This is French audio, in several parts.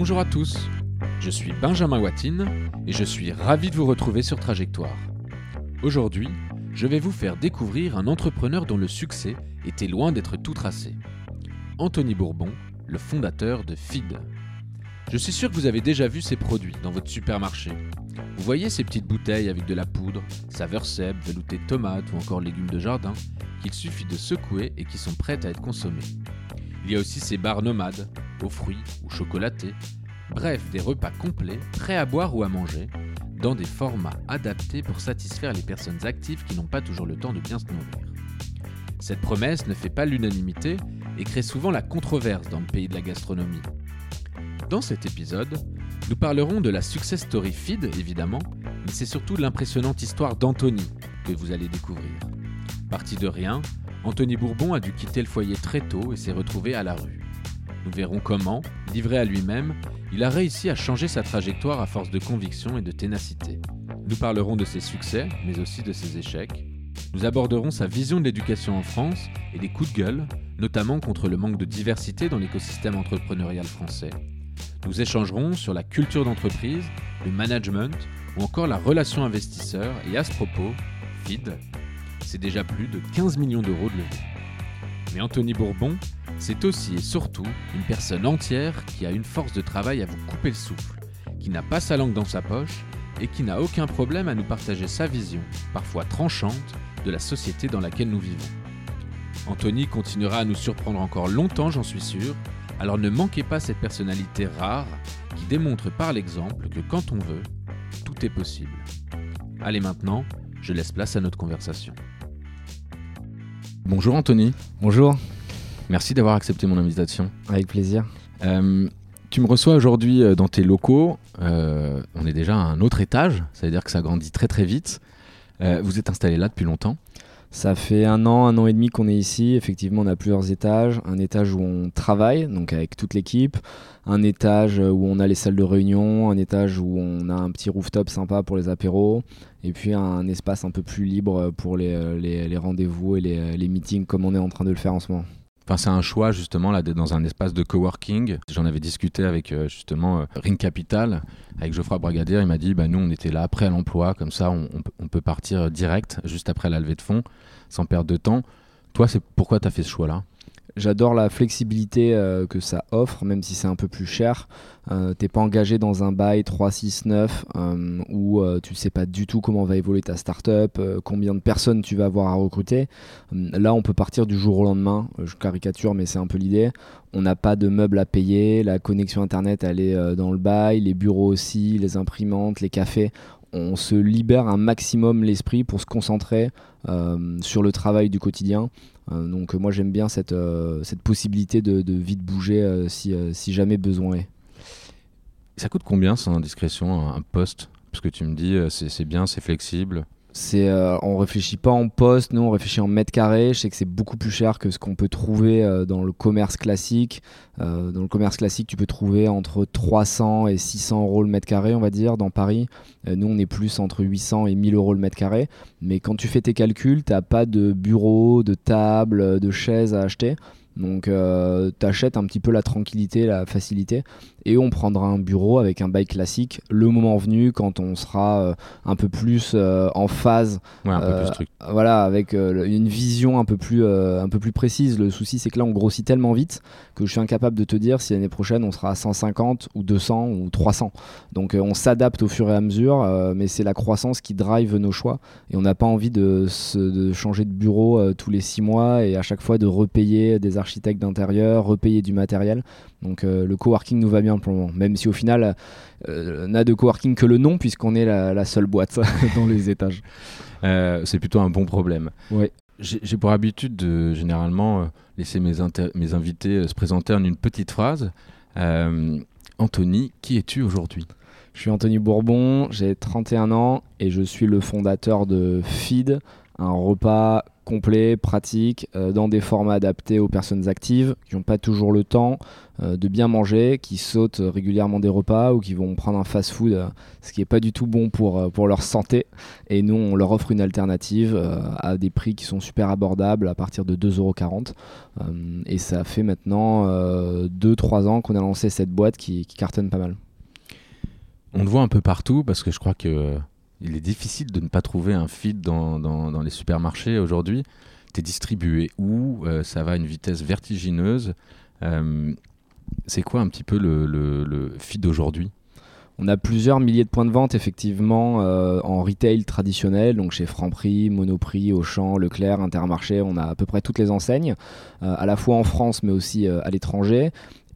Bonjour à tous, je suis Benjamin Watine et je suis ravi de vous retrouver sur Trajectoire. Aujourd'hui, je vais vous faire découvrir un entrepreneur dont le succès était loin d'être tout tracé. Anthony Bourbon, le fondateur de Feed. Je suis sûr que vous avez déjà vu ces produits dans votre supermarché. Vous voyez ces petites bouteilles avec de la poudre, saveur sève, velouté tomate ou encore légumes de jardin qu'il suffit de secouer et qui sont prêtes à être consommées. Il y a aussi ces barres nomades, aux fruits ou chocolatés. Bref, des repas complets, prêts à boire ou à manger, dans des formats adaptés pour satisfaire les personnes actives qui n'ont pas toujours le temps de bien se nourrir. Cette promesse ne fait pas l'unanimité et crée souvent la controverse dans le pays de la gastronomie. Dans cet épisode, nous parlerons de la success story Feed, évidemment, mais c'est surtout l'impressionnante histoire d'Anthony que vous allez découvrir. Parti de rien, Anthony Bourbon a dû quitter le foyer très tôt et s'est retrouvé à la rue. Nous verrons comment, livré à lui-même, il a réussi à changer sa trajectoire à force de conviction et de ténacité. Nous parlerons de ses succès, mais aussi de ses échecs. Nous aborderons sa vision de l'éducation en France et des coups de gueule, notamment contre le manque de diversité dans l'écosystème entrepreneurial français. Nous échangerons sur la culture d'entreprise, le management ou encore la relation investisseur et à ce propos, FID, c'est déjà plus de 15 millions d'euros de levée. Mais Anthony Bourbon, c'est aussi et surtout une personne entière qui a une force de travail à vous couper le souffle, qui n'a pas sa langue dans sa poche et qui n'a aucun problème à nous partager sa vision, parfois tranchante, de la société dans laquelle nous vivons. Anthony continuera à nous surprendre encore longtemps, j'en suis sûr, alors ne manquez pas cette personnalité rare qui démontre par l'exemple que quand on veut, tout est possible. Allez maintenant, je laisse place à notre conversation. Bonjour Anthony. Bonjour. Merci d'avoir accepté mon invitation. Avec plaisir. Euh, tu me reçois aujourd'hui euh, dans tes locaux. Euh, on est déjà à un autre étage, ça veut dire que ça grandit très très vite. vous êtes installé là depuis longtemps ça fait un an, un an et demi qu'on est ici. Effectivement, on a plusieurs étages. Un étage où on travaille, donc avec toute l'équipe. Un étage où on a les salles de réunion. Un étage où on a un petit rooftop sympa pour les apéros. Et puis un espace un peu plus libre pour les, rendez-vous et les, meetings comme on est en train de le faire en ce moment. Enfin, c'est un choix justement là dans un espace de coworking. J'en avais discuté avec euh, justement euh, Ring Capital, avec Geoffroy Bragadier. Il m'a dit, bah, nous on était là après l'emploi, comme ça on, on, peut partir direct, juste après la levée de fonds, sans perdre de temps. Toi, c'est pourquoi tu as fait ce choix-là? J'adore la flexibilité euh, que ça offre, même si c'est un peu plus cher. Euh, t'es pas engagé dans un bail 369 euh, où tu sais pas du tout comment va évoluer ta startup, combien de personnes tu vas avoir à recruter. là, on peut partir du jour au lendemain. Je caricature, mais c'est un peu l'idée. On n'a pas de meubles à payer, la connexion internet elle est dans le bail, les bureaux aussi, les imprimantes, les cafés on se libère un maximum l'esprit pour se concentrer sur le travail du quotidien. Euh, donc moi j'aime bien cette, euh, cette possibilité de, vite bouger euh, si, si, jamais besoin est. Ça coûte combien sans indiscrétion un poste? Parce que tu me dis c'est bien, c'est flexible c'est euh, on réfléchit pas en poste, nous on réfléchit en mètres carrés. Je sais que c'est beaucoup plus cher que ce qu'on peut trouver euh, dans le commerce classique. Euh, dans le commerce classique, tu peux trouver entre 300 et 600 euros le mètre carré, on va dire, dans Paris. nous, on est plus entre 800 et 1000 euros le mètre carré. Mais quand tu fais tes calculs, t'as pas de bureau, de table, de chaise à acheter. Donc euh, tu achètes un petit peu la tranquillité, la facilité, et on prendra un bureau avec un bail classique le moment venu quand on sera euh, un peu plus euh, en phase, voilà, avec une vision un peu plus, un peu plus précise. Le souci c'est que là on grossit tellement vite que je suis incapable de te dire si l'année prochaine on sera à 150 ou 200 ou 300. Donc on s'adapte au fur et à mesure, mais c'est la croissance qui drive nos choix, et on n'a pas envie de, de, changer de bureau tous les six mois et à chaque fois de repayer des architecte d'intérieur, repayer du matériel. Donc euh, le coworking nous va bien pour le moment, même si au final euh, n'a de coworking que le nom puisqu'on est la, seule boîte dans les étages. Euh, c'est plutôt un bon problème. Oui. J'ai pour habitude de généralement laisser mes, mes invités se présenter en une petite phrase. Anthony, qui es-tu aujourd'hui? Je suis Anthony Bourbon, j'ai 31 ans et je suis le fondateur de Feed, un repas complet, pratique, euh, dans des formats adaptés aux personnes actives qui n'ont pas toujours le temps euh, de bien manger, qui sautent régulièrement des repas ou qui vont prendre un fast-food, euh, ce qui n'est pas du tout bon pour, pour leur santé. Et nous, on leur offre une alternative à des prix qui sont super abordables à partir de 2,40€. et ça fait maintenant 2-3 ans qu'on a lancé cette boîte qui, qui cartonne pas mal. On le voit un peu partout parce que je crois que il est difficile de ne pas trouver un feed dans, les supermarchés aujourd'hui. Tu es distribué où? Euh, Ça va à une vitesse vertigineuse. Euh, c'est quoi un petit peu le, le, feed d'aujourd'hui on a plusieurs milliers de points de vente effectivement euh, en retail traditionnel, donc chez Franprix, Monoprix, Auchan, Leclerc, Intermarché, on a à peu près toutes les enseignes, à la fois en France mais aussi à l'étranger.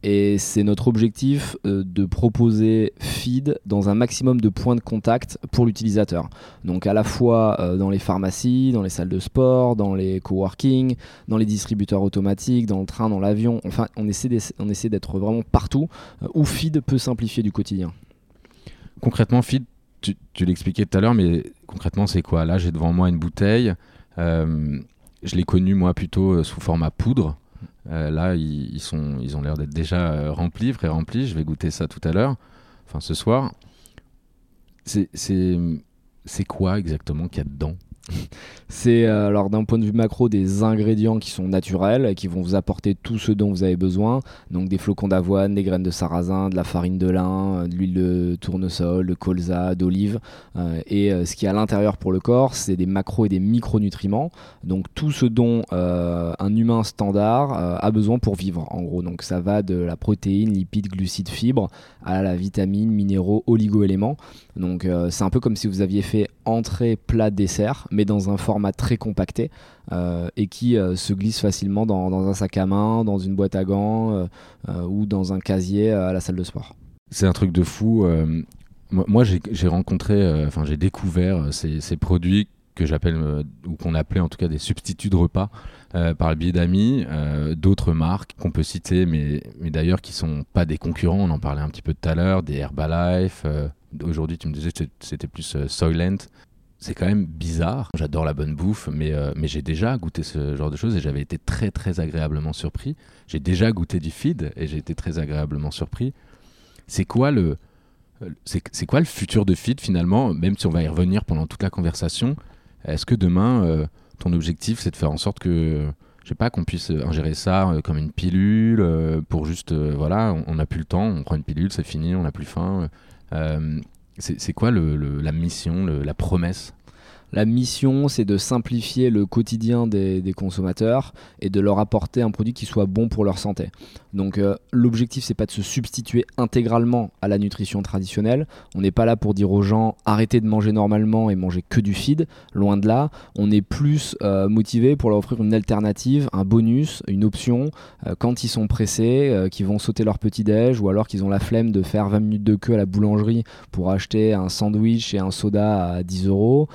Et c'est notre objectif euh, de proposer feed dans un maximum de points de contact pour l'utilisateur. Donc à la fois euh, dans les pharmacies, dans les salles de sport, dans les coworking, dans les distributeurs automatiques, dans le train, dans l'avion. Enfin, on essaie d'être vraiment partout euh, où feed peut simplifier du quotidien. Concrètement, feed, tu, l'expliquais tout à l'heure, mais concrètement, c'est quoi? Là, j'ai devant moi une bouteille. je l'ai connue, moi, plutôt sous format poudre. Euh, là, ils, ils ont l'air d'être déjà euh, remplis, pré remplis. Je vais goûter ça tout à l'heure, enfin ce soir. C'est quoi exactement qu'il y a dedans? c'est euh, alors d'un point de vue macro des ingrédients qui sont naturels qui vont vous apporter tout ce dont vous avez besoin. Donc des flocons d'avoine, des graines de sarrasin, de la farine de lin, euh, de l'huile de tournesol, de colza, d'olive. Euh, et ce qui est à l'intérieur pour le corps, c'est des macros et des micronutriments. Donc tout ce dont un humain standard a besoin pour vivre en gros. Donc ça va de la protéine, lipides, glucides, fibres à la vitamine, minéraux, oligo-éléments. Donc c'est un peu comme si vous aviez fait entrée, plat, dessert mais dans un format très compacté euh, et qui euh, se glisse facilement dans, un sac à main, dans une boîte à gants euh, ou dans un casier à la salle de sport. C'est un truc de fou. moi, j'ai rencontré, enfin, j'ai découvert ces, produits que j'appelle ou qu'on appelait en tout cas des substituts de repas par le biais d'amis, d'autres marques qu'on peut citer, mais, mais d'ailleurs qui sont pas des concurrents. On en parlait un petit peu tout à l'heure, des Herbalife. Aujourd'hui, tu me disais que c'était plus Soylent c'est quand même bizarre. J'adore la bonne bouffe, mais, euh, mais j'ai déjà goûté ce genre de choses et j'avais été très très agréablement surpris. J'ai déjà goûté du feed et j'ai été très agréablement surpris. C'est quoi le c'est quoi le futur de feed finalement Même si on va y revenir pendant toute la conversation, est-ce que demain euh, ton objectif c'est de faire en sorte que je sais pas qu'on puisse ingérer ça euh, comme une pilule pour juste voilà on n'a plus le temps, on prend une pilule, c'est fini, on n'a plus faim. C'est quoi la mission, la promesse la mission, c'est de simplifier le quotidien des, consommateurs et de leur apporter un produit qui soit bon pour leur santé. Donc euh, l'objectif, c'est pas de se substituer intégralement à la nutrition traditionnelle. On n'est pas là pour dire aux gens arrêtez de manger normalement et manger que du feed. Loin de là, on est plus euh, motivé pour leur offrir une alternative, un bonus, une option euh, quand ils sont pressés, qu'ils vont sauter leur petit déj ou alors qu'ils ont la flemme de faire 20 minutes de queue à la boulangerie pour acheter un sandwich et un soda à 10 euros.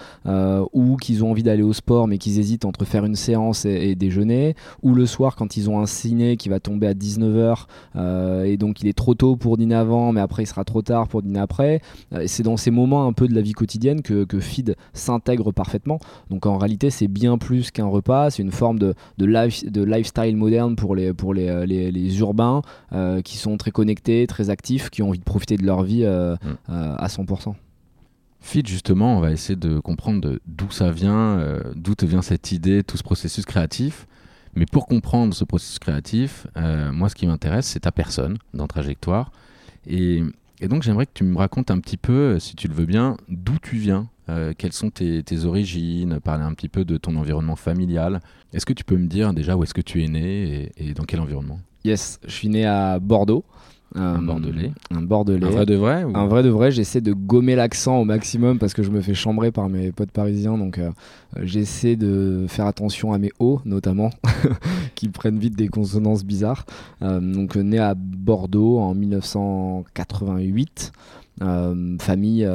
Ou qu'ils ont envie d'aller au sport mais qu'ils hésitent entre faire une séance et, déjeuner, ou le soir quand ils ont un ciné qui va tomber à 19h euh, et donc il est trop tôt pour dîner avant mais après il sera trop tard pour dîner après. Euh, c'est dans ces moments un peu de la vie quotidienne que, que Feed s'intègre parfaitement. Donc en réalité c'est bien plus qu'un repas, c'est une forme de, de, life, de lifestyle moderne pour les, pour les, les, les urbains qui sont très connectés, très actifs, qui ont envie de profiter de leur vie mmh. à 100%. Fit, justement, on va essayer de comprendre d'où ça vient, euh, d'où te vient cette idée, tout ce processus créatif. Mais pour comprendre ce processus créatif, euh, moi, ce qui m'intéresse, c'est ta personne dans Trajectoire. Et, donc, j'aimerais que tu me racontes un petit peu, si tu le veux bien, d'où tu viens, euh, quelles sont tes, origines, parler un petit peu de ton environnement familial. Est-ce que tu peux me dire déjà où est-ce que tu es né et dans quel environnement? Yes, je suis né à Bordeaux, un bordelais. Un bordelais. Un vrai de vrai Un vrai de vrai. J'essaie de gommer l'accent au maximum parce que je me fais chambrer par mes potes parisiens. Donc euh, j'essaie de faire attention à mes O notamment, qui prennent vite des consonances bizarres. Euh, donc né à Bordeaux en 1988. Euh, famille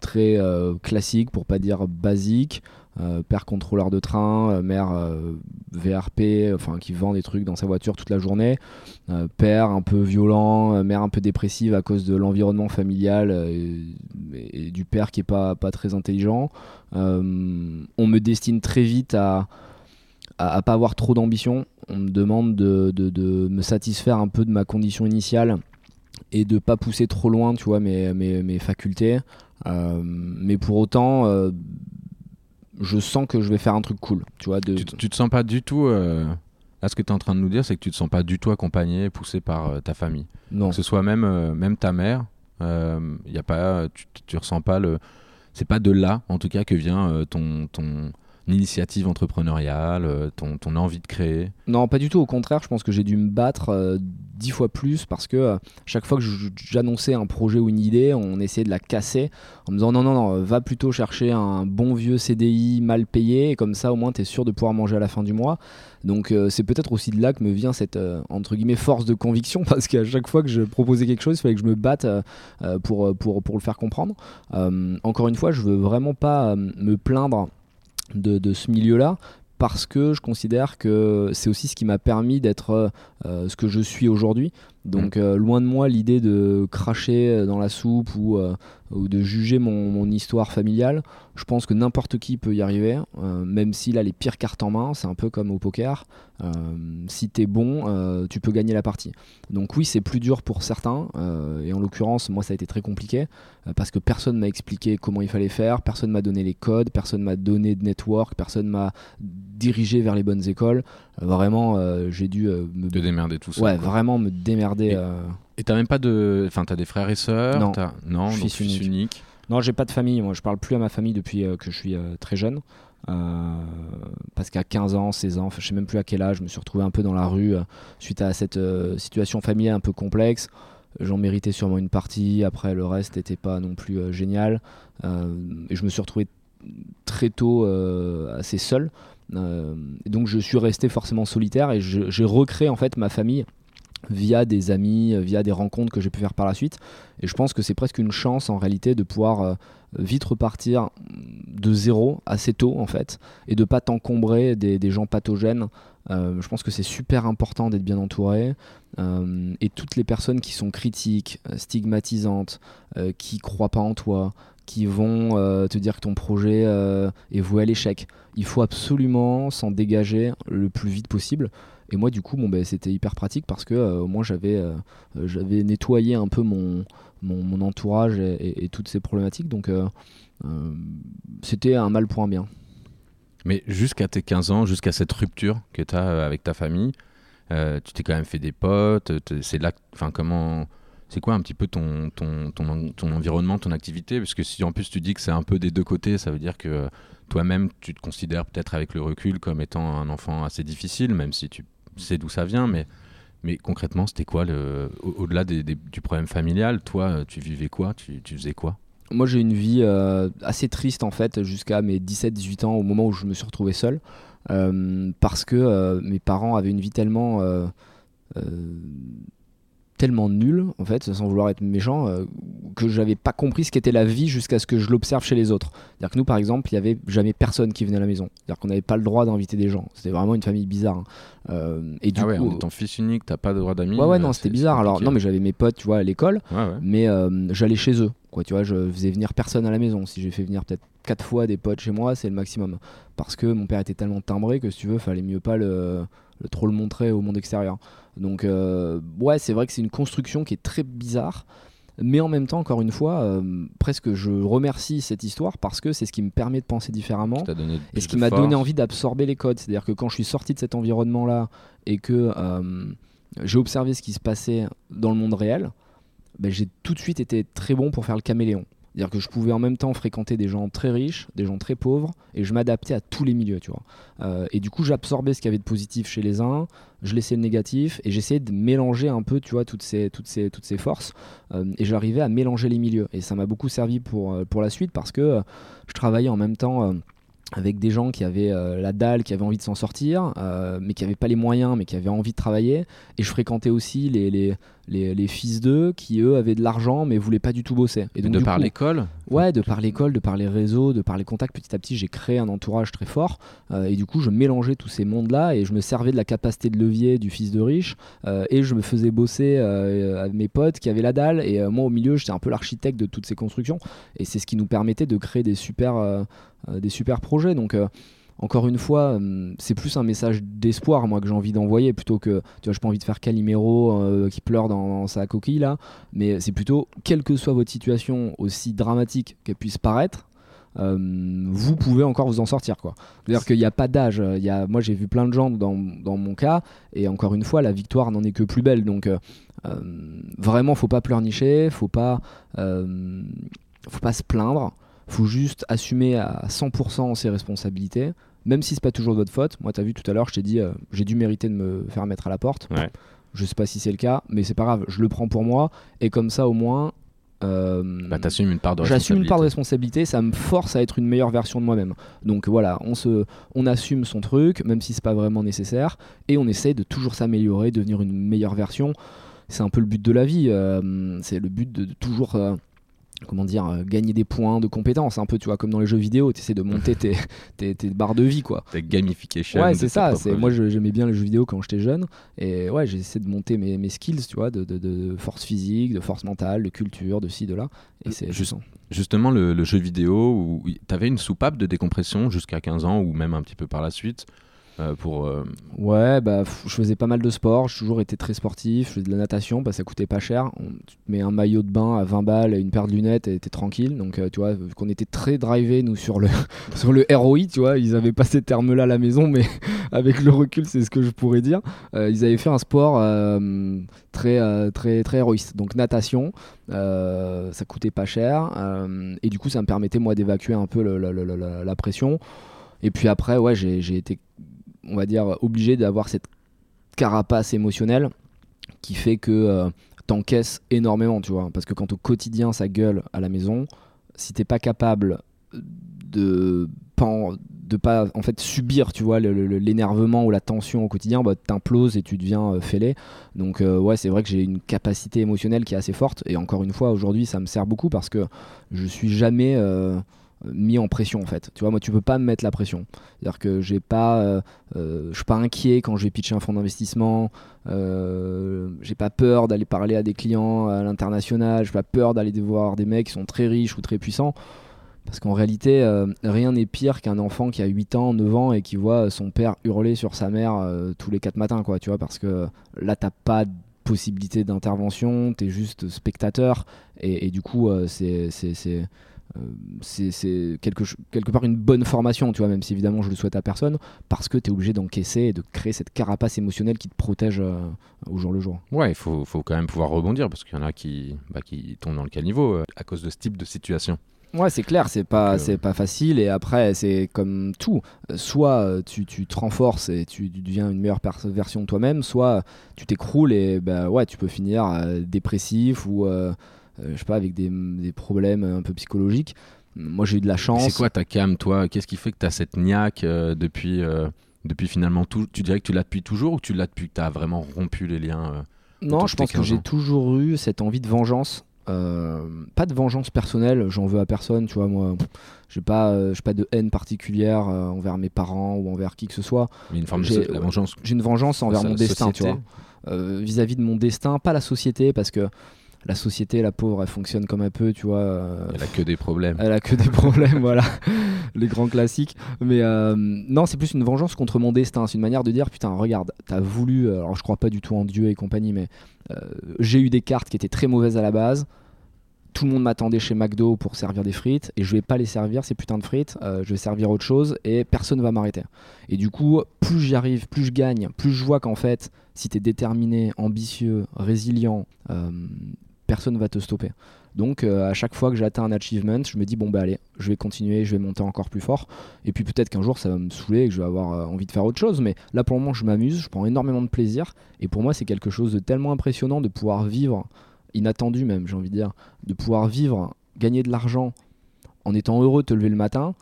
très classique pour pas dire basique. Père contrôleur de train, mère VRP, enfin qui vend des trucs dans sa voiture toute la journée. père un peu violent, mère un peu dépressive à cause de l'environnement familial et, du père qui est pas, pas très intelligent. on me destine très vite à, à, pas avoir trop d'ambition. On me demande de, de, me satisfaire un peu de ma condition initiale et de pas pousser trop loin, tu vois, mes, mes, mes facultés. Euh, mais pour autant, euh, je sens que je vais faire un truc cool, tu vois. De... Tu, te sens pas du tout. Euh, là, ce que tu es en train de nous dire, c'est que tu te sens pas du tout accompagné, poussé par ta famille. Non. Que ce soit même, même ta mère, y a pas, tu, tu ressens pas le. C'est pas de là, en tout cas, que vient ton, ton, initiative entrepreneuriale, euh, ton, ton, envie de créer Non, pas du tout. Au contraire, je pense que j'ai dû me battre euh, dix fois plus parce que euh, chaque fois que j'annonçais un projet ou une idée, on essayait de la casser en me disant non, non, non, va plutôt chercher un bon vieux CDI mal payé et comme ça, au moins, tu es sûr de pouvoir manger à la fin du mois. Donc, c'est peut-être aussi de là que me vient cette entre guillemets force de conviction parce qu'à chaque fois que je proposais quelque chose, il fallait que je me batte pour, pour, pour le faire comprendre. encore une fois, je veux vraiment pas me plaindre de, ce milieu-là parce que je considère que c'est aussi ce qui m'a permis d'être euh, ce que je suis aujourd'hui. Donc mmh. euh, loin de moi l'idée de cracher dans la soupe ou, euh, ou de juger mon, histoire familiale. Je pense que n'importe qui peut y arriver, même s'il a les pires cartes en main. C'est un peu comme au poker. si t'es bon, tu peux gagner la partie. Donc oui, c'est plus dur pour certains. et en l'occurrence, moi, ça a été très compliqué parce que personne m'a expliqué comment il fallait faire, personne m'a donné les codes, personne m'a donné de network, personne m'a dirigé vers les bonnes écoles. vraiment, j'ai dû me démerder tout ça. Ouais, vraiment me démerder. Et euh. t'as même pas de. Enfin, t'as des frères et sœurs Non. Non, je suis unique. Non, j'ai pas de famille. Moi, je parle plus à ma famille depuis euh, que je suis euh, très jeune. parce qu'à 15 ans, 16 ans, je sais même plus à quel âge, je me suis retrouvé un peu dans la rue suite à cette situation familiale un peu complexe. J'en méritais sûrement une partie, après le reste n'était pas non plus génial. et je me suis retrouvé très tôt assez seul. Euh, donc je suis resté forcément solitaire et j'ai recréé en fait ma famille via des amis, via des rencontres que j'ai pu faire par la suite. Et je pense que c'est presque une chance en réalité de pouvoir euh, vite repartir de zéro assez tôt en fait et de pas t'encombrer des, gens pathogènes. Euh, je pense que c'est super important d'être bien entouré et toutes les personnes qui sont critiques, stigmatisantes, qui croient pas en toi, qui vont euh, te dire que ton projet euh, est voué à l'échec. Il faut absolument s'en dégager le plus vite possible. Et moi, du coup, bon, ben, c'était hyper pratique parce que euh, au moins j'avais j'avais nettoyé un peu mon, mon, entourage et, toutes ces problématiques. Donc, c'était un mal pour un bien. Mais jusqu'à tes 15 ans, jusqu'à cette rupture que tu as avec ta famille, tu t'es quand même fait des potes. C'est là, enfin, comment c'est quoi un petit peu ton, ton, ton, environnement, ton activité? Parce que si en plus tu dis que c'est un peu des deux côtés, ça veut dire que toi-même tu te considères peut-être avec le recul comme étant un enfant assez difficile, même si tu sais d'où ça vient, mais, mais concrètement c'était quoi le, au-delà du problème familial Toi, tu vivais quoi? Tu, faisais quoi? Moi j'ai une vie euh, assez triste en fait jusqu'à mes 17-18 ans au moment où je me suis retrouvé seul euh, parce que euh, mes parents avaient une vie tellement tellement nul, en fait, sans vouloir être méchant, euh, que j'avais pas compris ce qu'était la vie jusqu'à ce que je l'observe chez les autres. C'est-à-dire que nous, par exemple, il y avait jamais personne qui venait à la maison. C'est-à-dire qu'on n'avait pas le droit d'inviter des gens. C'était vraiment une famille bizarre. Hein. Euh, et du ah ouais, coup, en étant fils unique, t'as pas de droit d'amis. Ouais, ouais, non, c'était bizarre. Alors, non, mais j'avais mes potes, tu vois, à l'école, mais euh, j'allais chez eux. Quoi, tu vois, je faisais venir personne à la maison. Si j'ai fait venir peut-être quatre fois des potes chez moi, c'est le maximum. Parce que mon père était tellement timbré que si tu veux, fallait mieux pas le, le trop le montrer au monde extérieur. Donc euh, ouais, c'est vrai que c'est une construction qui est très bizarre. Mais en même temps, encore une fois, euh, presque je remercie cette histoire parce que c'est ce qui me permet de penser différemment et ce qui m'a donné envie d'absorber les codes. C'est-à-dire que quand je suis sorti de cet environnement-là et que euh, j'ai observé ce qui se passait dans le monde réel, ben, j'ai tout de suite été très bon pour faire le caméléon. C'est-à-dire que je pouvais en même temps fréquenter des gens très riches, des gens très pauvres, et je m'adaptais à tous les milieux, tu vois. Euh, et du coup, j'absorbais ce qu'il y avait de positif chez les uns, je laissais le négatif, et j'essayais de mélanger un peu, tu vois, toutes ces, toutes ces, toutes ces forces, euh, et j'arrivais à mélanger les milieux. Et ça m'a beaucoup servi pour, euh, pour la suite, parce que je travaillais en même temps avec des gens qui avaient la dalle, qui avaient envie de s'en sortir, mais qui n'avaient pas les moyens, mais qui avaient envie de travailler. Et je fréquentais aussi les, les, les, les fils d'eux qui eux avaient de l'argent mais voulaient pas du tout bosser. Et donc, de par l'école Ouais, de par l'école, de par les réseaux, de par les contacts. Petit à petit, j'ai créé un entourage très fort et du coup, je mélangeais tous ces mondes-là et je me servais de la capacité de levier du fils de riche et je me faisais bosser à mes potes qui avaient la dalle et moi au milieu, j'étais un peu l'architecte de toutes ces constructions et c'est ce qui nous permettait de créer des super, des super projets. Donc encore une fois, hum, c'est plus un message d'espoir, moi, que j'ai envie d'envoyer, plutôt que, tu vois, j'ai pas envie de faire Calimero euh, qui pleure dans, sa coquille, là, mais c'est plutôt, quelle que soit votre situation, aussi dramatique qu'elle puisse paraître, hum, vous pouvez encore vous en sortir, quoi. C'est-à-dire qu'il n'y a pas d'âge. Il y a, moi, j'ai vu plein de gens dans, dans, mon cas, et encore une fois, la victoire n'en est que plus belle. Donc, euh, vraiment, faut pas pleurnicher, faut pas, faut pas se plaindre faut juste assumer à 100% ses responsabilités, même si c'est pas toujours de votre faute. Moi, tu as vu tout à l'heure, je t'ai dit, euh, j'ai dû mériter de me faire mettre à la porte. Ouais. Je sais pas si c'est le cas, mais c'est pas grave, je le prends pour moi, et comme ça, au moins. Euh, bah, une part de J'assume une part de responsabilité, ça me force à être une meilleure version de moi-même. Donc voilà, on, se, on assume son truc, même si c'est pas vraiment nécessaire, et on essaie de toujours s'améliorer, devenir une meilleure version. C'est un peu le but de la vie, euh, c'est le but de, toujours. Euh, comment dire, euh, gagner des points de compétences, un peu, tu vois, comme dans les jeux vidéo, tu essaies de monter tes, tes, tes, barres de vie, quoi. Ta gamification. Ouais, c'est ça. C'est, moi, j'aimais bien les jeux vidéo quand j'étais jeune, et ouais, j'essaie de monter mes, mes, skills, tu vois, de, de, de, force physique, de force mentale, de culture, de ci, de là. Et c'est Juste, Justement, le, le, jeu vidéo, où tu une soupape de décompression jusqu'à 15 ans, ou même un petit peu par la suite euh, euh, Ouais, bah, je faisais pas mal de sport, j'ai toujours été très sportif, je faisais de la natation, bah, ça coûtait pas cher. On met un maillot de bain à 20 balles une paire de lunettes et t'es tranquille. Donc, euh, tu vois, qu'on était très drivé, nous, sur le, sur le ROI, tu vois, ils avaient pas ces termes-là à la maison, mais avec le recul, c'est ce que je pourrais dire. ils avaient fait un sport très, très, très héroïste. Donc, natation, ça coûtait pas cher. et du coup, ça me permettait, moi, d'évacuer un peu la pression. Et puis après, ouais, j'ai été on va dire, obligé d'avoir cette carapace émotionnelle qui fait que euh, t'encaisses énormément, tu vois. Parce que quand au quotidien ça gueule à la maison, si t'es pas capable de pas, de pas en fait subir, tu vois, l'énervement ou la tension au quotidien, bah, t'imploses et tu deviens euh, fêlé. Donc euh, ouais, c'est vrai que j'ai une capacité émotionnelle qui est assez forte. Et encore une fois, aujourd'hui, ça me sert beaucoup parce que je suis jamais mis en pression en fait. Tu vois, moi tu peux pas me mettre la pression. C'est-à-dire que j'ai pas, euh, euh, je suis pas inquiet quand je vais pitcher un fonds d'investissement. Euh, j'ai pas peur d'aller parler à des clients à l'international. J'ai pas peur d'aller voir des mecs qui sont très riches ou très puissants. Parce qu'en réalité, rien n'est pire qu'un enfant qui a 8 ans, 9 ans et qui voit son père hurler sur sa mère tous les 4 matins, quoi, tu vois, parce que là, t'as pas de possibilité d'intervention, t'es juste spectateur, et, et du coup, c'est euh, c'est quelque, quelque part une bonne formation, tu vois, même si évidemment je le souhaite à personne, parce que tu es obligé d'encaisser et de créer cette carapace émotionnelle qui te protège euh, au jour le jour. Ouais, il faut, faut, quand même pouvoir rebondir, parce qu'il y en a qui, bah, qui tombent dans le caniveau euh, à cause de ce type de situation. Ouais, c'est clair, c'est pas, c'est pas facile. Et après, c'est comme tout. Soit tu, tu, te renforces et tu, deviens une meilleure version de toi-même, soit tu t'écroules et bah, ouais, tu peux finir dépressif ou euh, je sais pas, avec des, des, problèmes un peu psychologiques. Moi, j'ai eu de la chance. C'est quoi ta cam, toi? Qu'est-ce qui fait que tu as cette niaque euh, depuis, euh, depuis finalement tout Tu dirais que tu l'as depuis toujours ou tu l'as depuis que tu as vraiment rompu les liens Non, je pense que j'ai toujours eu cette envie de vengeance. pas de vengeance personnelle, j'en veux à personne, tu vois, moi, j'ai pas, pas de haine particulière envers mes parents ou envers qui que ce soit. Mais une forme de la vengeance. J'ai une vengeance envers mon destin, tu vois. Vis-à-vis -vis de mon destin, pas la société, parce que la société, la pauvre, elle fonctionne comme un peu, tu vois. Euh, elle a que des problèmes. Elle a que des problèmes, voilà, les grands classiques. Mais euh, non, c'est plus une vengeance contre mon destin. C'est une manière de dire, putain, regarde, t'as voulu. Euh, alors, je crois pas du tout en Dieu et compagnie, mais j'ai eu des cartes qui étaient très mauvaises à la base. Tout le monde m'attendait chez McDo pour servir des frites et je vais pas les servir ces putains de frites. je vais servir autre chose et personne va m'arrêter. Et du coup, plus j'y arrive, plus je gagne, plus je vois qu'en fait, si tu es déterminé, ambitieux, résilient, personne va te stopper. Donc euh, à chaque fois que j'atteins un achievement, je me dis bon bah allez, je vais continuer, je vais monter encore plus fort. Et puis peut-être qu'un jour ça va me saouler et que je vais avoir euh, envie de faire autre chose. Mais là pour le moment je m'amuse, je prends énormément de plaisir. Et pour moi c'est quelque chose de tellement impressionnant de pouvoir vivre, inattendu même j'ai envie de dire, de pouvoir vivre, gagner de l'argent en étant heureux de te lever le matin.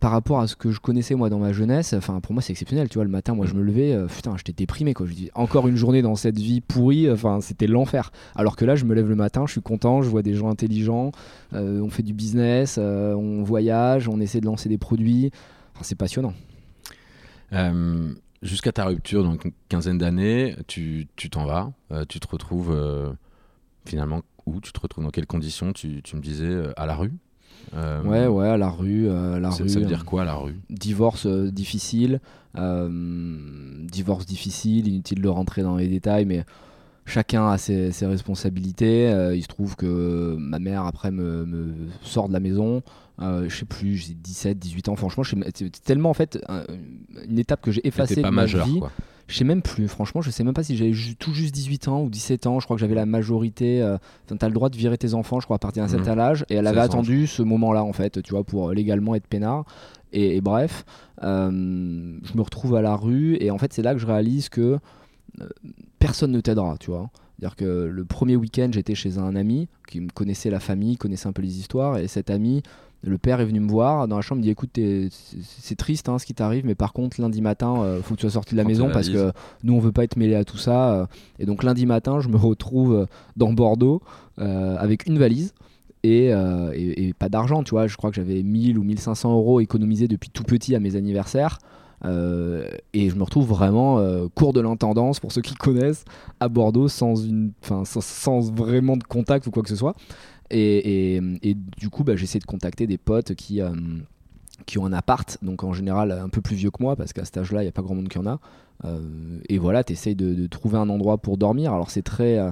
Par rapport à ce que je connaissais moi dans ma jeunesse, enfin pour moi c'est exceptionnel, tu vois, le matin moi je me levais, euh, putain j'étais déprimé quoi, je dis encore une journée dans cette vie pourrie, enfin c'était l'enfer. Alors que là je me lève le matin, je suis content, je vois des gens intelligents, euh, on fait du business, euh, on voyage, on essaie de lancer des produits, enfin, c'est passionnant. Jusqu'à ta rupture, donc une quinzaine d'années, tu t'en vas, tu te retrouves finalement où? Tu te retrouves dans quelles conditions? Tu, tu me disais à la rue? Euh, ouais, ouais, à la rue. Euh, la ça, rue ça veut dire quoi, la rue? Divorce euh, difficile. divorce difficile, inutile de rentrer dans les détails, mais chacun a ses, responsabilités. il se trouve que ma mère, après, me, sort de la maison. je sais plus, j'ai 17, 18 ans. Franchement, c'est tellement en fait une étape que j'ai effacée de ma vie. Quoi. Je sais même plus, franchement, je sais même pas si j'avais tout juste 18 ans ou 17 ans. Je crois que j'avais la majorité. Euh, tu as le droit de virer tes enfants, je crois, à partir d'un mmh. certain âge. Et elle avait attendu ce moment-là, en fait, tu vois, pour euh, légalement être peinard. Et, bref, euh, je me retrouve à la rue. Et en fait, c'est là que je réalise que personne ne t'aidera, tu vois. C'est-à-dire que le premier week-end, j'étais chez un ami qui me connaissait la famille, connaissait un peu les histoires. Et cet ami le père est venu me voir dans la chambre, il dit écoute, c'est triste hein, ce qui t'arrive, mais par contre lundi matin, il euh, faut que tu sois sorti de la maison parce que nous on veut pas être mêlé à tout ça. Euh. et donc lundi matin, je me retrouve euh, dans Bordeaux avec une valise. Et, pas d'argent, tu vois. Je crois que j'avais 1000 ou 1500 euros économisés depuis tout petit à mes anniversaires. et je me retrouve vraiment cours de l'intendance pour ceux qui connaissent à Bordeaux sans une sans, sans, vraiment de contact ou quoi que ce soit et, du coup, bah, j'essaie de contacter des potes qui, euh, qui ont un appart, donc en général un peu plus vieux que moi, parce qu'à cet âge-là, il n'y a pas grand monde qui en a. Euh, et voilà, tu essayes de, trouver un endroit pour dormir. Alors c'est très. Euh,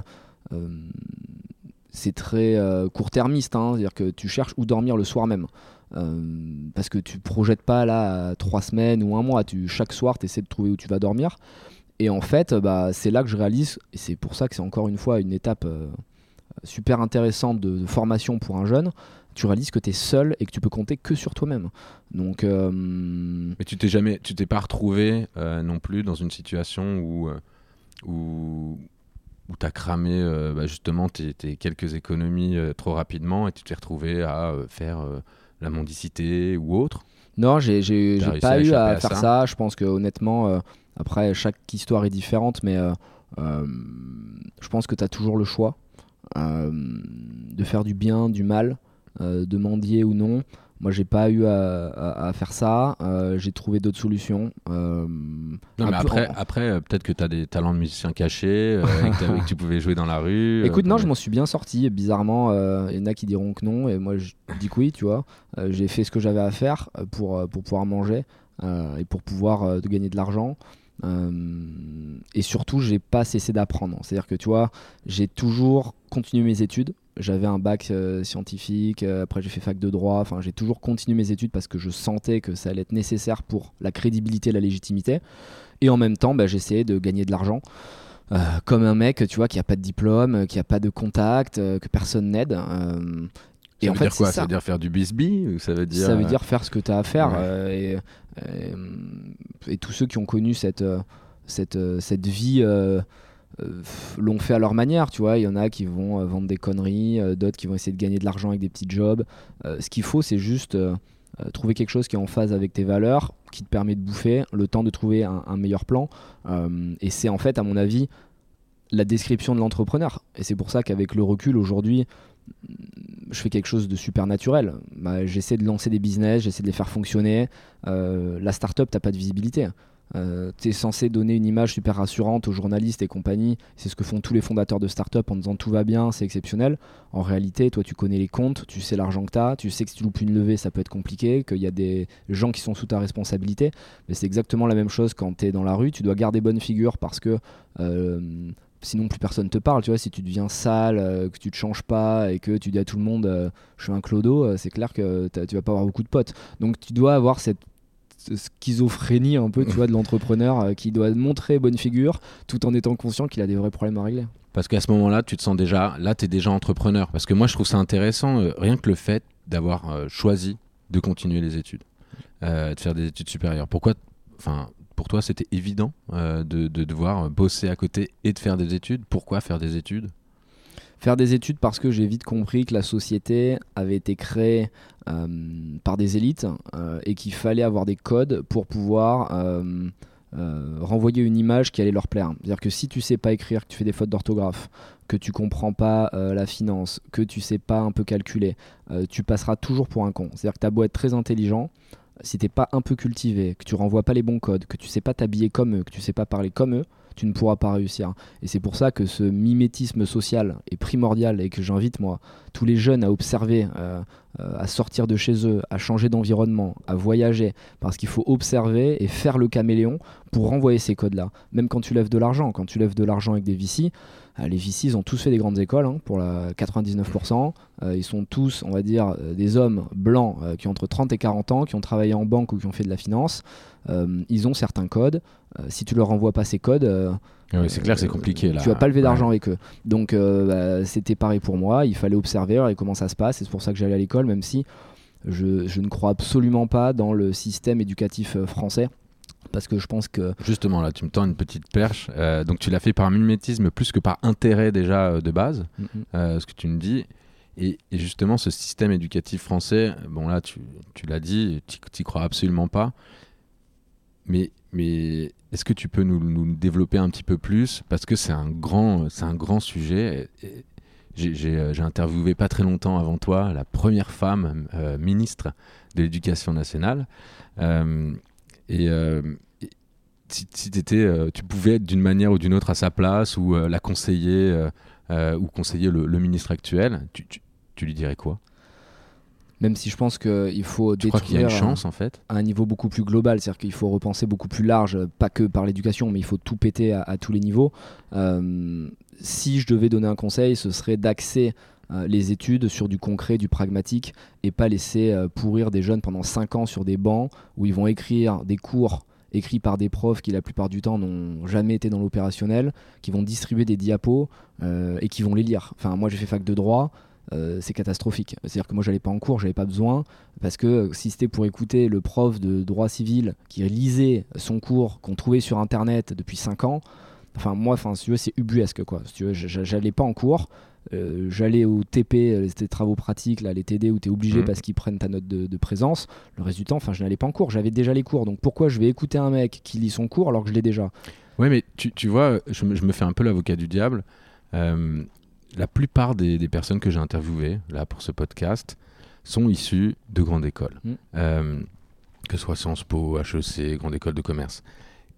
c'est très court-termiste, hein, c'est-à-dire que tu cherches où dormir le soir même. parce que tu projettes pas là trois semaines ou un mois, tu, chaque soir tu essaies de trouver où tu vas dormir. Et en fait, bah, c'est là que je réalise, et c'est pour ça que c'est encore une fois une étape super intéressante de, formation pour un jeune, tu réalises que tu es seul et que tu peux compter que sur toi-même. Donc, euh, Mais tu t'es jamais, tu t'es pas retrouvé euh, non plus dans une situation où, euh, où, où tu as cramé bah, justement tes, quelques économies trop rapidement et tu t'es retrouvé à faire la mendicité ou autre? Non, j'ai, pas eu à, faire ça? Je pense que honnêtement, après, chaque histoire est différente, mais je pense que tu as toujours le choix. Euh, de faire du bien, du mal, euh, de mendier ou non. Moi, j'ai pas eu à, faire ça. Euh, j'ai trouvé d'autres solutions. non, mais après, après peut-être que tu as des talents de musicien cachés, que, tu pouvais jouer dans la rue. Écoute, non, je m'en suis bien sorti. Bizarrement, il y en a qui diront que non. Et moi, je dis que oui, tu vois. j'ai fait ce que j'avais à faire pour, pour pouvoir manger et pour pouvoir gagner de l'argent. Euh, et surtout, j'ai pas cessé d'apprendre. C'est-à-dire que tu vois, j'ai toujours continué mes études. J'avais un bac euh, scientifique, euh, après j'ai fait fac de droit. Enfin, j'ai toujours continué mes études parce que je sentais que ça allait être nécessaire pour la crédibilité, la légitimité. Et en même temps, bah, j'essayais de gagner de l'argent. comme un mec, tu vois, qui a pas de diplôme, qui a pas de contact, que personne n'aide. Et ça en veut fait, dire quoi? Ça. veut dire faire du bisbee ça veut dire Ça veut dire faire ce que tu as à faire. et, et, et tous ceux qui ont connu cette, euh, cette, euh, cette vie euh, l'ont fait à leur manière, tu vois. Il y en a qui vont vendre des conneries, d'autres qui vont essayer de gagner de l'argent avec des petits jobs. ce qu'il faut, c'est juste trouver quelque chose qui est en phase avec tes valeurs, qui te permet de bouffer, le temps de trouver un, meilleur plan. et c'est en fait, à mon avis, la description de l'entrepreneur. Et c'est pour ça qu'avec le recul, aujourd'hui, je fais quelque chose de super naturel. Bah, j'essaie de lancer des business, j'essaie de les faire fonctionner. Euh, la startup, t'as pas de visibilité. Euh, tu es censé donner une image super rassurante aux journalistes et compagnie. C'est ce que font tous les fondateurs de start-up en disant tout va bien, c'est exceptionnel. En réalité, toi, tu connais les comptes, tu sais l'argent que tu as, tu sais que si tu loupes une levée, ça peut être compliqué, qu'il y a des gens qui sont sous ta responsabilité. Mais c'est exactement la même chose quand tu es dans la rue. Tu dois garder bonne figure parce que euh, sinon plus personne te parle, tu vois, si tu deviens sale, euh, que tu te changes pas et que tu dis à tout le monde euh, je suis un clodo, euh, c'est clair que tu vas pas avoir beaucoup de potes. Donc tu dois avoir cette schizophrénie un peu, tu vois, de l'entrepreneur qui doit montrer bonne figure tout en étant conscient qu'il a des vrais problèmes à régler. Parce qu'à ce moment-là, tu te sens déjà, là, tu es déjà entrepreneur. Parce que moi, je trouve ça intéressant, rien que le fait d'avoir choisi de continuer les études, de faire des études supérieures. Pourquoi, enfin, pour toi, c'était évident euh, de, devoir bosser à côté et de faire des études. Pourquoi faire des études? Faire des études parce que j'ai vite compris que la société avait été créée euh, par des élites euh, et qu'il fallait avoir des codes pour pouvoir renvoyer une image qui allait leur plaire. C'est-à-dire que si tu sais pas écrire, que tu fais des fautes d'orthographe, que tu comprends pas la finance, que tu sais pas un peu calculer, tu passeras toujours pour un con. C'est-à-dire que tu as beau être très intelligent, si t'es pas un peu cultivé, que tu renvoies pas les bons codes, que tu sais pas t'habiller comme eux, que tu sais pas parler comme eux, tu ne pourras pas réussir. Et c'est pour ça que ce mimétisme social est primordial et que j'invite moi tous les jeunes à observer, euh, euh, à sortir de chez eux, à changer d'environnement, à voyager, parce qu'il faut observer et faire le caméléon pour renvoyer ces codes-là. Même quand tu lèves de l'argent, quand tu lèves de l'argent avec des VC, les VC, ils ont tous fait des grandes écoles, hein, pour la 99%. ils sont tous, on va dire, des hommes blancs qui ont entre 30 et 40 ans, qui ont travaillé en banque ou qui ont fait de la finance. ils ont certains codes. si tu leur renvoies pas ces codes, c'est clair, c'est compliqué là. Tu vas pas lever d'argent avec eux. Donc bah, c'était pareil pour moi. Il fallait observer et comment ça se passe. C'est pour ça que j'allais à l'école, même si je, je, ne crois absolument pas dans le système éducatif français parce que je pense que justement là tu me tends une petite perche. Euh, donc tu l'as fait par mimétisme plus que par intérêt déjà euh, de base mm. Euh, ce que tu me dis. Et, justement ce système éducatif français bon là tu, tu l'as dit tu n'y crois absolument pas. Mais mais est-ce que tu peux nous, nous, développer un petit peu plus? Parce que c'est un grand c'est un grand sujet. J'ai interviewé pas très longtemps avant toi la première femme ministre de l'éducation nationale et, euh, si, étais, euh, tu pouvais être d'une manière ou d'une autre à sa place ou euh, la conseiller ou conseiller le, ministre actuel, tu, tu, lui dirais quoi? Même si je pense qu'il faut tu crois qu'il y a une chance en fait? à un niveau beaucoup plus global, c'est-à-dire qu'il faut repenser beaucoup plus large, pas que par l'éducation, mais il faut tout péter à, tous les niveaux. si je devais donner un conseil, ce serait d'axer les études sur du concret, du pragmatique, et pas laisser pourrir des jeunes pendant 5 ans sur des bancs où ils vont écrire des cours écrits par des profs qui la plupart du temps n'ont jamais été dans l'opérationnel, qui vont distribuer des diapos et qui vont les lire. Enfin, moi j'ai fait fac de droit, c'est catastrophique. C'est-à-dire que moi j'allais pas en cours, j'avais pas besoin, parce que si c'était pour écouter le prof de droit civil qui lisait son cours qu'on trouvait sur internet depuis 5 ans, enfin moi, enfin si tu veux, c'est ubuesque quoi. Si tu veux, j'allais pas en cours, euh, j'allais au TP, euh, c'était travaux pratiques, là, les TD où tu es obligé mmh. parce qu'ils prennent ta note de, présence. Le reste du temps, enfin, je n'allais pas en cours, j'avais déjà les cours. Donc pourquoi je vais écouter un mec qui lit son cours alors que je l'ai déjà? Ouais, mais tu, tu vois, je me, je me, fais un peu l'avocat du diable. Euh, la plupart des, des personnes que j'ai interviewées là pour ce podcast sont issues de grandes écoles, mmh. que ce soit Sciences Po, HEC, grande école de commerce.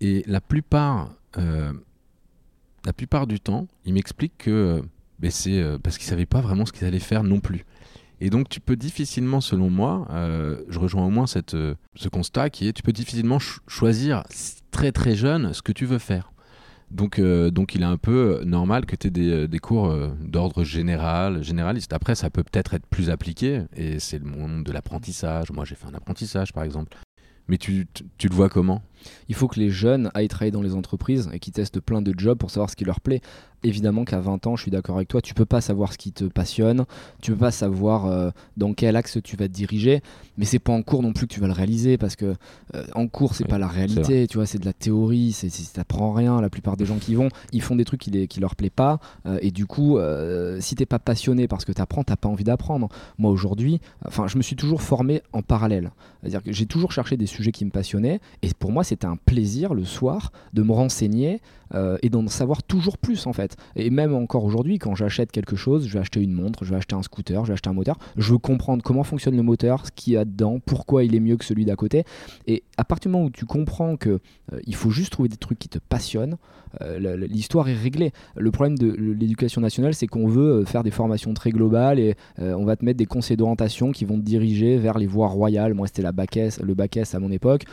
Et la plupart, la plupart du temps, ils m'expliquent que mais c'est euh, parce qu'ils ne savaient pas vraiment ce qu'ils allaient faire non plus. Et donc tu peux difficilement, selon moi, euh, je rejoins au moins cette, euh, ce constat qui est, tu peux difficilement choisir très très jeune ce que tu veux faire. Donc, donc il est un peu normal que tu aies des, des cours d'ordre général, généraliste. Après, ça peut peut-être être plus appliqué, et c'est le monde de l'apprentissage. Moi, j'ai fait un apprentissage, par exemple. Mais tu, tu, le vois comment? Il faut que les jeunes aillent travailler dans les entreprises et qu'ils testent plein de jobs pour savoir ce qui leur plaît évidemment qu'à 20 ans, je suis d'accord avec toi, tu peux pas savoir ce qui te passionne, tu peux pas savoir euh, dans quel axe tu vas te diriger, mais c'est pas en cours non plus que tu vas le réaliser parce que euh, en cours c'est pas la réalité, tu vois, c'est de la théorie, c'est t'apprends rien. La plupart des gens qui vont, ils font des trucs qui, les, qui leur plaît pas euh, et du coup, si t'es pas passionné parce que t'apprends, t'as pas envie d'apprendre. Moi aujourd'hui, enfin, je me suis toujours formé en parallèle, c'est-à-dire que j'ai toujours cherché des sujets qui me passionnaient et pour moi c'était un plaisir le soir de me renseigner euh, et d'en savoir toujours plus en fait. Et même encore aujourd'hui, quand j'achète quelque chose, je vais acheter une montre, je vais acheter un scooter, je vais acheter un moteur, je veux comprendre comment fonctionne le moteur, ce qu'il y a dedans, pourquoi il est mieux que celui d'à côté. Et à partir du moment où tu comprends que euh, il faut juste trouver des trucs qui te passionnent, euh, l'histoire est réglée. Le problème de l'éducation nationale, c'est qu'on veut faire des formations très globales et on va te mettre des conseils d'orientation qui vont te diriger vers les voies royales. Moi, c'était la bac le bac à mon époque.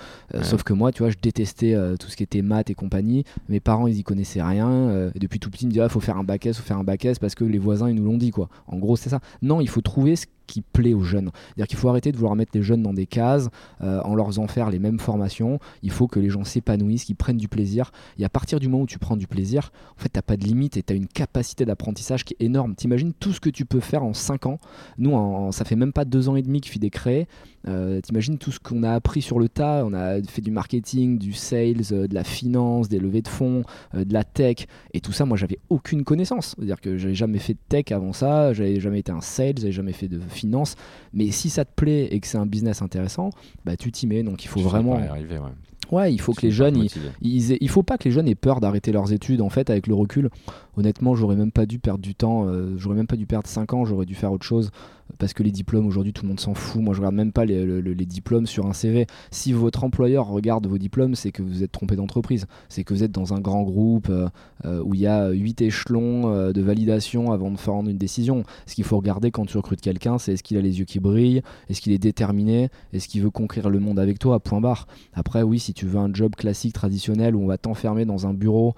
Sauf que moi, tu vois, je détestais tout ce qui était maths et compagnie. Mes parents, ils y connaissaient rien. Euh, depuis tout petit, ils me disaient, il faut faire un bac S, faut faire un bac parce que les voisins, ils nous l'ont dit, quoi. En gros, c'est ça. Non, il faut trouver ce qui plaît aux jeunes. C'est-à-dire qu'il faut arrêter de vouloir mettre les jeunes dans des cases euh, en leur faisant faire les mêmes formations. Il faut que les gens s'épanouissent, qu'ils prennent du plaisir. Et à partir du moment où tu prends du plaisir, en fait, tu n'as pas de limite et tu as une capacité d'apprentissage qui est énorme. T'imagines tout ce que tu peux faire en 5 ans. Nous, en, ça fait même pas 2 ans et demi que FIDE est créé. Euh, T'imagines tout ce qu'on a appris sur le tas. On a fait du marketing, du sales, euh, de la finance, des levées de fonds, euh, de la tech. Et tout ça, moi, j'avais aucune connaissance. C'est-à-dire que j'avais jamais fait de tech avant ça. J'avais jamais été un sales, j'avais jamais fait de finance. Mais si ça te plaît et que c'est un business intéressant, bah, tu t'y mets. Donc il faut vraiment. Arriver, ouais. Ouais, il faut que les jeunes, ils, il faut pas que les jeunes aient peur d'arrêter leurs études. En fait, avec le recul, honnêtement, j'aurais même pas dû perdre du temps. Euh, j'aurais même pas dû perdre 5 ans. J'aurais dû faire autre chose parce que les diplômes aujourd'hui tout le monde s'en fout. Moi je regarde même pas les, diplômes sur un CV. Si votre employeur regarde vos diplômes, c'est que vous êtes trompé d'entreprise. C'est que vous êtes dans un grand groupe euh, euh, où il y a 8 échelons euh, de validation avant de faire une décision. Ce qu'il faut regarder quand tu recrutes quelqu'un, c'est est-ce qu'il a les yeux qui brillent, est-ce qu'il est déterminé, est-ce qu'il veut conquérir le monde avec toi, à point barre. Après oui, si tu veux un job classique, traditionnel, où on va t'enfermer dans un bureau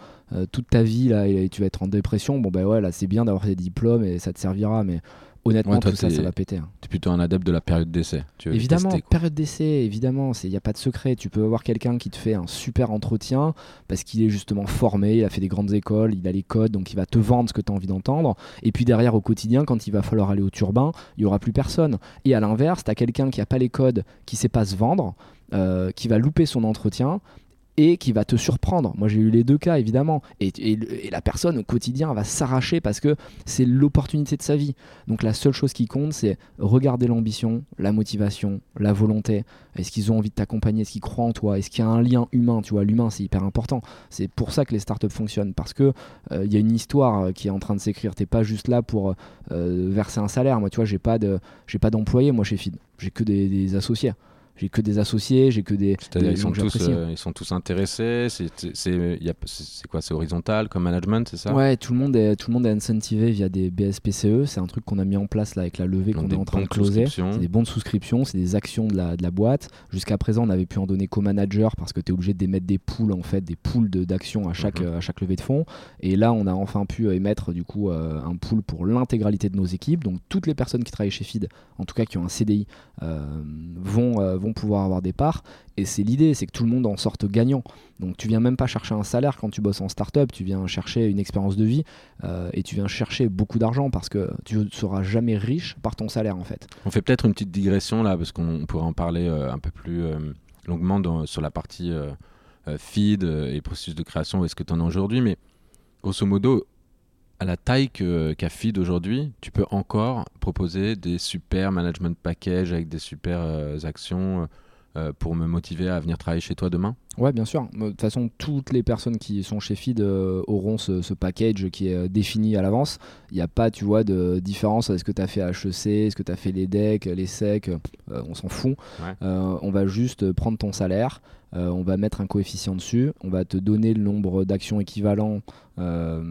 toute ta vie là, et, tu vas être en dépression, bon ben ouais, là c'est bien d'avoir des diplômes et ça te servira, mais honnêtement, tout ça, ça va péter. Hein. Tu es plutôt un adepte de la période d'essai. Évidemment, période d'essai, évidemment, il n'y a pas de secret. Tu peux avoir quelqu'un qui te fait un super entretien parce qu'il est justement formé, il a fait des grandes écoles, il a les codes, donc il va te vendre ce que tu as envie d'entendre. Et puis derrière, au quotidien, quand il va falloir aller au turbin, il n'y aura plus personne. Et à l'inverse, tu as quelqu'un qui n'a pas les codes, qui ne sait pas se vendre. Euh, qui va louper son entretien et qui va te surprendre. Moi, j'ai eu les deux cas, évidemment. Et, la personne au quotidien va s'arracher parce que c'est l'opportunité de sa vie. Donc, la seule chose qui compte, c'est regarder l'ambition, la motivation, la volonté. Est-ce qu'ils ont envie de t'accompagner? Est-ce qu'ils croient en toi? Est-ce qu'il y a un lien humain? Tu vois, l'humain, c'est hyper important. C'est pour ça que les startups fonctionnent parce que euh, y a une histoire euh, qui est en train de s'écrire. T'es pas juste là pour euh, verser un salaire. Moi, tu vois, j'ai pas de, pas d'employés. Moi, chez Feed, j'ai que des associés j'ai que des associés, j'ai que des. ils, sont tous, euh, ils sont tous intéressés. C'est quoi C'est horizontal comme management, c'est ça? Ouais, tout le monde est tout le monde est incentivé via des BSPCE. C'est un truc qu'on a mis en place là avec la levée qu'on est en train de closer. C'est des bons de souscription, c'est des actions de la, de la boîte. Jusqu'à présent, on avait pu en donner co-manager parce que tu es obligé d'émettre des poules en fait, des poules d'actions à chaque mhm. à chaque levée de fonds. Et là, on a enfin pu euh, émettre du coup euh, un pool pour l'intégralité de nos équipes. Donc toutes les personnes qui travaillent chez Feed, en tout cas qui ont un CDI, vont vont pouvoir avoir des parts. Et c'est l'idée, c'est que tout le monde en sorte gagnant. Donc tu viens même pas chercher un salaire quand tu bosses en startup, tu viens chercher une expérience de vie euh, et tu viens chercher beaucoup d'argent parce que tu ne seras jamais riche par ton salaire en fait. On fait peut-être une petite digression là parce qu'on pourrait en parler euh, un peu plus euh, longuement sur la partie feed et processus de création, est-ce que tu en as aujourd'hui, mais grosso modo, à la taille qu'a Feed aujourd'hui, tu peux encore proposer des super management packages avec des super euh, actions euh, pour me motiver à venir travailler chez toi demain? Ouais, bien sûr. De toute façon, toutes les personnes qui sont chez Feed euh, auront ce, package qui est défini à l'avance. Il n'y a pas, tu vois, de différence. Est-ce que tu as fait HEC Est-ce que tu as fait les decks, les SEC On s'en fout. on va juste prendre ton salaire. on va mettre un coefficient dessus. On va te donner le nombre d'actions équivalents euh,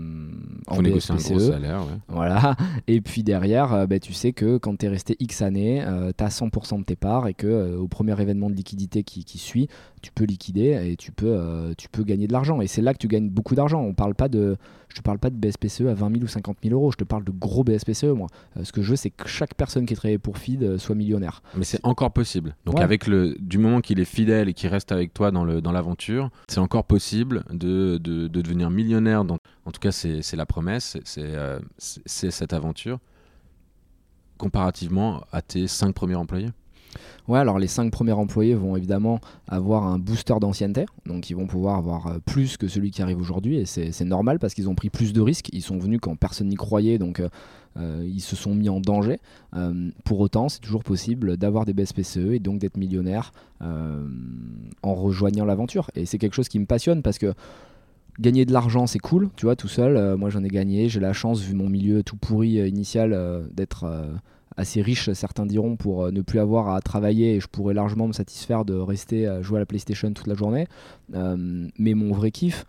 en négocier un gros salaire. Voilà. Et puis derrière, euh, bah, tu sais que quand tu es resté X années, tu as 100% de tes parts et que euh, au premier événement de liquidité qui, qui, suit, tu peux liquider et tu peux, euh, tu peux gagner de l'argent. Et c'est là que tu gagnes beaucoup d'argent. On parle pas de, je te parle pas de BSPCE à 20 000 ou 50 000 euros. Je te parle de gros BSPCE, moi. ce que je veux, c'est que chaque personne qui est travaillée pour Feed soit millionnaire. Mais c'est encore possible. Donc avec le, du moment qu'il est fidèle et qu'il reste avec toi dans le, dans l'aventure, c'est encore possible de, de, de devenir millionnaire dans en tout cas, c'est la promesse, euh, c'est cette aventure, comparativement à tes cinq premiers employés? Ouais, alors les cinq premiers employés vont évidemment avoir un booster d'ancienneté, donc ils vont pouvoir avoir euh, plus que celui qui arrive aujourd'hui, et c'est normal parce qu'ils ont pris plus de risques, ils sont venus quand personne n'y croyait, donc euh, ils se sont mis en danger. pour autant, c'est toujours possible d'avoir des BSPCE et donc d'être millionnaire en rejoignant l'aventure, et c'est quelque chose qui me passionne parce que Gagner de l'argent, c'est cool, tu vois, tout seul. Euh, moi, j'en ai gagné. J'ai la chance, vu mon milieu tout pourri euh, initial, euh, d'être assez riche, certains diront, pour ne plus avoir à travailler et je pourrais largement me satisfaire de rester jouer à la PlayStation toute la journée. mais mon vrai kiff,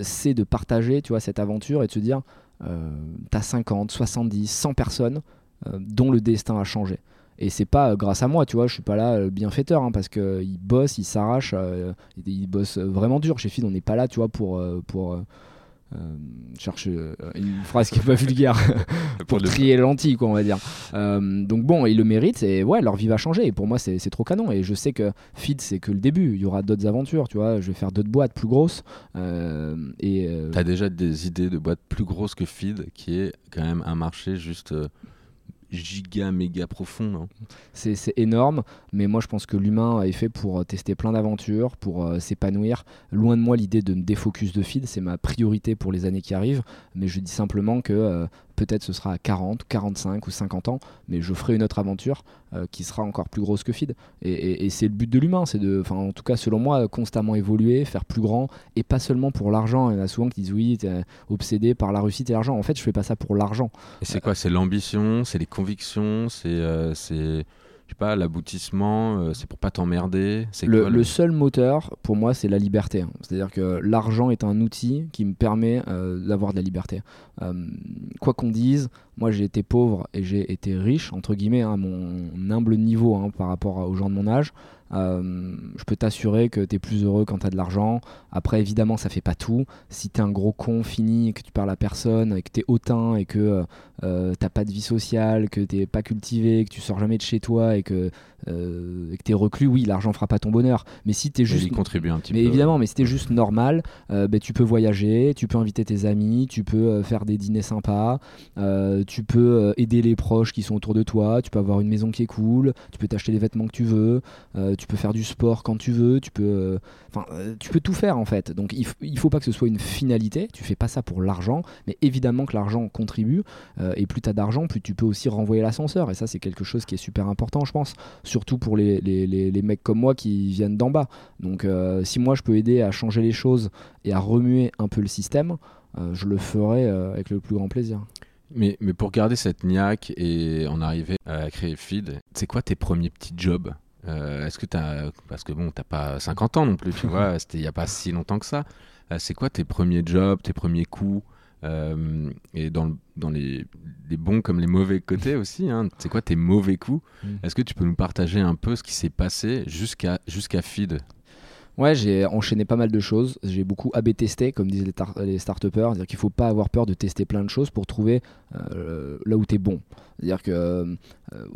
c'est de partager, tu vois, cette aventure et de se dire, t'as 50, 70, 100 personnes dont le destin a changé. Et c'est pas euh, grâce à moi, tu vois, je suis pas là euh, bienfaiteur, hein, parce qu'il bosse, il s'arrache, euh, il bosse vraiment dur. Chez Feed, on n'est pas là, tu vois, pour, pour cherche une phrase qui est pas vulgaire pour, trier lentilles, quoi, on va dire. donc bon, ils le méritent et ouais, leur vie va changer. Et pour moi, c'est trop canon. Et je sais que Feed, c'est que le début. Il y aura d'autres aventures, tu vois. Je vais faire d'autres boîtes plus grosses. et T'as déjà des idées de boîtes plus grosses que Feed, qui est quand même un marché juste giga méga profond. Hein. C'est énorme, mais moi je pense que l'humain est fait pour euh, tester plein d'aventures, pour euh, s'épanouir. Loin de moi l'idée de me défocus de feed, c'est ma priorité pour les années qui arrivent, mais je dis simplement que euh, peut-être ce sera à 40, 45 ou 50 ans, mais je ferai une autre aventure euh, qui sera encore plus grosse que Feed. Et, c'est le but de l'humain, c'est de, enfin en tout cas selon moi, constamment évoluer, faire plus grand, et pas seulement pour l'argent. Il y en a souvent qui disent oui, t'es obsédé par la réussite et l'argent. En fait, je fais pas ça pour l'argent. Et c'est quoi? C'est l'ambition, c'est les convictions, c'est euh, sais pas, l'aboutissement, euh, c'est pour pas t'emmerder. Le, le... seul moteur, pour moi, c'est la liberté. Hein. C'est-à-dire que l'argent est un outil qui me permet euh, d'avoir de la liberté. Euh, quoi qu'on dise, moi j'ai été pauvre et j'ai été riche, entre guillemets, à hein, mon humble niveau hein, par rapport aux gens de mon âge. Euh, je peux t'assurer que tu es plus heureux quand tu as de l'argent. Après, évidemment, ça fait pas tout. Si tu es un gros con fini, que tu parles à personne, et que tu es hautain et que euh, t'as pas de vie sociale, que tu pas cultivé, que tu sors jamais de chez toi et que euh, et que tu es reclus, oui, l'argent fera pas ton bonheur. Mais si tu es juste. contribue un petit mais évidemment, mais si juste normal, euh, ben, tu peux voyager, tu peux inviter tes amis, tu peux euh, faire des dîners sympas, tu peux aider les proches qui sont autour de toi, tu peux avoir une maison qui est cool, tu peux t'acheter les vêtements que tu veux, tu peux faire du sport quand tu veux, tu peux. Enfin, tu peux tout faire en fait. Donc il, il faut pas que ce soit une finalité, tu fais pas ça pour l'argent, mais évidemment que l'argent contribue, et plus tu as d'argent, plus tu peux aussi renvoyer l'ascenseur, et ça c'est quelque chose qui est super important, je pense surtout pour les, les, mecs comme moi qui viennent d'en bas. Donc euh, si moi je peux aider à changer les choses et à remuer un peu le système, euh, je le ferai euh, avec le plus grand plaisir. Mais, mais pour garder cette niaque et en arriver à créer Feed, c'est quoi tes premiers petits jobs? Est-ce que tu as. Parce que bon, t'as pas 50 ans non plus, tu vois, c'était il n'y a pas si longtemps que ça. c'est quoi tes premiers jobs, tes premiers coups euh, et dans, dans les, les, bons comme les mauvais côtés aussi, hein, c'est quoi tes mauvais coups? Mm. Est-ce que tu peux nous partager un peu ce qui s'est passé jusqu'à jusqu'à Feed? Ouais, j'ai enchaîné pas mal de choses. J'ai beaucoup AB testé, comme disent les, les start-upers. C'est-à-dire qu'il faut pas avoir peur de tester plein de choses pour trouver euh, là où tu es bon. C'est-à-dire que euh,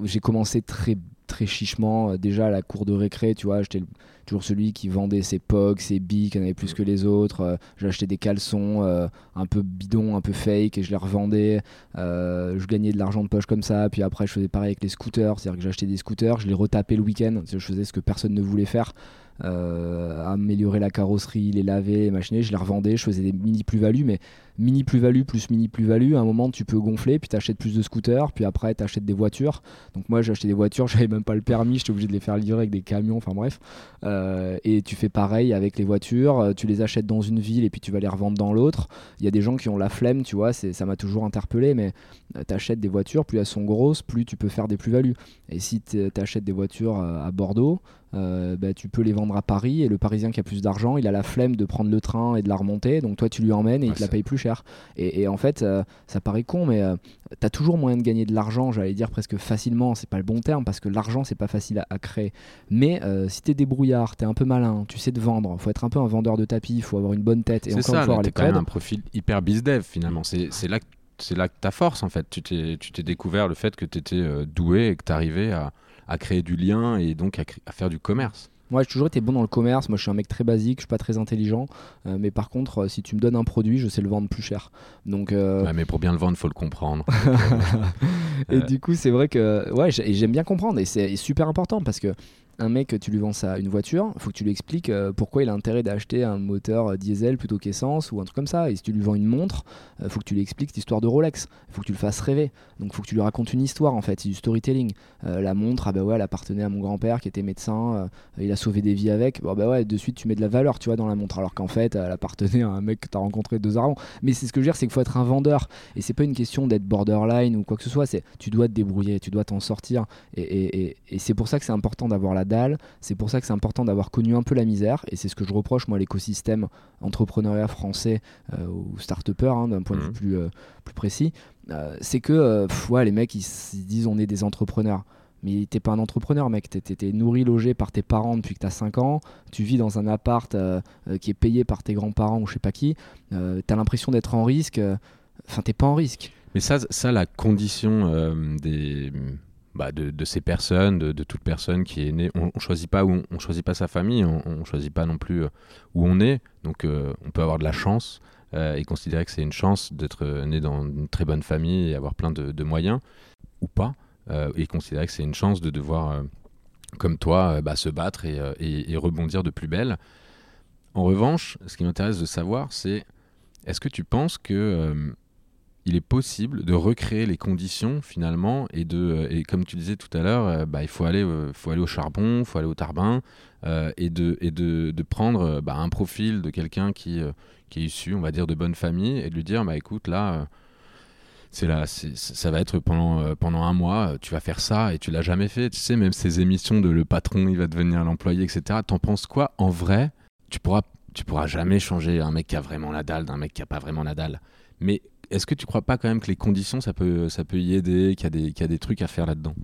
j'ai commencé très très chichement. Euh, déjà à la cour de récré, tu vois, j'étais toujours celui qui vendait ses pogs, ses billes, qui en avait plus que les autres. Euh, j'achetais des caleçons euh, un peu bidons, un peu fake, et je les revendais. je gagnais de l'argent de poche comme ça. Puis après, je faisais pareil avec les scooters, c'est-à-dire que j'achetais des scooters, je les retapais le week-end. Je faisais ce que personne ne voulait faire. améliorer la carrosserie, les laver, les machiner, je les revendais, je faisais des mini plus-values, mais mini plus-value plus mini plus-value, à un moment tu peux gonfler, puis tu achètes plus de scooters, puis après tu achètes des voitures. Donc moi j'ai acheté des voitures, j'avais même pas le permis, j'étais obligé de les faire livrer avec des camions, enfin bref. Euh, et tu fais pareil avec les voitures, euh, tu les achètes dans une ville et puis tu vas les revendre dans l'autre. Il y a des gens qui ont la flemme, tu vois, ça m'a toujours interpellé, mais euh, tu achètes des voitures, plus elles sont grosses, plus tu peux faire des plus-values. Et si tu achètes des voitures à Bordeaux, bah, tu peux les vendre à Paris et le Parisien qui a plus d'argent, il a la flemme de prendre le train et de la remonter, donc toi tu lui emmènes et il te la paye plus cher. Et, en fait, euh, ça paraît con, mais euh, tu as toujours moyen de gagner de l'argent, j'allais dire presque facilement, c'est pas le bon terme, parce que l'argent, c'est pas facile à, créer. Mais euh, si tu es débrouillard, tu es un peu malin, tu sais te vendre, faut être un peu un vendeur de tapis, il faut avoir une bonne tête. Et encore ça, une fois, quand même un profil hyper bizdev finalement. C'est là là que ta force en fait. Tu t'es découvert le fait que tu étais doué et que tu arrivais à, créer du lien et donc à faire du commerce. Moi, j'ai toujours été bon dans le commerce. Moi, je suis un mec très basique, je suis pas très intelligent. Euh, mais par contre, euh, si tu me donnes un produit, je sais le vendre plus cher. Donc, euh, mais pour bien le vendre, faut le comprendre. et du coup, c'est vrai que ouais, j'aime bien comprendre et c'est super important parce que un mec, tu lui vends ça, une voiture, faut que tu lui expliques euh, pourquoi il a intérêt d'acheter un moteur euh, diesel plutôt qu'essence ou un truc comme ça. Et si tu lui vends une montre, euh, faut que tu lui expliques l'histoire de Rolex. Faut que tu le fasses rêver. Donc faut que tu lui racontes une histoire en fait, c'est du storytelling. la montre, ah bah ouais, elle appartenait à mon grand-père qui était médecin, il a sauvé des vies avec. Bon bah ouais, de suite tu mets de la valeur, tu vois, dans la montre, alors qu'en fait, elle appartenait à un mec que tu as rencontré deux ans avant. Mais c'est ce que je veux dire, c'est qu'il faut être un vendeur. Et c'est pas une question d'être borderline ou quoi que ce soit, c'est tu dois te débrouiller, tu dois t'en sortir. Et, et, et c'est pour ça que c'est important d'avoir la dalle. C'est pour ça que c'est important d'avoir connu un peu la misère, et c'est ce que je reproche moi à l'écosystème entrepreneuriat français euh, ou start-upper hein, d'un point de vue mmh. plus, euh, plus précis. Euh, c'est que ouais, les mecs ils, se disent on est des entrepreneurs. Mais t'es pas un entrepreneur, mec. T'es, t'es nourri, logé par tes parents depuis que t'as 5 ans. Tu vis dans un appart euh, qui est payé par tes grands-parents ou je sais pas qui. Euh, t'as l'impression d'être en risque. Enfin, t'es pas en risque. Mais ça, ça la condition des, bah, de, ces personnes, de, toute personne qui est née, on, on choisit pas où on, choisit pas sa famille, on, on choisit pas non plus où on est. Donc, on peut avoir de la chance et considérer que c'est une chance d'être né dans une très bonne famille et avoir plein de moyens, ou pas. Euh, et considérer que c'est une chance de devoir, euh, comme toi, euh, bah, se battre et, rebondir de plus belle. En revanche, ce qui m'intéresse de savoir, c'est est-ce que tu penses que il est possible de recréer les conditions finalement et de et comme tu disais tout à l'heure bah, il faut aller faut aller au charbon faut aller au tarbin et de et de, de prendre bah, un profil de quelqu'un qui qui est issu on va dire de bonne famille et de lui dire bah écoute là c'est là, ça va être pendant, euh, pendant un mois, tu vas faire ça et tu l'as jamais fait. Tu sais, même ces émissions de le patron, il va devenir l'employé, etc. T'en penses quoi En vrai, tu pourras, tu pourras jamais changer un mec qui a vraiment la dalle d'un mec qui a pas vraiment la dalle. Mais est-ce que tu crois pas quand même que les conditions, ça peut, ça peut y aider, qu'il y, a des trucs à faire là-dedans?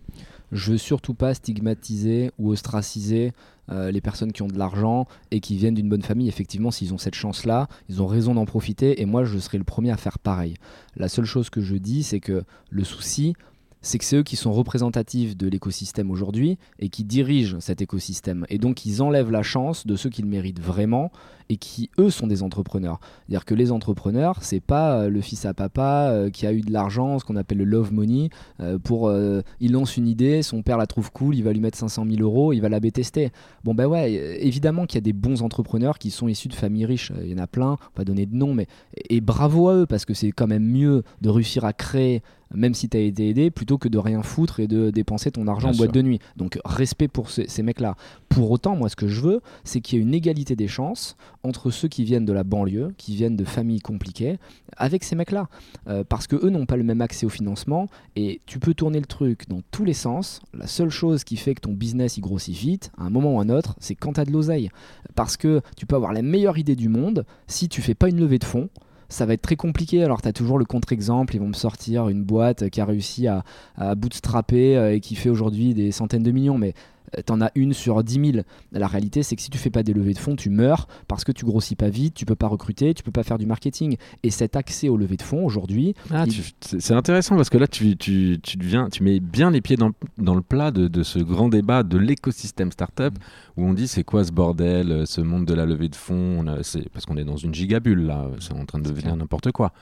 Je veux surtout pas stigmatiser ou ostraciser euh, les personnes qui ont de l'argent et qui viennent d'une bonne famille, effectivement, s'ils ont cette chance-là, ils ont raison d'en profiter et moi je serai le premier à faire pareil. La seule chose que je dis, c'est que le souci, c'est que c'est eux qui sont représentatifs de l'écosystème aujourd'hui et qui dirigent cet écosystème. Et donc ils enlèvent la chance de ceux qui le méritent vraiment et qui eux sont des entrepreneurs. C'est-à-dire que les entrepreneurs, c'est pas euh, le fils à papa euh, qui a eu de l'argent, ce qu'on appelle le love money, euh, pour il lance une idée, son père la trouve cool, il va lui mettre 500 000 euros, il va la tester. Bon ben ouais, évidemment qu'il y a des bons entrepreneurs qui sont issus de familles riches, il y en a plein, on va donner de noms, mais et bravo à eux parce que c'est quand même mieux de réussir à créer même si tu as été aidé, plutôt que de rien foutre et de dépenser ton argent en boîte de nuit. Donc respect pour ces mecs-là. Pour autant, moi, ce que je veux, c'est qu'il y ait une égalité des chances entre ceux qui viennent de la banlieue, qui viennent de familles compliquées, avec ces mecs-là. Euh, parce que eux n'ont pas le même accès au financement et tu peux tourner le truc dans tous les sens. La seule chose qui fait que ton business il grossit vite, à un moment ou un autre, c'est quand tu as de l'oseille. Parce que tu peux avoir la meilleure idée du monde, si tu fais pas une levée de fonds, ça va être très compliqué. Alors, tu as toujours le contre-exemple. Ils vont me sortir une boîte qui a réussi à, à bootstrapper euh, et qui fait aujourd'hui des centaines de millions. Mais t'en as une sur 10 000. La réalité, c'est que si tu fais pas des levées de fonds, tu meurs parce que tu grossis pas vite, tu peux pas recruter, tu peux pas faire du marketing. Et cet accès aux levées de fonds aujourd'hui. Ah, c'est intéressant parce que là, tu, tu, tu, deviens, tu mets bien les pieds dans, dans le plat de, de, ce grand débat de l'écosystème startup où on dit c'est quoi ce bordel, euh, ce monde de la levée de fonds? parce qu'on est dans une gigabulle là, c'est en train de devenir n'importe quoi.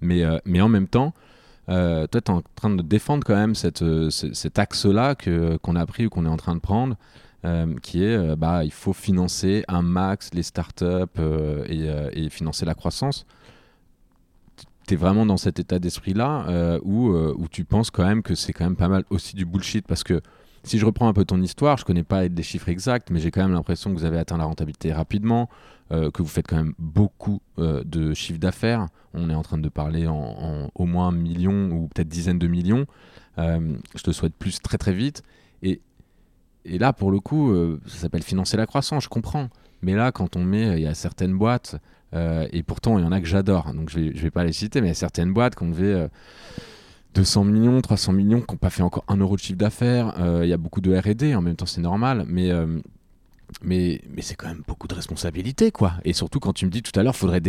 Mais, euh, mais en même temps, toi, tu es en train de défendre quand même cette, euh, cet axe-là qu'on a pris ou qu'on est en train de prendre, euh, qui est bah, il faut financer un max les startups et, et financer la croissance. Tu es vraiment dans cet état d'esprit-là où, où tu penses quand même que c'est quand même pas mal aussi du bullshit parce que si je reprends un peu ton histoire, je connais pas des chiffres exacts, mais j'ai quand même l'impression que vous avez atteint la rentabilité rapidement, euh, que vous faites quand même beaucoup euh, de chiffre d'affaires. On est en train de parler en, au moins millions ou peut-être dizaines de millions. Euh, je te souhaite plus très très vite. Et, là, pour le coup, ça s'appelle financer la croissance, je comprends. Mais là, quand on met, il y a certaines boîtes, et pourtant il y en a que j'adore, donc je vais, vais pas les citer, mais il y a certaines boîtes qu'on devait 200 millions, 300 millions qui n'ont pas fait encore un euro de chiffre d'affaires. Euh, il y a beaucoup de RD, en même temps c'est normal, mais, euh, mais, mais c'est quand même beaucoup de responsabilités, quoi. Et surtout quand tu me dis tout à l'heure, il faudrait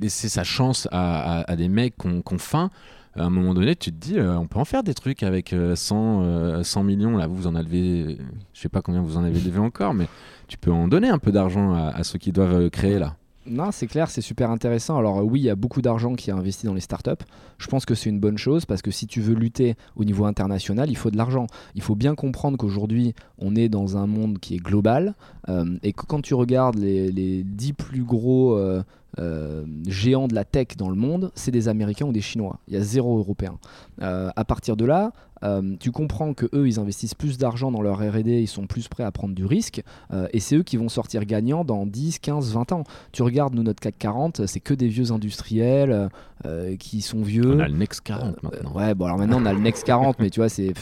laisser sa chance à, des mecs qui ont faim. À un moment donné, tu te dis, euh, on peut en faire des trucs avec 100, 100 millions. Là, vous, vous en avez, je sais pas combien vous en avez levé encore, mais tu peux en donner un peu d'argent à ceux qui doivent créer là. Non, c'est clair, c'est super intéressant. Alors oui, il y a beaucoup d'argent qui est investi dans les startups. Je pense que c'est une bonne chose parce que si tu veux lutter au niveau international, il faut de l'argent. Il faut bien comprendre qu'aujourd'hui, on est dans un monde qui est global euh, et que quand tu regardes les, les 10 plus gros euh, euh, géants de la tech dans le monde, c'est des Américains ou des Chinois. Il y a zéro Européen. à partir de là, euh, tu comprends que eux ils investissent plus d'argent dans leur R&D, ils sont plus prêts à prendre du risque euh, et c'est eux qui vont sortir gagnants dans 10, 15, 20 ans. Tu regardes nous notre CAC 40, c'est que des vieux industriels euh, qui sont vieux. On a le Next 40 maintenant. ouais, bon alors maintenant on a le Next 40 mais tu vois c'est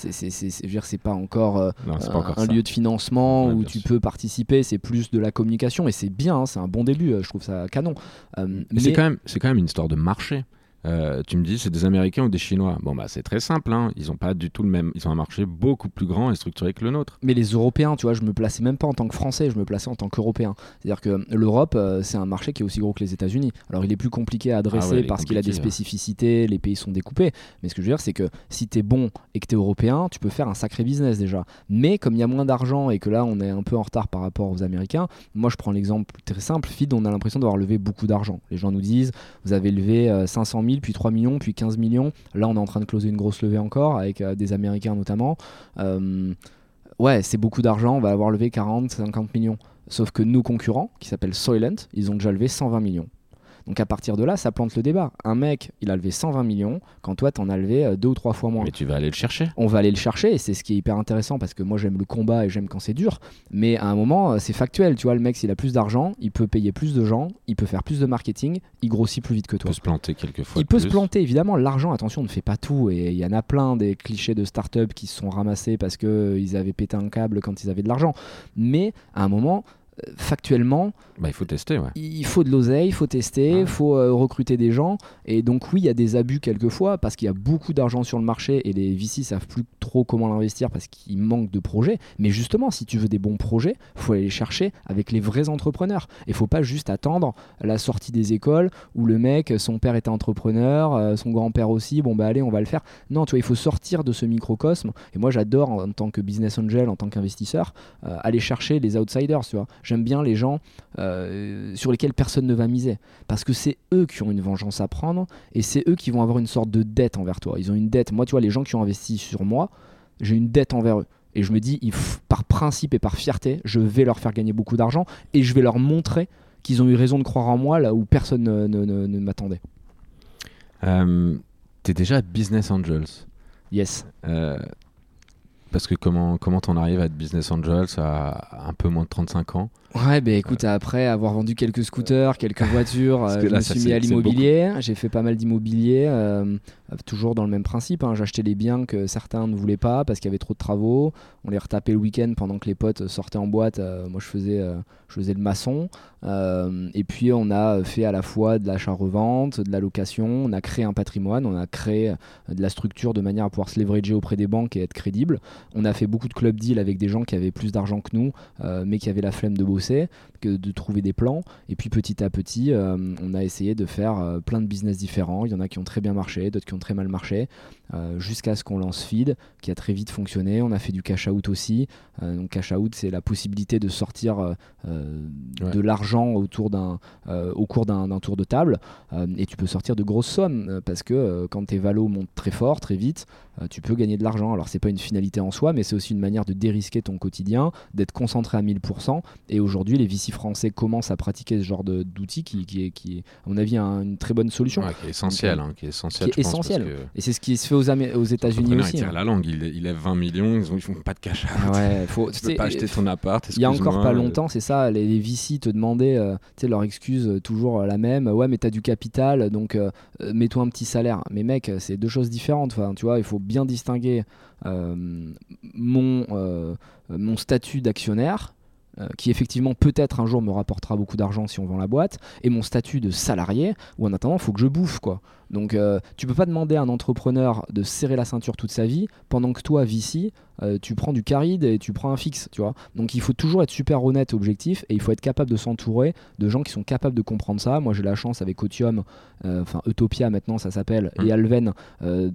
c'est pas encore, pas encore un, lieu de financement où tu peux participer, c'est plus de la communication et c'est bien, hein, c'est un bon début, je trouve ça canon. mais, c'est quand même c'est quand même une histoire de marché. Euh, tu me dis, c'est des Américains ou des Chinois? Bon, bah, c'est très simple. Hein. Ils ont pas du tout le même. Ils ont un marché beaucoup plus grand et structuré que le nôtre. Mais les Européens, tu vois, je me plaçais même pas en tant que Français, je me plaçais en tant qu'Européen. C'est-à-dire que l'Europe, euh, c'est un marché qui est aussi gros que les États-Unis. Alors, il est plus compliqué à adresser Ah ouais, est parce qu'il a des ouais. spécificités, les pays sont découpés. Mais ce que je veux dire, c'est que si tu es bon et que tu es européen, tu peux faire un sacré business déjà. Mais comme il y a moins d'argent et que là, on est un peu en retard par rapport aux Américains, moi, je prends l'exemple très simple. Feed, on a l'impression d'avoir levé beaucoup d'argent. Les gens nous disent, vous avez levé euh, 500 000, puis 3 millions, puis 15 millions. Là, on est en train de closer une grosse levée encore, avec euh, des Américains notamment. Euh, ouais, c'est beaucoup d'argent, on va avoir levé 40, 50 millions. Sauf que nos concurrents, qui s'appellent Soylent, ils ont déjà levé 120 millions. Donc à partir de là, ça plante le débat. Un mec, il a levé 120 millions, quand toi, t'en as levé euh, deux ou trois fois moins. Mais tu vas aller le chercher. on va aller le chercher et c'est ce qui est hyper intéressant parce que moi j'aime le combat et j'aime quand c'est dur. Mais à un moment euh, c'est factuel. Tu vois le mec s'il a plus d'argent il peut payer plus de gens il peut faire plus de marketing il grossit plus vite que Il toi peut se planter quelques fois. il peut se planter évidemment. L'argent attention ne fait pas tout. Et il y en a plein des clichés de start-up qui se sont ramassés parce que euh, avaient pété un câble quand ils avaient de l'argent. Mais à un moment factuellement Bah, il faut tester, ouais. il faut de l'oseille, il faut tester, il faut euh, recruter des gens. Et donc oui, il y a des abus quelquefois parce qu'il y a beaucoup d'argent sur le marché et les VC savent plus trop comment l'investir parce qu'il manque de projets. Mais justement, si tu veux des bons projets, faut aller les chercher avec les vrais entrepreneurs. Il faut pas juste attendre la sortie des écoles où le mec, son père était entrepreneur, euh, son grand-père aussi, bon bah allez, on va le faire. Non, tu vois, il faut sortir de ce microcosme. Et moi, j'adore en tant que business angel, en tant qu'investisseur, euh, aller chercher les outsiders, tu vois. J'aime bien les gens euh, sur lesquels personne ne va miser. Parce que c'est eux qui ont une vengeance à prendre et c'est eux qui vont avoir une sorte de dette envers toi. Ils ont une dette. Moi, tu vois, les gens qui ont investi sur moi, j'ai une dette envers eux. Et je me dis, par principe et par fierté, je vais leur faire gagner beaucoup d'argent et je vais leur montrer qu'ils ont eu raison de croire en moi là où personne ne, ne- ne- ne m'attendait. Euh, T'es déjà Business Angels. Yes. Euh, parce que comment comment t'en arrives à être Business Angels à un peu moins de 35 ans? Ouais, bah écoute, après avoir vendu quelques scooters, quelques voitures, euh, je là, me suis mis à l'immobilier. J'ai fait pas mal d'immobilier, euh, euh, toujours dans le même principe. hein. J'achetais les biens que certains ne voulaient pas parce qu'il y avait trop de travaux. On les retapait le week-end pendant que les potes sortaient en boîte. Euh, moi, je faisais, euh, je faisais le maçon. Et puis, on a fait à la fois de l'achat-revente, de la location. On a créé un patrimoine. On a créé de la structure de manière à pouvoir se leverager auprès des banques et être crédible. On a fait beaucoup de club deals avec des gens qui avaient plus d'argent que nous, mais qui avaient la flemme de bosser, que de trouver des plans. Et puis petit à petit, euh, on a essayé de faire euh, plein de business différents. Il y en a qui ont très bien marché, d'autres qui ont très mal marché, euh, jusqu'à ce qu'on lance Feed, qui a très vite fonctionné. On a fait du cash out aussi. Donc cash out, c'est la possibilité de sortir Ouais. de l'argent autour d'un, au cours d'un, tour de table. Et tu peux sortir de grosses sommes parce que quand tes valos montent très fort, très vite, euh, tu peux gagner de l'argent. Alors c'est pas une finalité en soi, mais c'est aussi une manière de dérisquer ton quotidien, d'être concentré à 1000%. Et aujourd'hui, les VC français commencent à pratiquer ce genre d'outil qui, qui est, qui est, à mon avis, un- une très bonne solution. Ouais, qui est essentiel, hein, qui est essentiel. Qui est essentiel. Et c'est ce qui se fait aux, États-Unis aussi. Il tire hein. la langue, il, il lève 20 millions, ils, ont, ils font pas de cash. Ouais, faut, tu peux pas acheter ton appart. Il y a encore pas euh, longtemps, c'est ça, les, les VC te demandaient, euh, tu sais, leur excuse toujours la même, ouais, mais t'as du capital, donc euh, mets-toi un petit salaire. Mais mec, c'est deux choses différentes, enfin, tu vois, il faut bien distinguer euh, mon, euh, mon statut d'actionnaire, euh, qui effectivement peut-être un jour me rapportera beaucoup d'argent si on vend la boîte, et mon statut de salarié, où en attendant, il faut que je bouffe, quoi. Donc euh, tu peux pas demander à un entrepreneur de serrer la ceinture toute sa vie, pendant que toi, euh, tu prends du caride et tu prends un fixe, tu vois. Donc il faut toujours être super honnête objectif et il faut être capable de s'entourer de gens qui sont capables de comprendre ça. Moi j'ai la chance avec Otium, euh, enfin Utopia maintenant ça s'appelle, et Alven, euh,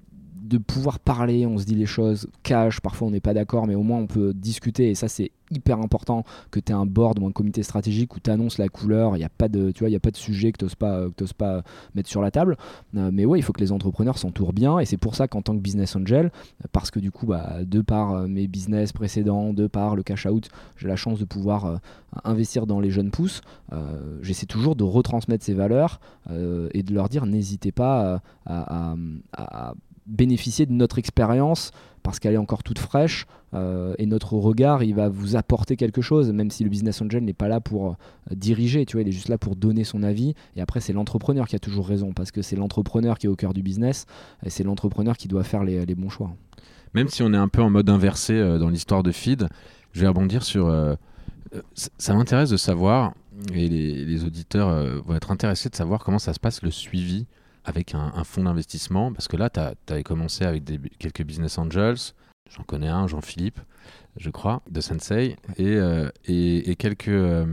de pouvoir parler, on se dit les choses cash, parfois on n'est pas d'accord, mais au moins on peut discuter et ça c'est hyper important que tu aies un board ou un comité stratégique où tu annonces la couleur, il n'y a pas de tu vois, y a pas de sujet que tu n'oses pas, t'oses pas mettre sur la table. Euh, mais ouais, il faut que les entrepreneurs s'entourent bien et c'est pour ça qu'en tant que business angel, parce que du coup, bah, de par euh, mes business précédents, de par le cash out, j'ai la chance de pouvoir euh, investir dans les jeunes pousses. Euh, J'essaie toujours de retransmettre ces valeurs euh, et de leur dire n'hésitez pas euh, à bénéficier de notre expérience parce qu'elle est encore toute fraîche euh, et notre regard il va vous apporter quelque chose même si le business angel n'est pas là pour euh, diriger tu vois il est juste là pour donner son avis et après c'est l'entrepreneur qui a toujours raison parce que c'est l'entrepreneur qui est au cœur du business et c'est l'entrepreneur qui doit faire les, bons choix Même si on est un peu en mode inversé euh, dans l'histoire de Feed, je vais rebondir sur. ça m'intéresse de savoir, et les, auditeurs vont être intéressés de savoir comment ça se passe le suivi avec un, fonds d'investissement Parce que là, tu avais commencé avec des, quelques business angels. J'en connais un, Jean-Philippe, je crois, de Sensei, et, et, quelques. et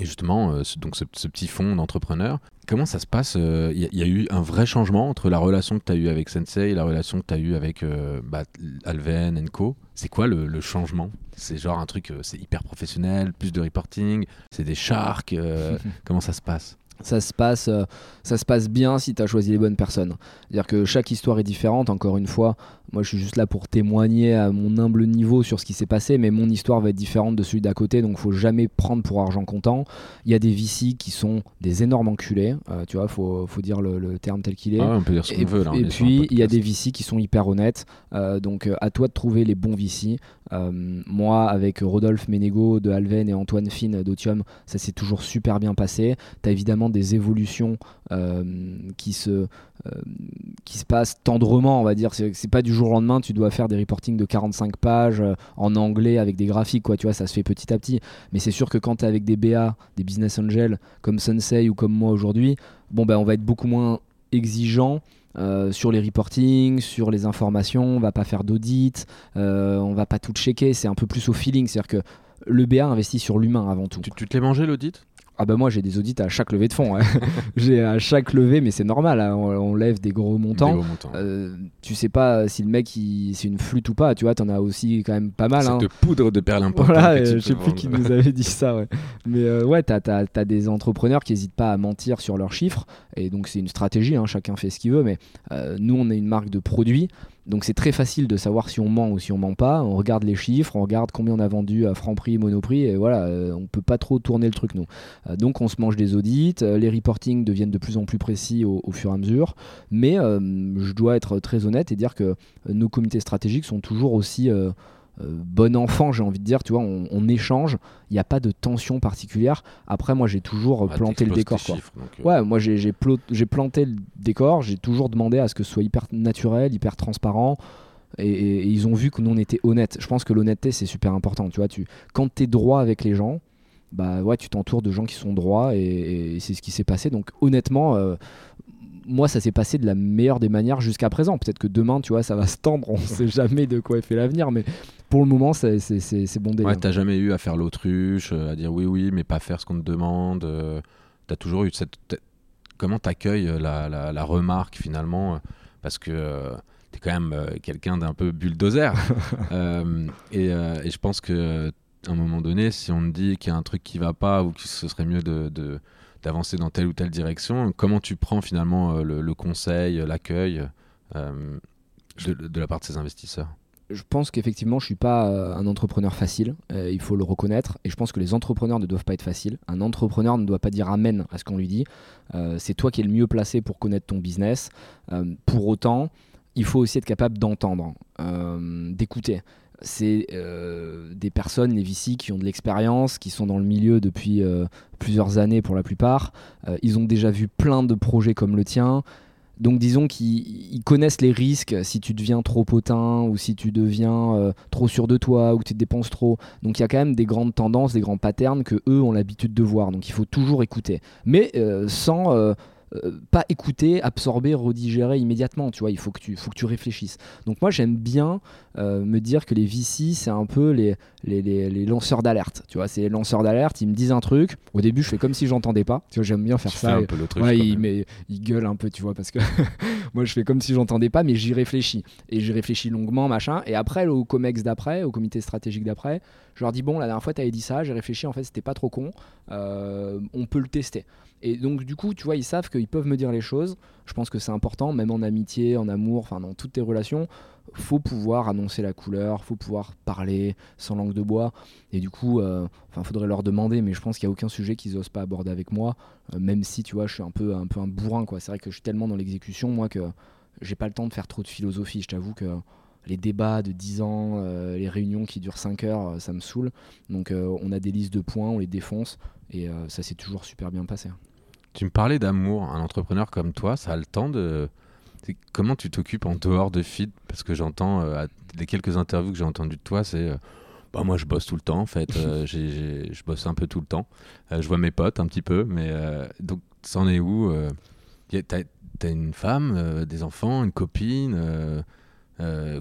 justement, donc ce, petit fonds d'entrepreneurs. Comment ça se passe Il y, a eu un vrai changement entre la relation que tu as eue avec Sensei et la relation que tu as eue avec bah, Alven, Co. C'est quoi le, changement? C'est genre un truc, c'est hyper professionnel, plus de reporting, c'est des sharks. comment ça se passe? Ça se passe, euh, ça se passe bien si tu as choisi les bonnes personnes. C'est-à-dire que chaque histoire est différente, encore une fois. Moi, je suis juste là pour témoigner à mon humble niveau sur ce qui s'est passé, mais mon histoire va être différente de celui d'à côté, donc faut jamais prendre pour argent comptant. Il y a des VC qui sont des énormes enculés, euh, tu vois, faut, faut dire le, terme tel qu'il est. Ah on peut dire ce qu'on veut. Là, et puis, il y a des VC qui sont hyper honnêtes, euh, donc à toi de trouver les bons VC. Moi, avec Rodolphe Ménégo de Alven et Antoine Finn d'Otium, ça s'est toujours super bien passé. Tu as évidemment des évolutions euh, qui, se, euh, qui se passent tendrement, on va dire. C'est pas du jour au lendemain, tu dois faire des reportings de 45 pages euh, en anglais avec des graphiques, quoi, tu vois, ça se fait petit à petit. Mais c'est sûr que quand tu es avec des BA, des business angels comme Sensei ou comme moi aujourd'hui, bon, ben, on va être beaucoup moins exigeant. Sur les reportings, sur les informations, on va pas faire d'audit, on va pas tout checker, c'est un peu plus au feeling, c'est-à-dire que le BA investit sur l'humain avant tout. Tu, tu te l'es mangé l'audit? Ah bah moi j'ai des audits à chaque levée de fonds. Hein. j'ai à chaque levée, mais c'est normal, hein. on, lève des gros montants. Euh, tu sais pas si le mec c'est une flûte ou pas, tu vois, t'en as aussi quand même pas mal. C'est hein. de poudre de perlimpinpin. Voilà, je sais plus qui nous avait dit ça. Ouais. Mais euh, ouais, t'as as, des entrepreneurs qui n'hésitent pas à mentir sur leurs chiffres, et donc c'est une stratégie, chacun fait ce qu'il veut, mais euh, nous on est une marque de produits. Donc c'est très facile de savoir si on ment ou si on ment pas. On regarde les chiffres, on regarde combien on a vendu à Franprix, Monoprix, et voilà, euh, on peut pas trop tourner le truc nous. Euh, donc on se mange des audits, euh, les reportings deviennent de plus en plus précis au, fur et à mesure, mais je dois être très honnête et dire que nos comités stratégiques sont toujours aussi euh, bon enfant, j'ai envie de dire, tu vois, on, échange, il n'y a pas de tension particulière. Après, moi, j'ai toujours planté le décor. Quoi. Euh. Ouais, moi, j'ai planté le décor, j'ai toujours demandé à ce que ce soit hyper naturel, hyper transparent. Et, ils ont vu que nous, on était honnête. Je pense que l'honnêteté, c'est super important. Tu vois, tu, quand tu es droit avec les gens, bah ouais, tu t'entoures de gens qui sont droits et, c'est ce qui s'est passé. Donc, honnêtement, euh, moi, ça s'est passé de la meilleure des manières jusqu'à présent. Peut-être que demain, tu vois, ça va se tendre. On ne sait jamais de quoi est fait l'avenir, mais pour le moment, c'est bon délire. Ouais, t'as jamais eu à faire l'autruche, euh, à dire oui, oui, mais pas faire ce qu'on te demande. Euh, tu as toujours eu cette. Comment t'accueilles euh, la, la, remarque finalement Parce que tu es quand même quelqu'un d'un peu bulldozer. et, et, je pense que un moment donné, si on te dit qu'il y a un truc qui va pas ou que ce serait mieux de, d'avancer dans telle ou telle direction, comment tu prends finalement le, conseil, l'accueil de, de, la part de ces investisseurs? Je pense qu'effectivement, je suis pas euh, un entrepreneur facile. Euh, il faut le reconnaître. Et je pense que les entrepreneurs ne doivent pas être faciles. Un entrepreneur ne doit pas dire amen à ce qu'on lui dit. Euh, c'est toi qui es le mieux placé pour connaître ton business. pour autant, il faut aussi être capable d'entendre, d'écouter. C'est des personnes, les VC, qui ont de l'expérience, qui sont dans le milieu depuis plusieurs années pour la plupart. ils ont déjà vu plein de projets comme le tien. Donc disons qu'ils connaissent les risques si tu deviens trop potin ou si tu deviens euh, trop sûr de toi ou que tu dépenses trop. Donc il y a quand même des grandes tendances, des grands patterns que eux ont l'habitude de voir. Donc il faut toujours écouter. Mais euh, sans... Euh, pas écouter, absorber, redigérer immédiatement. Tu vois, il faut que tu, faut que tu réfléchisses. Donc moi, j'aime bien euh, me dire que les VC, c'est un peu les, les, les, lanceurs d'alerte. Tu vois, c'est les lanceurs d'alerte. Ils me disent un truc. Au début, je fais comme si j'entendais pas. Tu vois, j'aime bien faire ça. Un peu ouais, il, il, gueule un peu, tu vois, parce que moi, je fais comme si j'entendais pas, mais j'y réfléchis. Et j'y réfléchis longuement, machin. Et après, au COMEX d'après, au comité stratégique d'après, je leur dis bon, la dernière fois, tu avais dit ça, j'ai réfléchi, en fait, c'était pas trop con. Euh, on peut le tester. Et donc, du coup, tu vois, ils savent qu'ils peuvent me dire les choses. Je pense que c'est important, même en amitié, en amour, enfin, dans toutes tes relations. Faut pouvoir annoncer la couleur, faut pouvoir parler sans langue de bois. Et du coup, euh, enfin, faudrait leur demander, mais je pense qu'il n'y a aucun sujet qu'ils osent pas aborder avec moi, euh, même si, tu vois, je suis un peu un, peu un bourrin, quoi. C'est vrai que je suis tellement dans l'exécution, moi, que j'ai pas le temps de faire trop de philosophie. Je t'avoue que les débats de 10 ans, euh, les réunions qui durent 5 heures, ça me saoule. Donc on a des listes de points, on les défonce et ça s'est toujours super bien passé. Tu me parlais d'amour. Un entrepreneur comme toi, ça a le temps de. Comment tu t'occupes en dehors de feed? Parce que j'entends, euh, les quelques interviews que j'ai entendues de toi, c'est. Euh, bah, moi, je bosse tout le temps, en fait. Euh, je bosse un peu tout le temps. je vois mes potes un petit peu, mais donc, c'en est où tu as une femme, des enfants, une copine.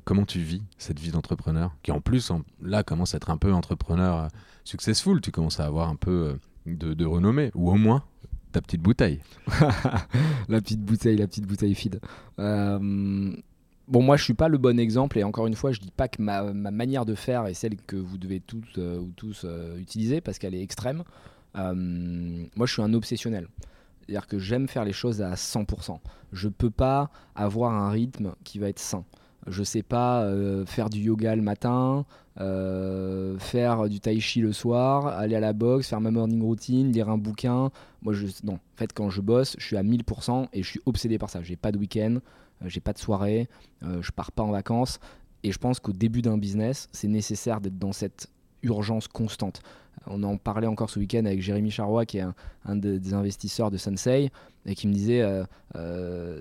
comment tu vis cette vie d'entrepreneur? Qui en plus là commence à être un peu entrepreneur successful tu commences à avoir un peu de, de renommée ou au moins ta petite bouteille. la petite bouteille, la petite bouteille feed. Euh, bon, moi, je suis pas le bon exemple, et encore une fois, je dis pas que ma, manière de faire est celle que vous devez toutes euh, ou tous euh, utiliser parce qu'elle est extrême. moi, je suis un obsessionnel. C'est-à-dire que j'aime faire les choses à 100%. Je peux pas avoir un rythme qui va être sain je sais pas euh, faire du yoga le matin, euh, faire du tai chi le soir, aller à la boxe, faire ma morning routine, lire un bouquin. Moi, je, non. En fait, quand je bosse, je suis à 1000% et je suis obsédé par ça. J'ai pas de week-end, euh, j'ai pas de soirée, je pars pas en vacances. Et je pense qu'au début d'un business, c'est nécessaire d'être dans cette urgence constante. On en parlait encore ce week-end avec Jérémy Charrois, qui est un, des investisseurs de Sensei, et qui me disait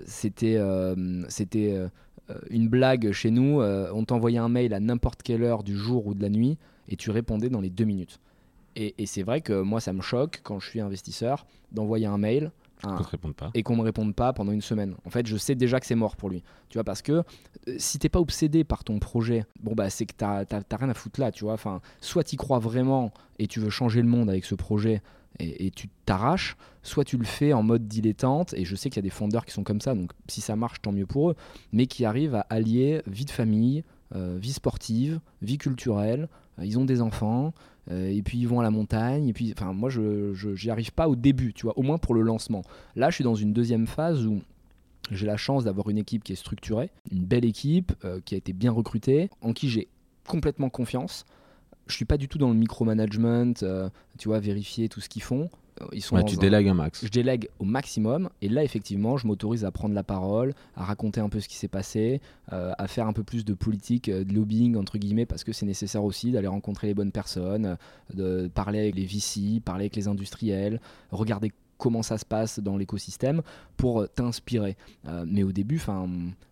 c'était c'était euh, une blague chez nous, euh, on t'envoyait un mail à n'importe quelle heure du jour ou de la nuit et tu répondais dans les deux minutes. Et, c'est vrai que moi, ça me choque quand je suis investisseur d'envoyer un mail et qu'on me réponde pas pendant une semaine. En fait, je sais déjà que c'est mort pour lui. Tu vois, parce que euh, si t'es pas obsédé par ton projet, bon bah c'est que t'as rien à foutre là, tu vois. Enfin, soit tu crois vraiment et tu veux changer le monde avec ce projet, et, tu t'arraches, soit tu le fais en mode dilettante, et je sais qu'il y a des fondeurs qui sont comme ça, donc si ça marche, tant mieux pour eux, mais qui arrivent à allier vie de famille, euh, vie sportive, vie culturelle, euh, ils ont des enfants, euh, et puis ils vont à la montagne, et puis, moi, je n'y arrive pas au début, tu vois, au moins pour le lancement. Là, je suis dans une deuxième phase où j'ai la chance d'avoir une équipe qui est structurée, une belle équipe qui a été bien recrutée, en qui j'ai complètement confiance je suis pas du tout dans le micromanagement, euh, tu vois, vérifier tout ce qu'ils font. Euh, ils sont tu délègues un max. Je délègue au maximum. Et là, effectivement, je m'autorise à prendre la parole, à raconter un peu ce qui s'est passé, euh, à faire un peu plus de politique, de lobbying, entre guillemets, parce que c'est nécessaire aussi d'aller rencontrer les bonnes personnes, de parler avec les VC, parler avec les industriels, regarder comment ça se passe dans l'écosystème pour t'inspirer. Euh, mais au début,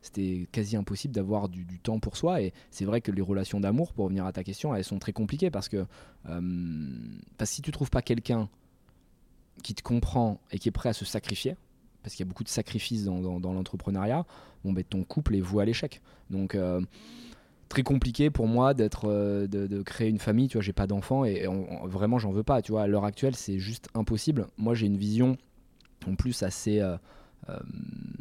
c'était quasi impossible d'avoir du, temps pour soi. Et c'est vrai que les relations d'amour, pour revenir à ta question, elles sont très compliquées parce que, euh, si tu trouves pas quelqu'un qui te comprend et qui est prêt à se sacrifier, parce qu'il y a beaucoup de sacrifices dans, l'entrepreneuriat, bon, ben, ton couple est voué à l'échec. Donc, euh, très compliqué pour moi d'être euh, de, créer une famille tu vois j'ai pas d'enfants et, vraiment j'en veux pas tu vois. À l'heure actuelle c'est juste impossible. Moi j'ai une vision en plus assez euh, euh,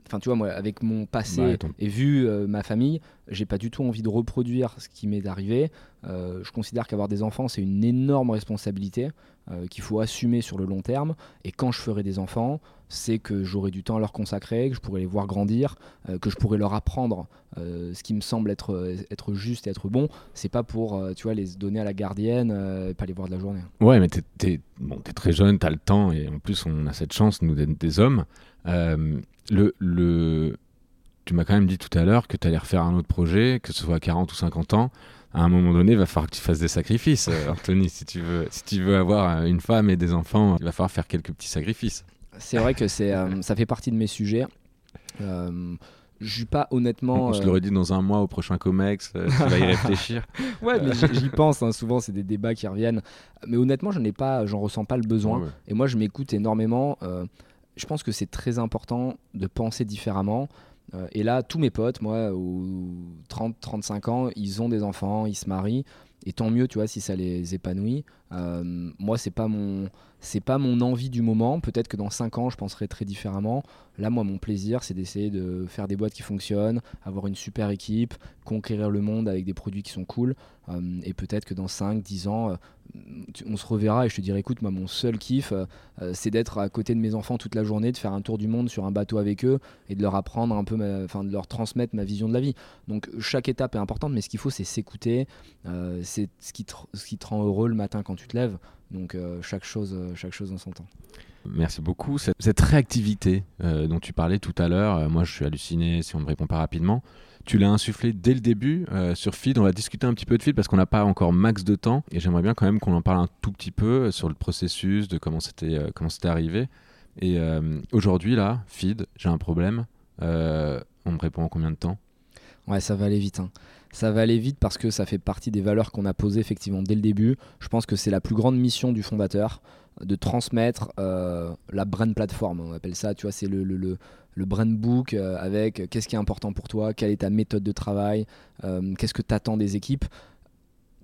enfin tu vois moi avec mon passé et vu ma famille j'ai pas du tout envie de reproduire ce qui m'est arrivé. Je considère qu'avoir des enfants c'est une énorme responsabilité qu'il faut assumer sur le long terme et quand je ferai des enfants c'est que j'aurai du temps à leur consacrer, que je pourrai les voir grandir, euh, que je pourrai leur apprendre euh, ce qui me semble être, être juste et être bon. C'est pas pour euh, tu vois, les donner à la gardienne et pas les voir de la journée. Ouais, mais t'es es, bon, très jeune, t'as le temps et en plus on a cette chance, nous, d'être des hommes. le, le... Tu m'as quand même dit tout à l'heure que tu allais refaire un autre projet, que ce soit à 40 ou 50 ans à un moment donné, il va falloir que tu fasses des sacrifices, Anthony. si, tu veux, si tu veux avoir une femme et des enfants, il va falloir faire quelques petits sacrifices. C'est vrai que c'est, euh, ça fait partie de mes sujets. Euh, je suis pas honnêtement. Le euh, redit dans un mois au prochain Comex, tu vas y réfléchir. ouais, mais j'y pense. Hein, souvent, c'est des débats qui reviennent. Mais honnêtement, je n'ai pas, j'en ressens pas le besoin. Et moi, je m'écoute énormément. je pense que c'est très important de penser différemment. Et là, tous mes potes, moi, aux 30-35 ans, ils ont des enfants, ils se marient. Et tant mieux, tu vois, si ça les épanouit. Moi, c'est pas mon c'est pas mon envie du moment. Peut-être que dans 5 ans, je penserai très différemment. Là, moi, mon plaisir, c'est d'essayer de faire des boîtes qui fonctionnent, avoir une super équipe, conquérir le monde avec des produits qui sont cool. Euh, et peut-être que dans 5, 10 ans, euh, on se reverra et je te dirai écoute, moi, mon seul kiff, euh, c'est d'être à côté de mes enfants toute la journée, de faire un tour du monde sur un bateau avec eux et de leur apprendre un peu, enfin, de leur transmettre ma vision de la vie. Donc, chaque étape est importante, mais ce qu'il faut, c'est s'écouter. c'est ce qui, ce qui te rend heureux le matin quand tu te lèves. Donc euh, chaque, chose, euh, chaque chose en son temps. Merci beaucoup. Cette, réactivité euh, dont tu parlais tout à l'heure, moi je suis halluciné si on ne me répond pas rapidement. Tu l'as insufflé dès le début sur Feed. On va discuter un petit peu de Feed parce qu'on n'a pas encore max de temps et j'aimerais bien quand même qu'on en parle un tout petit peu sur le processus, de comment c'était comment c'était arrivé. Et aujourd'hui là, Feed, j'ai un problème. on me répond en combien de temps? Ouais, ça va aller vite. Hein. Ça va aller vite parce que ça fait partie des valeurs qu'on a posées effectivement dès le début. Je pense que c'est la plus grande mission du fondateur de transmettre euh, la brand platform, on appelle ça, tu vois, c'est le, le, brand book euh, avec qu'est-ce qui est important pour toi, quelle est ta méthode de travail, euh, qu'est-ce que tu attends des équipes?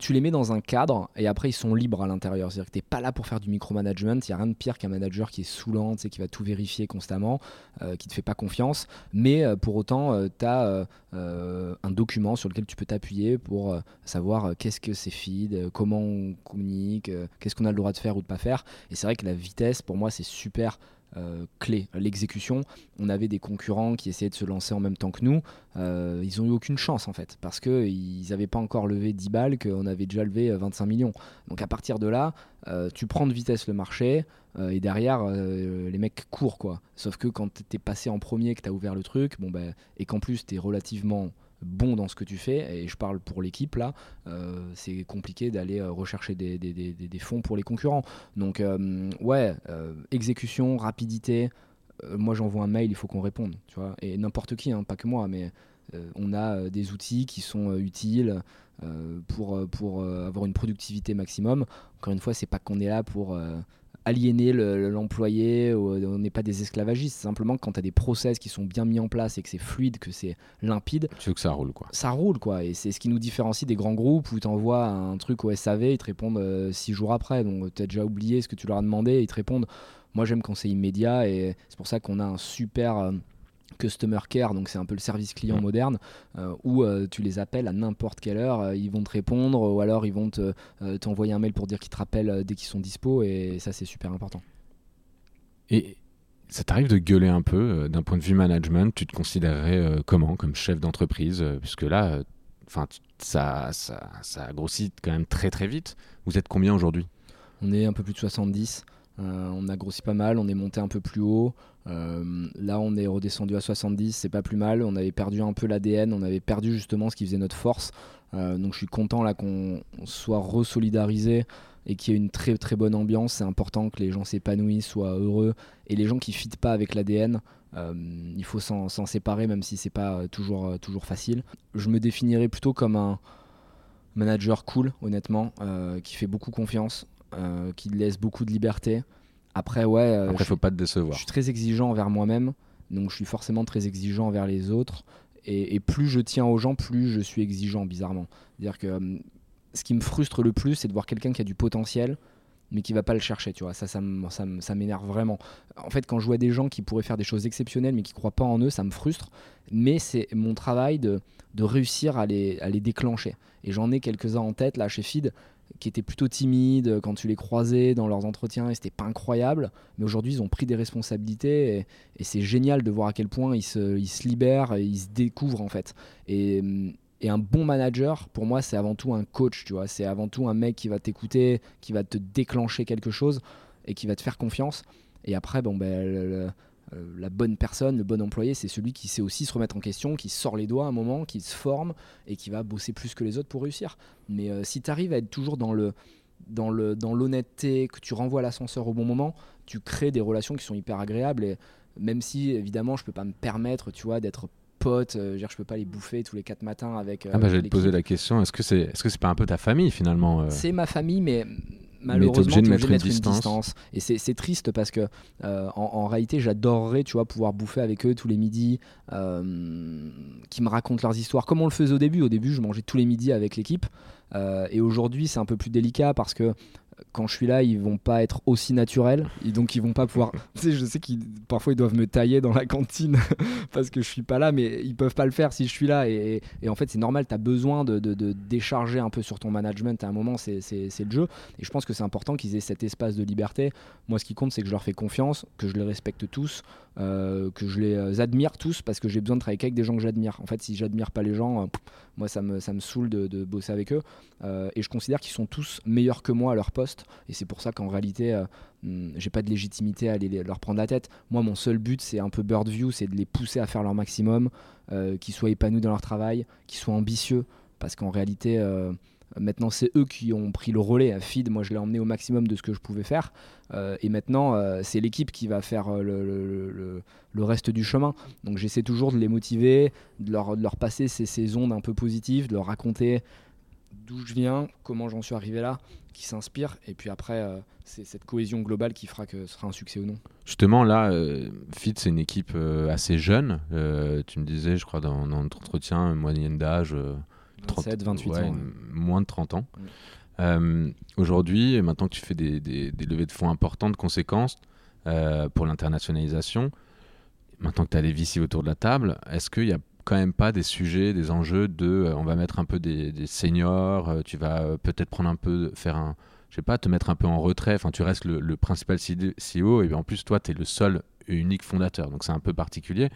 Tu les mets dans un cadre et après ils sont libres à l'intérieur. C'est-à-dire que tu n'es pas là pour faire du micromanagement. Il n'y a rien de pire qu'un manager qui est saoulant, qui va tout vérifier constamment, euh, qui ne te fait pas confiance. Mais euh, pour autant, euh, tu as un document sur lequel tu peux t'appuyer pour savoir qu'est-ce que c'est feed, comment on communique, qu'est-ce qu'on a le droit de faire ou de pas faire. Et c'est vrai que la vitesse, pour moi, c'est super euh, clé, l'exécution. On avait des concurrents qui essayaient de se lancer en même temps que nous. Euh, ils ont eu aucune chance en fait, parce qu'ils n'avaient pas encore levé 10 balles, qu'on avait déjà levé 25 euh, millions. Donc à partir de là, tu prends de vitesse le marché, et derrière, les mecs courent quoi. Sauf que quand tu es passé en premier, que tu ouvert le truc, bon, bah, et qu'en plus tu es relativement bon dans ce que tu fais, et je parle pour l'équipe là, euh, c'est compliqué d'aller euh, rechercher des, fonds pour les concurrents. Donc euh, ouais, exécution, rapidité, moi j'envoie un mail, il faut qu'on réponde, tu vois, et n'importe qui, hein, pas que moi, mais on a des outils qui sont utiles pour, pour avoir une productivité maximum. Encore une fois, c'est pas qu'on est là pour aliéner l'employé, on n'est pas des esclavagistes. Simplement, quand tu as des process qui sont bien mis en place et que c'est fluide, que c'est limpide. Tu veux que ça roule, quoi. Ça roule, quoi. Et c'est ce qui nous différencie des grands groupes où tu envoies un truc au SAV, ils te répondent euh, six jours après. Donc, tu as déjà oublié ce que tu leur as demandé, ils te répondent. Moi, j'aime quand c'est immédiat et c'est pour ça qu'on a un super. Customer care, donc c'est un peu le service client moderne, euh, où euh, tu les appelles à n'importe quelle heure, euh, ils vont te répondre, ou alors ils vont t'envoyer un mail pour dire qu'ils te rappellent dès qu'ils sont dispo, et ça c'est super important. Et ça t'arrive de gueuler un peu d'un point de vue management, tu te considérerais comment comme chef d'entreprise, puisque là, enfin ça, ça, ça grossit quand même très très vite. Vous êtes combien aujourd'hui? On est un peu plus de 70. on a grossi pas mal, on est monté un peu plus haut. Euh, là, on est redescendu à 70, c'est pas plus mal. On avait perdu un peu l'ADN, on avait perdu justement ce qui faisait notre force. Euh, donc, je suis content là qu'on soit resolidarisé et qu'il y ait une très très bonne ambiance. C'est important que les gens s'épanouissent, soient heureux. Et les gens qui fitent pas avec l'ADN, euh, il faut s'en séparer, même si c'est pas toujours, toujours facile. Je me définirais plutôt comme un manager cool, honnêtement, qui fait beaucoup confiance, qui laisse beaucoup de liberté. Après, ouais. Euh, Après, faut pas te décevoir. Je suis très exigeant envers moi-même, donc je suis forcément très exigeant envers les autres. Et, plus je tiens aux gens, plus je suis exigeant, bizarrement. C'est-à-dire que euh, ce qui me frustre le plus, c'est de voir quelqu'un qui a du potentiel, mais qui va pas le chercher, tu vois. Ça, ça, ça, m'énerve vraiment. En fait, quand je vois des gens qui pourraient faire des choses exceptionnelles, mais qui croient pas en eux, ça me frustre. Mais c'est mon travail de, de réussir à les, à les déclencher. Et j'en ai quelques-uns en tête, là, chez Feed qui étaient plutôt timides quand tu les croisais dans leurs entretiens et c'était pas incroyable. Mais aujourd'hui, ils ont pris des responsabilités et, c'est génial de voir à quel point ils se, libèrent ils se découvrent en fait. Et, et un bon manager, pour moi, c'est avant tout un coach, tu vois. C'est avant tout un mec qui va t'écouter, qui va te déclencher quelque chose et qui va te faire confiance. Et après, bon, ben, euh, la bonne personne, le bon employé, c'est celui qui sait aussi se remettre en question, qui sort les doigts à un moment, qui se forme et qui va bosser plus que les autres pour réussir. Mais euh, si tu arrives à être toujours dans le dans le dans l'honnêteté, que tu renvoies l'ascenseur au bon moment, tu crées des relations qui sont hyper agréables et même si évidemment je peux pas me permettre, tu vois, d'être pote, euh, je, peux pas les bouffer tous les quatre matins avec. ah bah j'allais te poser la question, est-ce que c'est est-ce que c'est pas un peu ta famille finalement C'est ma famille, mais malheureusement, tu es obligé de mettre, une, distance. Et c'est triste parce que, euh, en, réalité, j'adorerais, tu vois, pouvoir bouffer avec eux tous les midis, euh, qui me racontent leurs histoires, comme on le faisait au début. Au début, je mangeais tous les midis avec l'équipe. Euh, et aujourd'hui, c'est un peu plus délicat parce que quand je suis là, ils vont pas être aussi naturels. Et donc, ils vont pas pouvoir. tu sais, je sais qu'ils parfois ils doivent me tailler dans la cantine parce que je suis pas là, mais ils peuvent pas le faire si je suis là. Et, en fait, c'est normal, tu as besoin de, décharger un peu sur ton management à un moment, c'est le jeu. Et je pense que c'est important qu'ils aient cet espace de liberté. Moi, ce qui compte, c'est que je leur fais confiance, que je les respecte tous, euh, que je les admire tous parce que j'ai besoin de travailler avec des gens que j'admire. En fait, si j'admire pas les gens, euh, moi, ça me, ça me saoule de, bosser avec eux. Euh, et je considère qu'ils sont tous meilleurs que moi à leur poste. Et c'est pour ça qu'en réalité, euh, hmm, j'ai pas de légitimité à aller leur prendre la tête. Moi, mon seul but, c'est un peu bird view, c'est de les pousser à faire leur maximum, euh, qu'ils soient épanouis dans leur travail, qu'ils soient ambitieux. Parce qu'en réalité, Maintenant, c'est eux qui ont pris le relais. À Feed, moi, je l'ai emmené au maximum de ce que je pouvais faire. Euh, et maintenant, euh, c'est l'équipe qui va faire euh, le, reste du chemin. Donc, j'essaie toujours de les motiver, de leur, passer ces, ces, ondes un peu positives, de leur raconter d'où je viens, comment j'en suis arrivé là, qui s'inspire. Et puis après, c'est cette cohésion globale qui fera que ce sera un succès ou non. Justement, là, Feed, c'est une équipe assez jeune. tu me disais, je crois, dans, dans notre entretien, moyenne d'âge 27, 28 ans. Moins de 30 ans. Euh, aujourd'hui, maintenant que tu fais des, levées de fonds importantes, conséquences euh, pour l'internationalisation, maintenant que tu as les VC autour de la table, est-ce qu'il n'y a quand même pas des sujets, des enjeux de euh, on va mettre un peu des, seniors, tu vas peut-être prendre un peu, faire un, je sais pas, te mettre un peu en retrait, enfin tu restes le, le principal CEO et en plus toi tu es le seul et unique fondateur, donc c'est un peu particulier.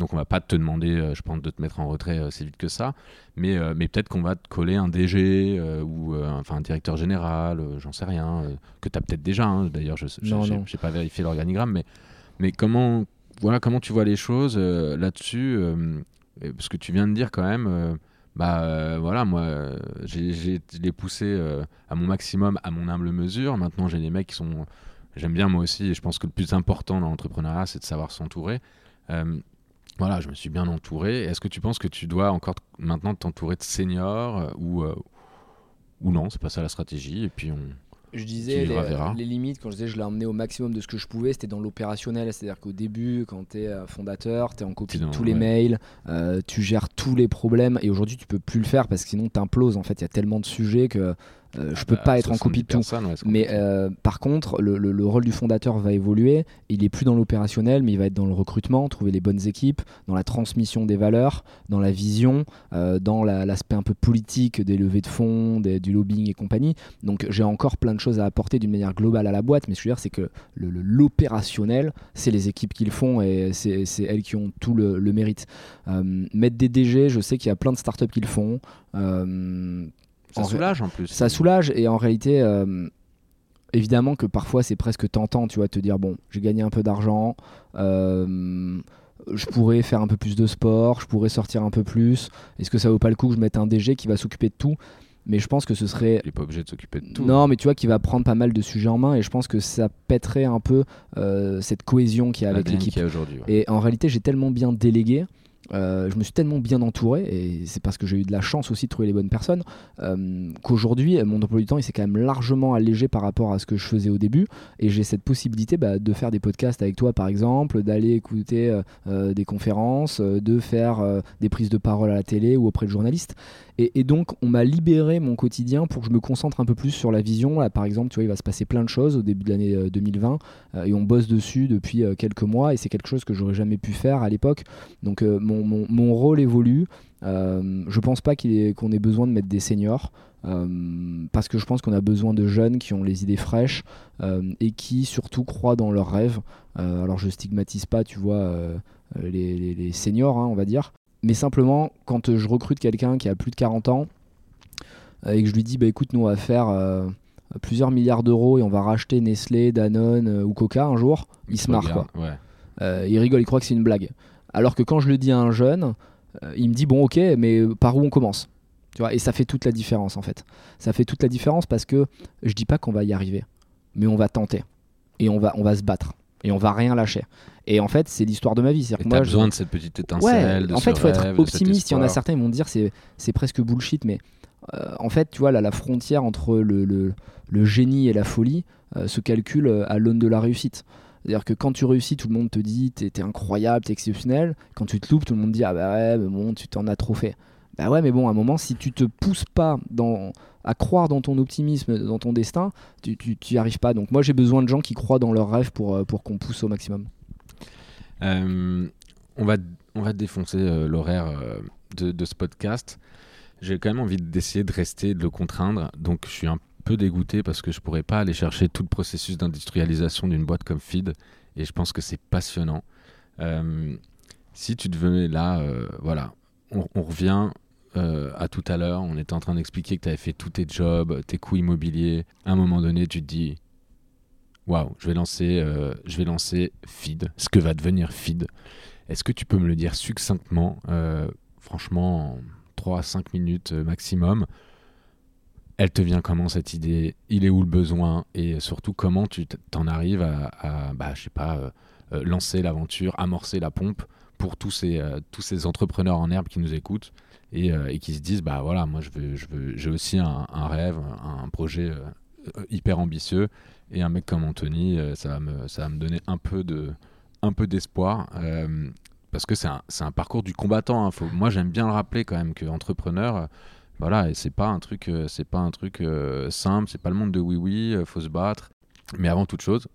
Donc on va pas te demander, euh, je pense, de te mettre en retrait euh, si vite que ça, mais, euh, mais peut-être qu'on va te coller un DG ou enfin un directeur général, j'en sais rien, que tu as peut-être déjà. Hein. D'ailleurs, je n'ai pas vérifié l'organigramme, mais, mais comment, voilà, comment tu vois les choses là-dessus Parce que tu viens de dire quand même bah voilà, moi, j'ai les poussé à mon maximum, à mon humble mesure. Maintenant, j'ai des mecs qui sont. J'aime bien moi aussi, et je pense que le plus important dans l'entrepreneuriat, c'est de savoir s'entourer. Voilà, je me suis bien entouré. Est-ce que tu penses que tu dois encore maintenant t'entourer de seniors euh, ou, euh, ou non C'est pas ça la stratégie. Et puis on. Je disais les, limites, quand je disais je l'ai emmené au maximum de ce que je pouvais, c'était dans l'opérationnel. C'est-à-dire qu'au début, quand tu es euh, fondateur, tu es en copie de tous les mails, tu gères tous les problèmes. Et aujourd'hui, tu peux plus le faire parce que sinon, tu imploses. En fait, il y a tellement de sujets que euh, je peux ah pas bah, être en copie de tout. mais euh, par contre, le, rôle du fondateur va évoluer. Il est plus dans l'opérationnel, mais il va être dans le recrutement, trouver les bonnes équipes, dans la transmission des valeurs, dans la vision, euh, dans l'aspect un peu politique des levées de fonds, du lobbying et compagnie. Donc j'ai encore plein de choses à apporter d'une manière globale à la boîte, mais ce que je veux dire, c'est que l'opérationnel, c'est les équipes qui le font et c'est elles qui ont tout le, mérite. mettre des DG, je sais qu'il y a plein de startups qui le font. Ça soulage en plus. Ça soulage et en réalité, euh, évidemment que parfois c'est presque tentant, tu vois, te dire bon, j'ai gagné un peu d'argent, euh, je pourrais faire un peu plus de sport, je pourrais sortir un peu plus. Est-ce que ça vaut pas le coup que je mette un DG qui va s'occuper de tout? Mais je pense que ce serait. Il n'est pas obligé de s'occuper de tout. Non, mais tu vois, qui va prendre pas mal de sujets en main et je pense que ça pèterait un peu euh, cette cohésion qu'il y a avec l'équipe. Et en réalité, j'ai tellement bien délégué je me suis tellement bien entouré, et c'est parce que j'ai eu de la chance aussi de trouver les bonnes personnes, euh, qu'aujourd'hui, mon emploi du temps, il s'est quand même largement allégé par rapport à ce que je faisais au début. Et j'ai cette possibilité bah, de faire des podcasts avec toi, par exemple, d'aller écouter euh, des conférences, de faire des prises de parole à la télé ou auprès de journalistes. Et, donc, on m'a libéré mon quotidien pour que je me concentre un peu plus sur la vision. Là, par exemple, tu vois, il va se passer plein de choses au début de l'année 2020 et on bosse dessus depuis quelques mois et c'est quelque chose que j'aurais jamais pu faire à l'époque. Donc, mon rôle évolue. Euh, je pense pas qu'on ait, besoin de mettre des seniors. Euh, parce que je pense qu'on a besoin de jeunes qui ont les idées fraîches euh, et qui surtout croient dans leurs rêves. alors je stigmatise pas, tu vois, les, seniors, hein, on va dire. Mais simplement, quand je recrute quelqu'un qui a plus de 40 ans et que je lui dis, bah écoute, nous on va faire plusieurs milliards d'euros et on va racheter Nestlé, Danone ou Coca un jour, il, se marre quoi. il rigole, il croit que c'est une blague. Alors que quand je le dis à un jeune, euh, il me dit bon ok, mais par où on commence? Tu vois, Et ça fait toute la différence en fait. Ça fait toute la différence parce que je dis pas qu'on va y arriver, mais on va tenter et on va, on va se battre et on va rien lâcher. Et en fait, c'est l'histoire de ma vie. Tu as besoin de cette petite étincelle. Ouais, en fait, il faut être optimiste. Il y en a certains, ils vont dire c'est c'est presque bullshit, mais euh, en fait, tu vois, là, la frontière entre le, le, génie et la folie euh, se calcule à l'aune de la réussite. C'est-à-dire que quand tu réussis, tout le monde te dit t'es es incroyable, t'es exceptionnel. Quand tu te loupes, tout le monde dit ah bah ouais, mais bon, tu t'en as trop fait. Bah ouais, mais bon, à un moment, si tu te pousses pas dans, à croire dans ton optimisme, dans ton destin, tu n'y arrives pas. Donc moi, j'ai besoin de gens qui croient dans leurs rêves pour, euh, pour qu'on pousse au maximum. Euh, on, va, on va défoncer euh, l'horaire de, ce podcast. J'ai quand même envie d'essayer de rester, de le contraindre. Donc je suis un peu dégoûté parce que je pourrais pas aller chercher tout le processus d'industrialisation d'une boîte comme Feed et je pense que c'est passionnant. Si tu devenais là, voilà, on, revient euh, à tout à l'heure, on était en train d'expliquer que tu avais fait tous tes jobs, tes coûts immobiliers. À un moment donné, tu te dis, waouh, je vais lancer, vais lancer Feed, ce que va devenir Feed. Est-ce que tu peux me le dire succinctement, franchement, en 3 à 5 minutes maximum? Elle te vient comment cette idée? Il est où le besoin? Et surtout, comment tu t'en arrives à, bah, euh, euh, lancer l'aventure, amorcer la pompe pour euh, tous ces entrepreneurs en herbe qui nous écoutent? Et, qui se disent bah voilà, moi je veux, j'ai aussi un, rêve, un, projet hyper ambitieux et un mec comme Anthony, ça va me, ça va me donner un peu de, un peu d'espoir parce que c'est un, parcours du combattant. Hein. Moi, j'aime bien le rappeler quand même que entrepreneur, voilà, et c'est pas un truc, euh, c'est pas un truc euh, simple, c'est pas le monde de oui oui, euh, faut se battre. Mais avant toute chose,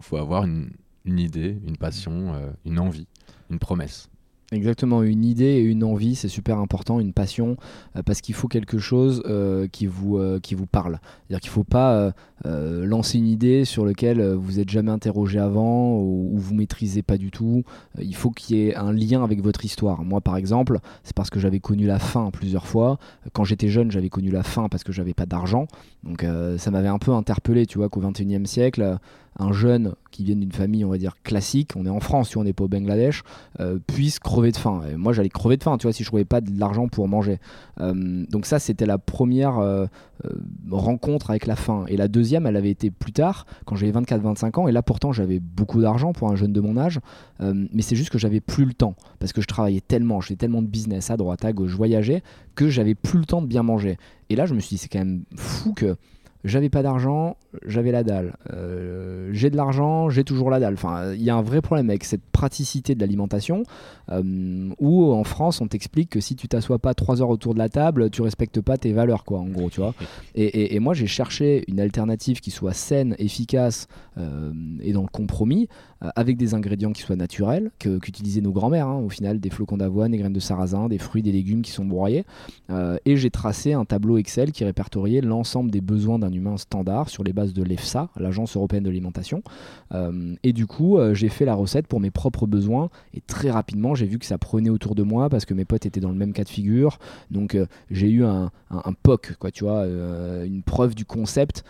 faut avoir une idée, une passion, une envie, une promesse. Exactement, une idée et une envie, c'est super important, une passion, euh, parce qu'il faut quelque chose euh, qui, vous, euh, qui vous parle. C'est-à-dire qu'il ne faut pas lancer une idée sur laquelle vous n'êtes jamais interrogé avant ou, ou, vous maîtrisez pas du tout. il faut qu'il y ait un lien avec votre histoire. Moi, par exemple, c'est parce que j'avais connu la faim plusieurs fois. Quand j'étais jeune, j'avais connu la faim parce que j'avais pas d'argent. Donc ça m'avait un peu interpellé, tu vois, qu'au 21e siècle, un jeune qui vient d'une famille, on va dire, classique, on est en France, si on n'est pas au Bangladesh, euh, puisse crever de faim. moi, j'allais crever de faim, tu vois, si je trouvais pas de l'argent pour manger. Euh, donc ça, c'était la première euh, rencontre avec la faim. Et la deuxième, elle avait été plus tard, quand j'avais 24-25 ans. Et là, pourtant, j'avais beaucoup d'argent pour un jeune de mon âge. mais c'est juste que j'avais plus le temps, parce que je travaillais tellement, je faisais tellement de business à droite, à gauche, je voyageais, que j'avais plus le temps de bien manger. Et là, je me suis dit, c'est quand même fou que j'avais pas d'argent, j'avais la dalle. Euh, j'ai de l'argent, j'ai toujours la dalle. Enfin, il y a un vrai problème avec cette praticité de l'alimentation euh, où en France on t'explique que si tu t'assois pas trois heures autour de la table, tu respectes pas tes valeurs, quoi, en gros, tu vois. Et, moi j'ai cherché une alternative qui soit saine, efficace euh, et dans le compromis, avec des ingrédients qui soient naturels, qu'utilisaient nos grands-mères, hein, au final, des flocons d'avoine, des graines de sarrasin, des fruits, des légumes qui sont broyés. et j'ai tracé un tableau Excel qui répertoriait l'ensemble des besoins d'un humain standard sur les bases de l'EFSA, l'Agence européenne de l'alimentation. Euh, et du coup, euh, j'ai fait la recette pour mes propres besoins. Et très rapidement, j'ai vu que ça prenait autour de moi parce que mes potes étaient dans le même cas de figure. Donc, euh, j'ai eu un, POC, quoi, tu vois, une preuve du concept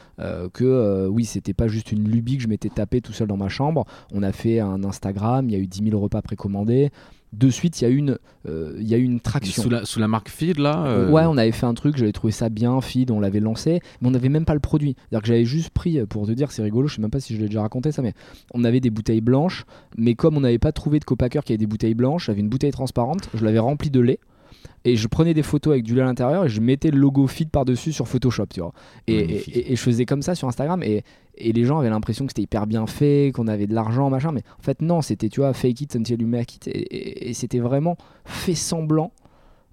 que oui, c'était pas juste une lubie que je m'étais tapé tout seul dans ma chambre. A fait un Instagram, il y a eu 10 000 repas précommandés de suite, il y a une, euh, il y a une traction. Sous la, marque Feed, là euh, Ouais, on avait fait un truc, j'avais trouvé ça bien, Feed, on l'avait lancé, mais on n'avait même pas le produit. C'est-à-dire que j'avais juste pris, pour te dire, c'est rigolo, je sais même pas si je l'ai déjà raconté ça, mais on avait des bouteilles blanches, mais comme on n'avait pas trouvé de copacker qui avait des bouteilles blanches, j'avais une bouteille transparente, je l'avais remplie de lait et je prenais des photos avec du lait à l'intérieur et je mettais le logo Feed par-dessus sur Photoshop, tu vois. Et, et, je faisais comme ça sur Instagram et, les gens avaient l'impression que c'était hyper bien fait, qu'on avait de l'argent, machin, mais en fait non, c'était, tu vois, fake it until you make it et, c'était vraiment fait semblant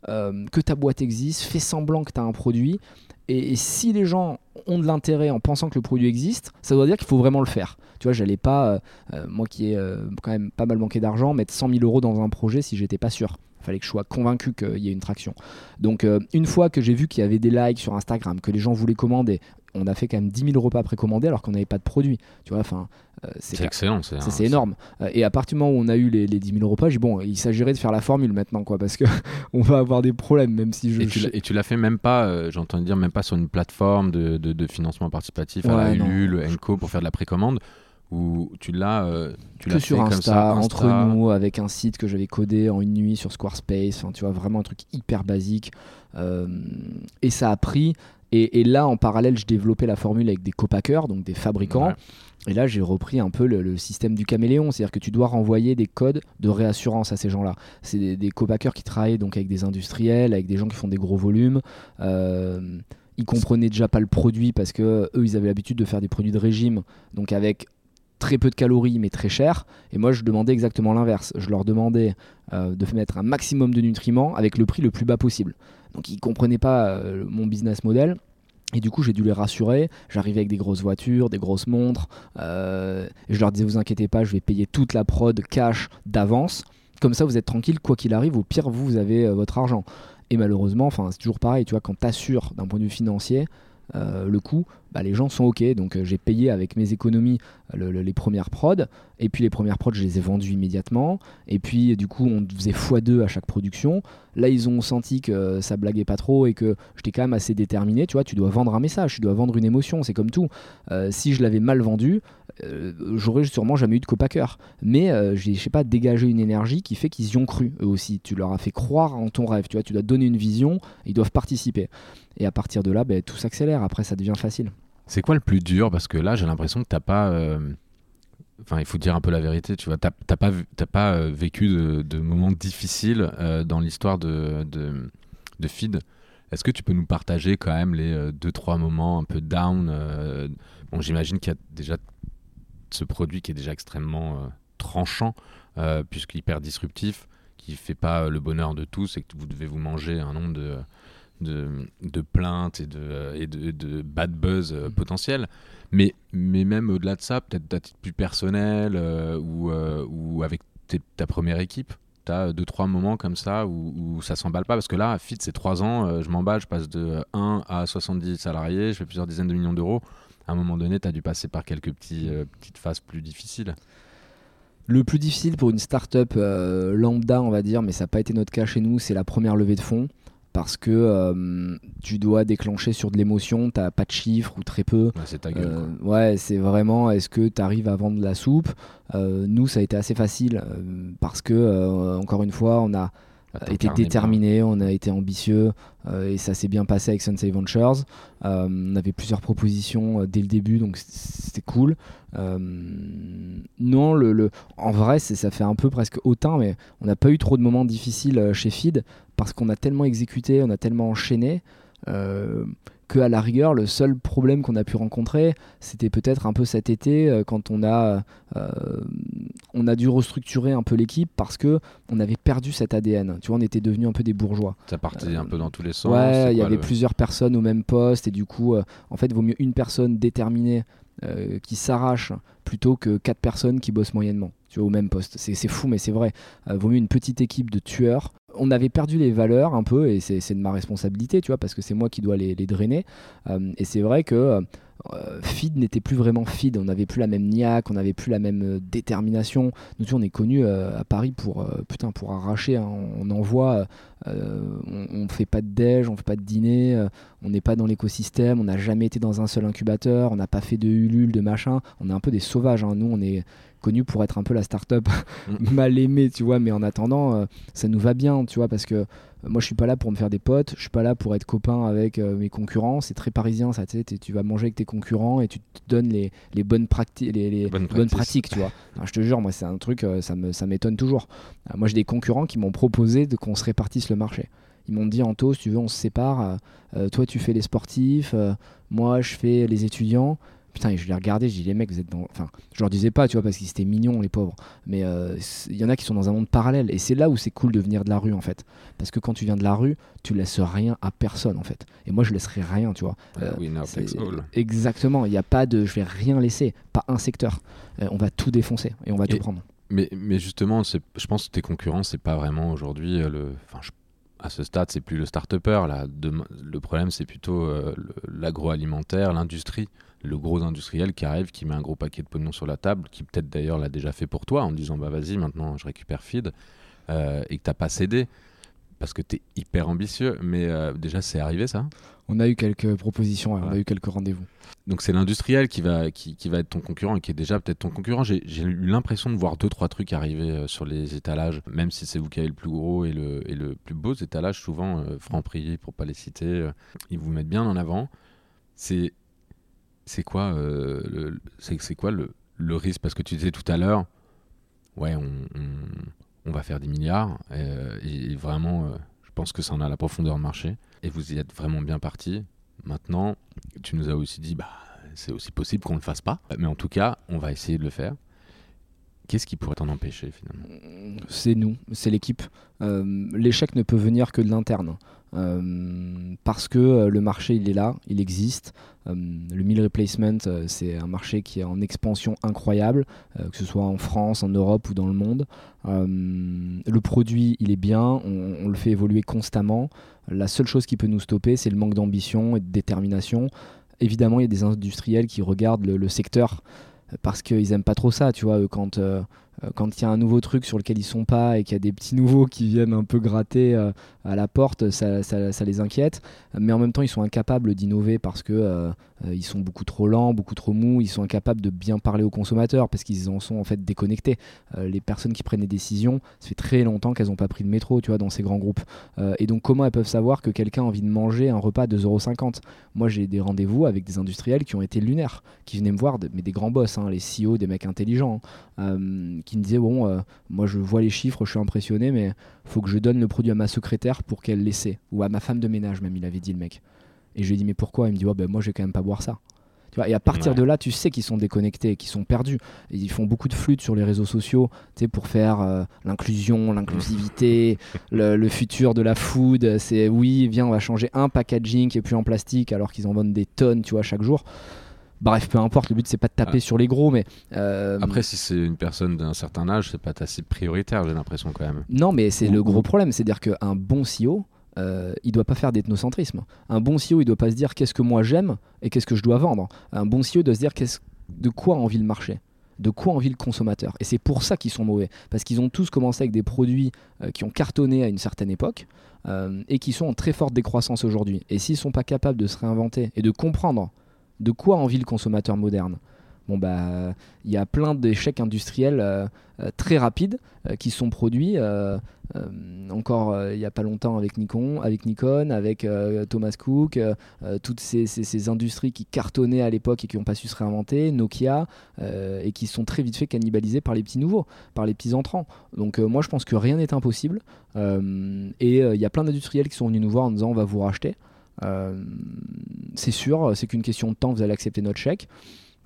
euh, que ta boîte existe, fait semblant que tu as un produit. Et, si les gens ont de l'intérêt en pensant que le produit existe, ça doit dire qu'il faut vraiment le faire. Tu vois, j'allais pas, euh, euh, moi qui ai quand même pas mal manqué d'argent, mettre 100 000 euros dans un projet si j'étais pas sûr fallait que je sois convaincu qu'il y ait une traction. Donc euh, une fois que j'ai vu qu'il y avait des likes sur Instagram, que les gens voulaient commander, on a fait quand même 10 000 repas précommandés alors qu'on n'avait pas de produit. Tu vois, enfin, euh, c'est excellent, c'est énorme. Euh, et à partir du moment où on a eu les, les 10 000 repas, j'ai bon, il s'agirait de faire la formule maintenant, quoi, parce que on va avoir des problèmes, même si je. Et tu, l'as fait même pas, j'entends dire même pas sur une plateforme de, de, financement participatif à la Ulule, Enco pour faire de la précommande ou tu l'as euh, que sur Insta, entre nous avec un site que j'avais codé en une nuit sur Squarespace tu vois vraiment un truc hyper basique euh, et ça a pris. Et, là en parallèle je développais la formule avec des copackers donc des fabricants. Et là j'ai repris un peu le, système du caméléon c'est à dire que tu dois renvoyer des codes de réassurance à ces gens là c'est des, des copackers qui travaillent donc avec des industriels avec des gens qui font des gros volumes. Euh, ils comprenaient déjà pas le produit parce que eux ils avaient l'habitude de faire des produits de régime. Donc avec très peu de calories mais très cher. Et moi, je demandais exactement l'inverse. Je leur demandais euh, de mettre un maximum de nutriments avec le prix le plus bas possible. Donc ils comprenaient pas euh, mon business model. Et du coup, j'ai dû les rassurer. J'arrivais avec des grosses voitures, des grosses montres. Euh, et je leur disais, vous inquiétez pas, je vais payer toute la prod cash d'avance. Comme ça, vous êtes tranquille, quoi qu'il arrive. Au pire, vous, vous avez votre argent. Et malheureusement, c'est toujours pareil, tu vois, quand tu assures d'un point de vue financier, le coût, bah, les gens sont OK. Donc euh, j'ai payé avec mes économies les premières prods. Et puis les premières prods, je les ai vendues immédiatement. Et puis du coup, on faisait x2 à chaque production. Là, ils ont senti que ça blaguait pas trop et que j'étais quand même assez déterminé. Tu vois, tu dois vendre un message, tu dois vendre une émotion, c'est comme tout. Euh, si je l'avais mal vendu, euh, j'aurais sûrement jamais eu de copacker. Mais j'ai, je sais pas, dégagé une énergie qui fait qu'ils y ont cru eux aussi. Tu leur as fait croire en ton rêve. Tu vois, tu dois donner une vision, ils doivent participer. Et à partir de là, ben, tout s'accélère. Après, ça devient facile. C'est quoi le plus dur? Parce que là, j'ai l'impression que t'as pas. Euh, enfin, il faut dire un peu la vérité, tu vois. T'as pas, pas euh, vécu de, moments difficiles euh, dans l'histoire de, de, Feed. Est-ce que tu peux nous partager quand même les deux trois moments un peu down Bon, j'imagine qu'il y a déjà ce produit qui est déjà extrêmement tranchant, puisqu'hyper disruptif, qui fait pas le bonheur de tous et que vous devez vous manger un nombre de de, plaintes et de, bad buzz euh, potentiels. Mais, mais même au-delà de ça, peut-être titre plus personnel euh, ou, euh, ou avec ta première équipe, tu as deux, trois moments comme ça où, où ça s'emballe pas. Parce que là, Fit, c'est trois ans, je m'emballe, je passe de 1 à 70 salariés, je fais plusieurs dizaines de millions d'euros. À un moment donné, tu as dû passer par quelques petits, petites phases plus difficiles. Le plus difficile pour une start-up lambda, on va dire, mais ça n'a pas été notre cas chez nous, c'est la première levée de fonds parce que euh, tu dois déclencher sur de l'émotion, t'as pas de chiffres ou très peu. Ouais, c'est ta gueule. Euh, ouais, c'est vraiment est-ce que tu arrives à vendre la soupe? Euh, Nous, ça a été assez facile parce que, encore une fois, on a été déterminé, on a été ambitieux et ça s'est bien passé avec Sensei Ventures. on avait plusieurs propositions dès le début, donc c'était cool. non, le, le, en vrai, ça fait un peu presque hautain, mais on n'a pas eu trop de moments difficiles chez Feed parce qu'on a tellement exécuté, on a tellement enchaîné. Euh, que à la rigueur, le seul problème qu'on a pu rencontrer, c'était peut-être un peu cet été euh, quand on a, euh, on a dû restructurer un peu l'équipe parce que on avait perdu cet ADN. Tu vois, on était devenu un peu des bourgeois. Ça partait un peu dans tous les sens. Ouais, il y avait plusieurs personnes au même poste et du coup, en fait, vaut mieux une personne déterminée qui s'arrache plutôt que quatre personnes qui bossent moyennement tu vois, au même poste. C'est fou, mais c'est vrai. vaut mieux une petite équipe de tueurs on avait perdu les valeurs un peu, et c'est de ma responsabilité, tu vois, parce que c'est moi qui dois les, drainer. Euh, et c'est vrai que euh, feed n'était plus vraiment feed, on n'avait plus la même niaque, on n'avait plus la même euh, détermination. Nous, on est connus à Paris pour, putain, pour arracher, hein. on envoie, on, ne fait pas de déj, on fait pas de dîner, on n'est pas dans l'écosystème, on n'a jamais été dans un seul incubateur, on n'a pas fait de hulule, de machin, on est un peu des sauvages, hein. nous, on est connu pour être un peu la start-up mm. mal aimée, tu vois, mais en attendant, euh, ça nous va bien, tu vois, parce que euh, moi je suis pas là pour me faire des potes, je suis pas là pour être copain avec euh, mes concurrents, c'est très parisien ça, tu sais, tu vas manger avec tes concurrents et tu te donnes les, les bonnes, pratiques les, bonnes, pratiques, tu vois. je te jure, moi c'est un truc, ça m'étonne ça toujours. moi j'ai des concurrents qui m'ont proposé de qu'on se répartisse le marché. Ils m'ont dit, Anto, si tu veux, on se sépare. toi, tu fais les sportifs, moi, je fais les étudiants. Putain, je les regardais, je dis les mecs, vous êtes dans. Enfin, je leur disais pas, tu vois, parce qu'ils étaient mignons, les pauvres. Mais euh, il y en a qui sont dans un monde parallèle. Et c'est là où c'est cool de venir de la rue, en fait. Parce que quand tu viens de la rue, tu laisses rien à personne, en fait. Et moi, je laisserai rien, tu vois. Euh, exactement. Il n'y a pas de. Je vais rien laisser. Pas un secteur. Euh, on va tout défoncer et on va tout prendre. Mais, mais justement, je pense que tes concurrents, c'est pas vraiment aujourd'hui le. Enfin, à ce stade, c'est plus le start-upper. Là. le problème, c'est plutôt l'agroalimentaire, l'industrie le gros industriel qui arrive, qui met un gros paquet de pognon sur la table, qui peut-être d'ailleurs l'a déjà fait pour toi en disant bah vas-y maintenant je récupère feed euh, et que t'as pas cédé parce que tu es hyper ambitieux. Mais euh, déjà c'est arrivé ça? On a eu quelques propositions, on a eu quelques rendez-vous. Donc c'est l'industriel qui va, qui, qui, va être ton concurrent et qui est déjà peut-être ton concurrent. J'ai eu l'impression de voir deux trois trucs arriver euh, sur les étalages, même si c'est vous qui avez le plus gros et le, et le plus beau étalage. Souvent, Franprix pour pas les citer, ils vous mettent bien en avant. C'est c'est quoi, euh, le, c'est, quoi le, risque? Parce que tu disais tout à l'heure, ouais, on, on, va faire des milliards, euh, et, vraiment, euh, je pense que ça en a la profondeur de marché, et vous y êtes vraiment bien parti. Maintenant, tu nous as aussi dit, bah, c'est aussi possible qu'on ne le fasse pas, mais en tout cas, on va essayer de le faire. Qu'est-ce qui pourrait t'en empêcher finalement? C'est nous, c'est l'équipe. L'échec ne peut venir que de l'interne. Euh, parce que euh, le marché il est là, il existe. Euh, le meal replacement, c'est un marché qui est en expansion incroyable, que ce soit en France, en Europe ou dans le monde. le produit, il est bien, on, le fait évoluer constamment. La seule chose qui peut nous stopper, c'est le manque d'ambition et de détermination. évidemment, il y a des industriels qui regardent le, secteur parce qu'ils aiment pas trop ça, tu vois, quand euh, quand il y a un nouveau truc sur lequel ils sont pas et qu'il y a des petits nouveaux qui viennent un peu gratter euh, à la porte, ça, les inquiète. Mais en même temps, ils sont incapables d'innover parce que euh, ils sont beaucoup trop lents, beaucoup trop mous. Ils sont incapables de bien parler aux consommateurs parce qu'ils en sont en fait déconnectés. les personnes qui prennent des décisions, ça fait très longtemps qu'elles n'ont pas pris le métro, tu vois, dans ces grands groupes. et donc, comment elles peuvent savoir que quelqu'un a envie de manger un repas de 2,50€ Moi, j'ai des rendez-vous avec des industriels qui ont été lunaires, qui venaient me voir, mais des grands boss, hein, les CEO, des mecs intelligents, hein, qui me disait bon, euh, moi je vois les chiffres, je suis impressionné, mais faut que je donne le produit à ma secrétaire pour qu'elle l'essaie, ou à ma femme de ménage même, il avait dit le mec. Et je lui ai dit mais pourquoi? Il me dit ouais, ben moi je vais quand même pas boire ça. Tu vois, et à partir de là, tu sais qu'ils sont déconnectés, qu'ils sont perdus. ils font beaucoup de flûtes sur les réseaux sociaux pour faire euh, l'inclusion, l'inclusivité, le, futur de la food. C'est oui, viens, on va changer un packaging qui est plus en plastique alors qu'ils en vendent des tonnes tu vois, chaque jour. Bref, peu importe, le but c'est pas de taper ah. sur les gros, mais. Euh, Après, si c'est une personne d'un certain âge, c'est pas assez prioritaire, j'ai l'impression quand même. Non, mais c'est le gros problème, c'est-à-dire qu'un bon CEO, euh, il doit pas faire d'ethnocentrisme. Un bon CEO, il doit pas se dire qu'est-ce que moi j'aime et qu'est-ce que je dois vendre. Un bon CEO doit se dire de quoi a envie le marché de quoi a envie le consommateur. Et c'est pour ça qu'ils sont mauvais. Parce qu'ils ont tous commencé avec des produits euh, qui ont cartonné à une certaine époque et qui sont en très forte décroissance aujourd'hui. Et s'ils sont pas capables de se réinventer et de comprendre de quoi envie le consommateur moderne? Bon bah, il y a plein d'échecs industriels euh, euh, très rapides euh, qui sont produits. encore il n'y a pas longtemps avec Nikon, avec Nikon, avec Thomas Cook, toutes ces, industries qui cartonnaient à l'époque et qui n'ont pas su se réinventer, Nokia, et qui sont très vite fait cannibalisés par les petits nouveaux, par les petits entrants. Donc moi je pense que rien n'est impossible. et il y a plein d'industriels qui sont venus nous voir en disant on va vous racheter. Euh, c'est sûr, c'est qu'une question de temps, vous allez accepter notre chèque.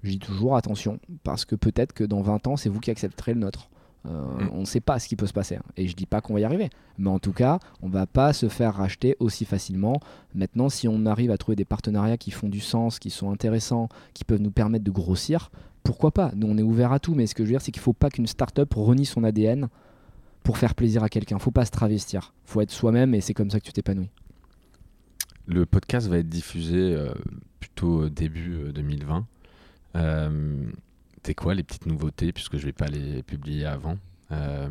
Je dis toujours attention, parce que peut-être que dans 20 ans, c'est vous qui accepterez le nôtre. Euh, mm. On ne sait pas ce qui peut se passer. Hein. Et je dis pas qu'on va y arriver. Mais en tout cas, on va pas se faire racheter aussi facilement. Maintenant, si on arrive à trouver des partenariats qui font du sens, qui sont intéressants, qui peuvent nous permettre de grossir, pourquoi pas? Nous, on est ouvert à tout. Mais ce que je veux dire, c'est qu'il faut pas qu'une start-up renie son ADN pour faire plaisir à quelqu'un. Faut pas se travestir. Faut être soi-même et c'est comme ça que tu t'épanouis. Le podcast va être diffusé euh, plutôt début 2020. Euh, euh T'es quoi les petites nouveautés, puisque je vais pas les publier avant? Euh,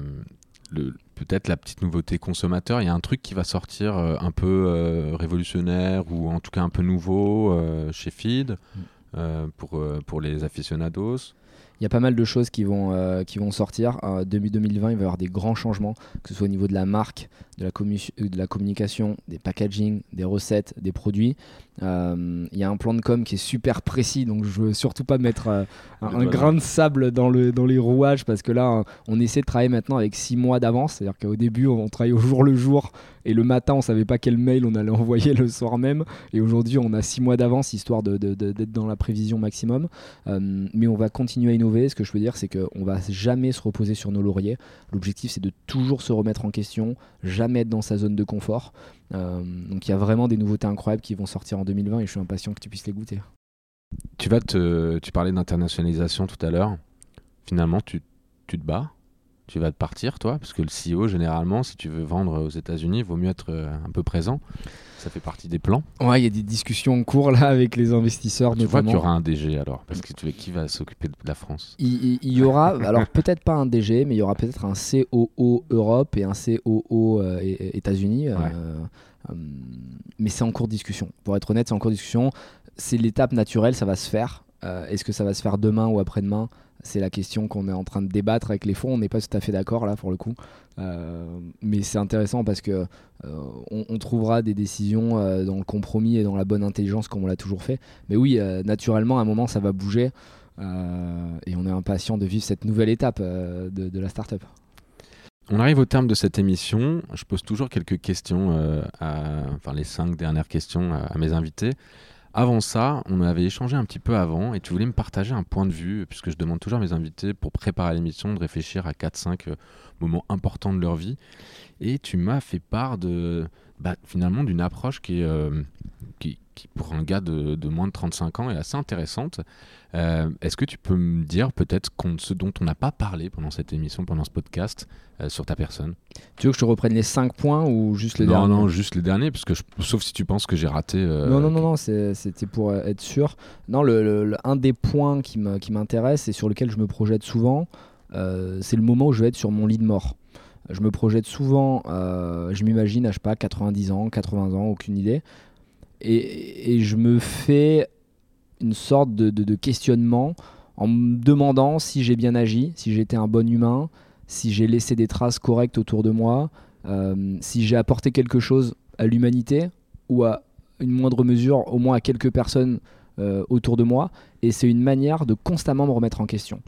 Peut-être la petite nouveauté consommateur, il y a un truc qui va sortir un peu révolutionnaire ou en tout cas un peu nouveau chez Feed mm. pour, pour les aficionados il y a pas mal de choses qui vont, euh, qui vont sortir. En 2020, il va y avoir des grands changements, que ce soit au niveau de la marque, de la, de la communication, des packaging, des recettes, des produits. Euh, il y a un plan de com qui est super précis, donc je veux surtout pas mettre euh, un, grain de sable dans, le, dans les rouages parce que là, on essaie de travailler maintenant avec six mois d'avance. C'est-à-dire qu'au début, on travaille au jour le jour et le matin, on savait pas quel mail on allait envoyer le soir même. Et aujourd'hui, on a six mois d'avance histoire d'être dans la prévision maximum. mais on va continuer à innover ce que je veux dire, c'est qu'on va jamais se reposer sur nos lauriers. L'objectif, c'est de toujours se remettre en question, jamais être dans sa zone de confort. Euh, donc il y a vraiment des nouveautés incroyables qui vont sortir en 2020 et je suis impatient que tu puisses les goûter. Tu vas te, tu parlais d'internationalisation tout à l'heure. Finalement, tu, tu te bats tu vas te partir, toi Parce que le CEO, généralement, si tu veux vendre aux États-Unis, il vaut mieux être euh, un peu présent. Ça fait partie des plans. Ouais, il y a des discussions en cours là avec les investisseurs. Tu vois qu'il y aura un DG alors Parce que tu veux, qui va s'occuper de la France? Il, y aura, alors peut-être pas un DG, mais il y aura peut-être un COO Europe et un COO euh, États-Unis. Euh, mais c'est en cours de discussion. Pour être honnête, c'est en cours de discussion. C'est l'étape naturelle, ça va se faire. Est-ce que ça va se faire demain ou après-demain? C'est la question qu'on est en train de débattre avec les fonds. On n'est pas tout à fait d'accord là pour le coup. Euh, mais c'est intéressant parce que euh, on, trouvera des décisions euh, dans le compromis et dans la bonne intelligence comme on l'a toujours fait. Mais oui, naturellement, à un moment, ça va bouger. et on est impatient de vivre cette nouvelle étape de, la startup. On arrive au terme de cette émission. Je pose toujours quelques questions, enfin les cinq dernières questions à mes invités. Avant ça, on avait échangé un petit peu avant et tu voulais me partager un point de vue, puisque je demande toujours à mes invités pour préparer l'émission de réfléchir à 4-5 euh, moments importants de leur vie. Et tu m'as fait part de, bah, finalement d'une approche qui, qui, qui, pour un gars de, de, moins de 35 ans, est assez intéressante. Euh, est-ce que tu peux me dire peut-être ce dont on n'a pas parlé pendant cette émission, pendant ce podcast, euh, sur ta personne? Tu veux que je te reprenne les 5 points ou juste les derniers? Non, non, juste les derniers, parce que je, sauf si tu penses que j'ai raté. Euh, non, non, non, non c'était pour être sûr. Non, le, un des points qui m'intéresse et sur lequel je me projette souvent, c'est le moment où je vais être sur mon lit de mort. Je me projette souvent, je m'imagine, je sais pas, 90 ans, 80 ans, aucune idée. Et, et je me fais une sorte de, questionnement en me demandant si j'ai bien agi, si j'étais un bon humain, si j'ai laissé des traces correctes autour de moi, euh, si j'ai apporté quelque chose à l'humanité ou à une moindre mesure au moins à quelques personnes euh, autour de moi. Et c'est une manière de constamment me remettre en question.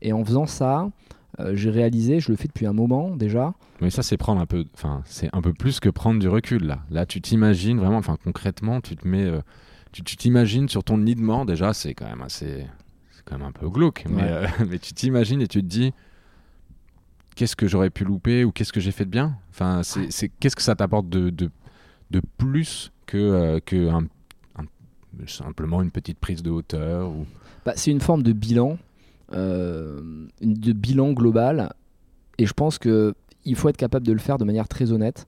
Et en faisant ça, euh, j'ai réalisé, je le fais depuis un moment déjà. Mais ça, c'est prendre un peu, enfin, c'est un peu plus que prendre du recul là. Là, tu t'imagines vraiment, enfin, concrètement, tu te mets tu t'imagines sur ton nid de mort, déjà, c'est quand même assez. C'est quand même un peu glauque. Mais, euh, mais tu t'imagines et tu te dis qu'est-ce que j'aurais pu louper ou qu'est-ce que j'ai fait de bien? Enfin, c'est qu'est-ce que ça t'apporte de, de, de, plus que, euh, que un, simplement une petite prise de hauteur ou... bah, C'est une forme de bilan, euh, de bilan global. Et je pense qu'il faut être capable de le faire de manière très honnête,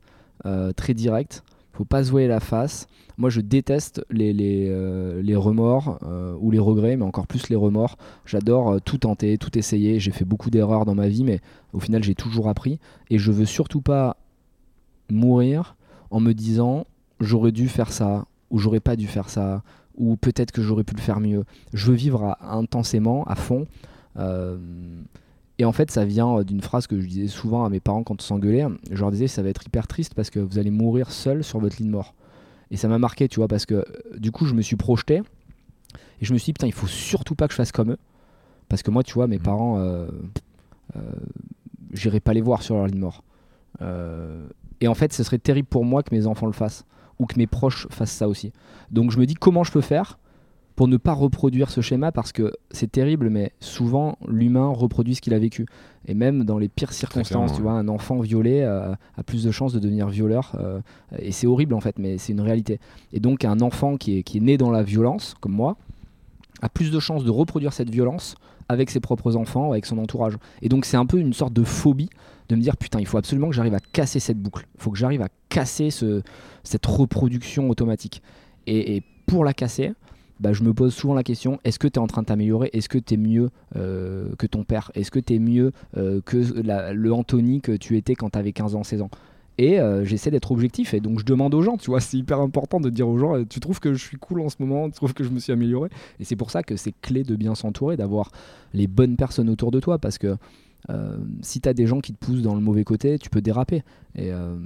très directe faut pas se voir la face. Moi, je déteste les, les, euh, les remords euh, ou les regrets, mais encore plus les remords. J'adore euh, tout tenter, tout essayer. J'ai fait beaucoup d'erreurs dans ma vie, mais au final, j'ai toujours appris. Et je veux surtout pas mourir en me disant j'aurais dû faire ça ou j'aurais pas dû faire ça ou peut-être que j'aurais pu le faire mieux. Je veux vivre intensément, à fond. Et en fait, ça vient euh, d'une phrase que je disais souvent à mes parents quand on s'engueulait. Je leur disais, ça va être hyper triste parce que vous allez mourir seul sur votre lit de mort. Et ça m'a marqué, tu vois, parce que euh, du coup, je me suis projeté et je me suis dit, putain, il faut surtout pas que je fasse comme eux. Parce que moi, tu vois, mes mmh. parents, euh, euh, j'irai pas les voir sur leur lit de mort. et en fait, ce serait terrible pour moi que mes enfants le fassent ou que mes proches fassent ça aussi. Donc, je me dis, comment je peux faire pour ne pas reproduire ce schéma parce que c'est terrible, mais souvent l'humain reproduit ce qu'il a vécu. Et même dans les pires circonstances, tu vois, un enfant violé euh, a plus de chances de devenir violeur. Euh, et c'est horrible en fait, mais c'est une réalité. Et donc un enfant qui est, qui est né dans la violence, comme moi, a plus de chances de reproduire cette violence avec ses propres enfants, avec son entourage. Et donc c'est un peu une sorte de phobie de me dire putain, il faut absolument que j'arrive à casser cette boucle. Il faut que j'arrive à casser ce, cette reproduction automatique. Et, et pour la casser, bah, je me pose souvent la question est-ce que tu es en train de t'améliorer? Est-ce que tu es mieux euh, que ton père? Est-ce que tu es mieux euh, que le Anthony que tu étais quand tu avais 15 ans, 16 ans? Et euh, j'essaie d'être objectif et donc je demande aux gens, tu vois, c'est hyper important de dire aux gens, tu trouves que je suis cool en ce moment, tu trouves que je me suis amélioré? Et c'est pour ça que c'est clé de bien s'entourer, d'avoir les bonnes personnes autour de toi parce que euh, si tu as des gens qui te poussent dans le mauvais côté, tu peux déraper. Et euh,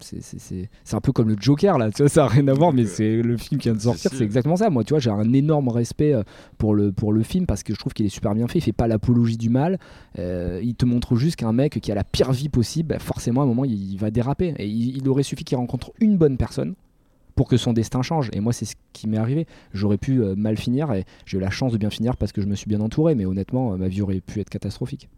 c'est un peu comme le Joker, là, tu vois, ça n'a rien à voir, mais c'est le film qui vient de sortir, c'est exactement ça. Moi, tu vois, j'ai un énorme respect euh, pour le, pour le film parce que je trouve qu'il est super bien fait. Il fait pas l'apologie du mal. il te montre juste qu'un mec qui a la pire vie possible, bah, forcément, à un moment, il, va déraper. Et il, aurait suffi qu'il rencontre une bonne personne pour que son destin change. Et moi, c'est ce qui m'est arrivé. J'aurais pu mal finir et j'ai eu la chance de bien finir parce que je me suis bien entouré. Mais honnêtement, ma vie aurait pu être catastrophique.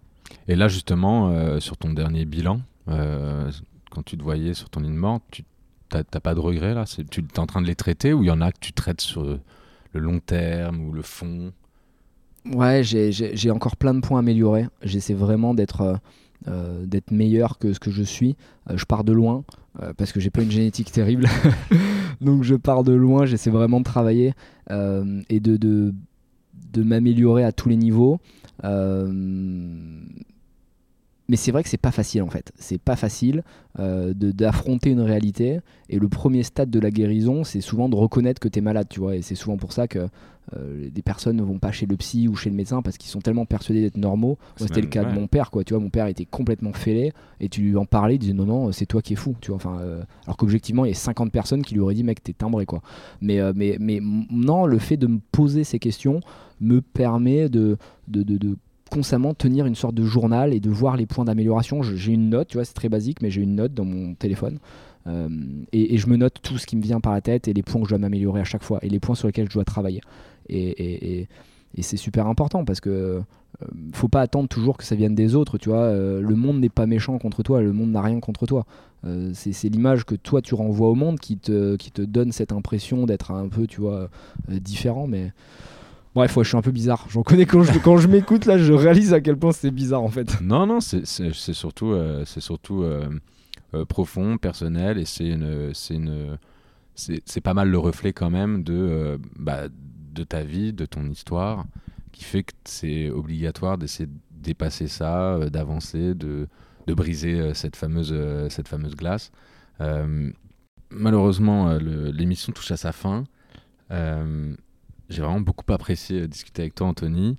Et là, justement, euh, sur ton dernier bilan, euh, quand tu te voyais sur ton lit de mort, tu n'as pas de regrets là? Tu es en train de les traiter ou il y en a que tu traites sur le long terme ou le fond? Ouais, j'ai encore plein de points à améliorer. J'essaie vraiment d'être euh, meilleur que ce que je suis. je pars de loin parce que j'ai pas une génétique terrible. Donc je pars de loin, j'essaie vraiment de travailler et de, de m'améliorer à tous les niveaux. Euh, mais c'est vrai que c'est pas facile en fait. C'est pas facile euh, d'affronter une réalité. Et le premier stade de la guérison, c'est souvent de reconnaître que tu es malade, tu vois. Et c'est souvent pour ça que euh, des personnes ne vont pas chez le psy ou chez le médecin parce qu'ils sont tellement persuadés d'être normaux. C'était le cas de mon père, quoi. Tu vois, mon père était complètement fêlé et tu lui en parlais, il disait non, non, c'est toi qui es fou, tu vois. Enfin, alors qu'objectivement, il y a 50 personnes qui lui auraient dit, mec, t'es timbré, quoi. Mais, mais, mais non, le fait de me poser ces questions me permet de, de, de constamment tenir une sorte de journal et de voir les points d'amélioration. J'ai une note, tu vois, c'est très basique, mais j'ai une note dans mon téléphone. Euh, et, je me note tout ce qui me vient par la tête et les points que je dois m'améliorer à chaque fois et les points sur lesquels je dois travailler. Et, c'est super important parce que euh, faut pas attendre toujours que ça vienne des autres, tu vois. Euh, le monde n'est pas méchant contre toi, le monde n'a rien contre toi. Euh, c'est l'image que toi tu renvoies au monde qui te, qui te donne cette impression d'être un peu, tu vois, différent. Mais bref, je suis un peu bizarre. J'en connais quand je, m'écoute là, je réalise à quel point c'est bizarre en fait. Non, non, c'est surtout, c'est surtout profond, personnel et c'est une, c'est une, c'est pas mal le reflet quand même de, bah, de ta vie, de ton histoire qui fait que c'est obligatoire d'essayer de dépasser ça, euh, d'avancer, de, de, briser euh, cette fameuse, euh, cette fameuse glace. malheureusement, l'émission touche à sa fin. J'ai vraiment beaucoup apprécié discuter avec toi, Anthony.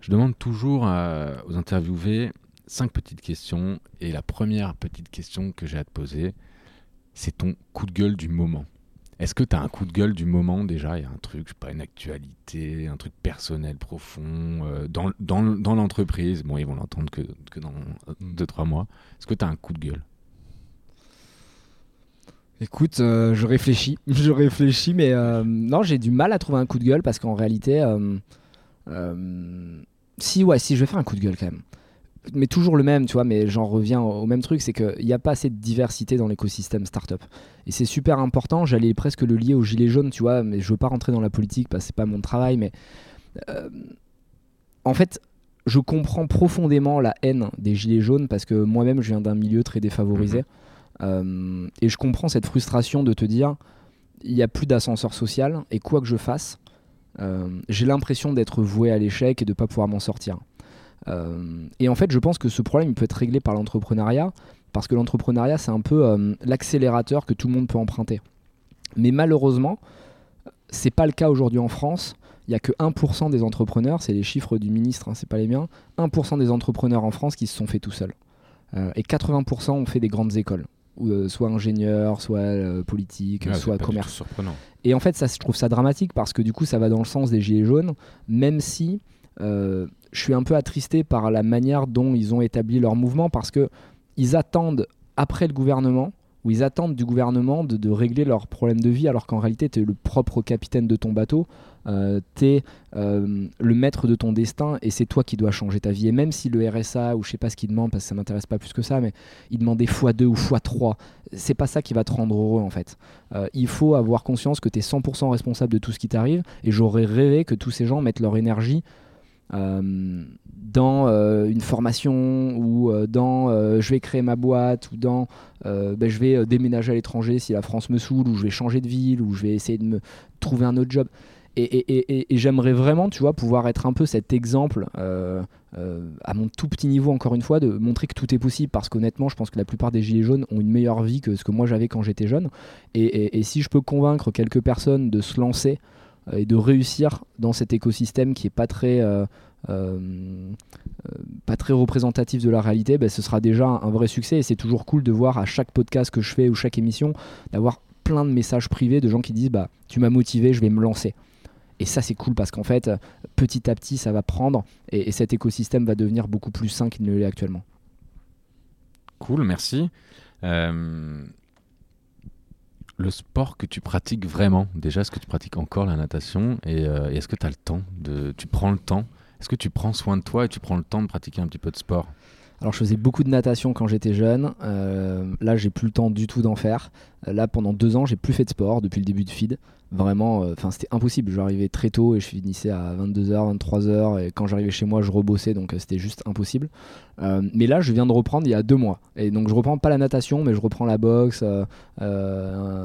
Je demande toujours aux interviewés cinq petites questions. Et la première petite question que j'ai à te poser, c'est ton coup de gueule du moment. Est-ce que tu as un coup de gueule du moment déjà? Il y a un truc, je sais pas, une actualité, un truc personnel profond euh, dans, dans, dans l'entreprise? Bon, ils vont l'entendre que, que dans 2-3 mois. Est-ce que tu as un coup de gueule? Écoute, euh, je réfléchis. je réfléchis, mais euh, non, j'ai du mal à trouver un coup de gueule parce qu'en réalité, si, ouais, si, je vais faire un coup de gueule quand même mais toujours le même, tu vois, mais j'en reviens au même truc, c'est qu'il n'y a pas assez de diversité dans l'écosystème startup. Et c'est super important, j'allais presque le lier au gilet jaune, tu vois, mais je veux pas rentrer dans la politique parce que c'est pas mon travail, mais euh, en fait, je comprends profondément la haine des gilets jaunes parce que moi-même, je viens d'un milieu très défavorisé. Mhm. Euh, et je comprends cette frustration de te dire, il n'y a plus d'ascenseur social, et quoi que je fasse, euh, j'ai l'impression d'être voué à l'échec et de ne pas pouvoir m'en sortir. Euh, et en fait, je pense que ce problème il peut être réglé par l'entrepreneuriat, parce que l'entrepreneuriat, c'est un peu l'accélérateur que tout le monde peut emprunter. Mais malheureusement, c'est pas le cas aujourd'hui en France. Il n'y a que 1% des entrepreneurs, c'est les chiffres du ministre, hein, c'est pas les miens, 1% des entrepreneurs en France qui se sont faits tout seuls. Et 80% ont fait des grandes écoles, soit ingénieurs, soit politiques, soit commerce. Et en fait, ça, je trouve ça dramatique parce que du coup, ça va dans le sens des gilets jaunes, même si je suis un peu attristé par la manière dont ils ont établi leur mouvement parce que ils attendent après le gouvernement ou ils attendent du gouvernement de, régler leurs problèmes de vie alors qu'en réalité tu es le propre capitaine de ton bateau, euh, tu es euh, le maître de ton destin et c'est toi qui dois changer ta vie. Et même si le RSA ou je sais pas ce qu'il demande parce que ça m'intéresse pas plus que ça, mais il demandait x2 ou x3, c'est pas ça qui va te rendre heureux en fait. Euh, il faut avoir conscience que tu es 100% responsable de tout ce qui t'arrive et j'aurais rêvé que tous ces gens mettent leur énergie euh, dans une formation ou dans je vais créer ma boîte ou dans ben, je vais déménager à l'étranger si la France me saoule ou je vais changer de ville ou je vais essayer de me trouver un autre job. Et, j'aimerais vraiment, tu vois, pouvoir être un peu cet exemple à mon tout petit niveau, encore une fois, de montrer que tout est possible. Parce qu'honnêtement, je pense que la plupart des gilets jaunes ont une meilleure vie que ce que moi j'avais quand j'étais jeune. Et, si je peux convaincre quelques personnes de se lancer euh, et de réussir dans cet écosystème qui est pas très euh, euh, pas très représentatif de la réalité, ben, ce sera déjà un vrai succès. Et c'est toujours cool de voir à chaque podcast que je fais ou chaque émission, d'avoir plein de messages privés de gens qui disent bah, Tu m'as motivé, je vais me lancer. Et ça, c'est cool parce qu'en fait, petit à petit, ça va prendre et, cet écosystème va devenir beaucoup plus sain qu'il ne l'est actuellement. Cool, merci. Le sport que tu pratiques vraiment Déjà, est-ce que tu pratiques encore la natation et, euh, est-ce que tu as le temps de, Tu prends le temps? Est-ce que tu prends soin de toi et tu prends le temps de pratiquer un petit peu de sport? Alors je faisais beaucoup de natation quand j'étais jeune. Euh, là j'ai plus le temps du tout d'en faire. Euh, là pendant deux ans j'ai plus fait de sport depuis le début de feed. Vraiment, enfin c'était impossible. J'arrivais très tôt et je finissais à 22h, 23h et quand j'arrivais chez moi je rebossais donc c'était juste impossible. mais là je viens de reprendre il y a deux mois et donc je reprends pas la natation mais je reprends la boxe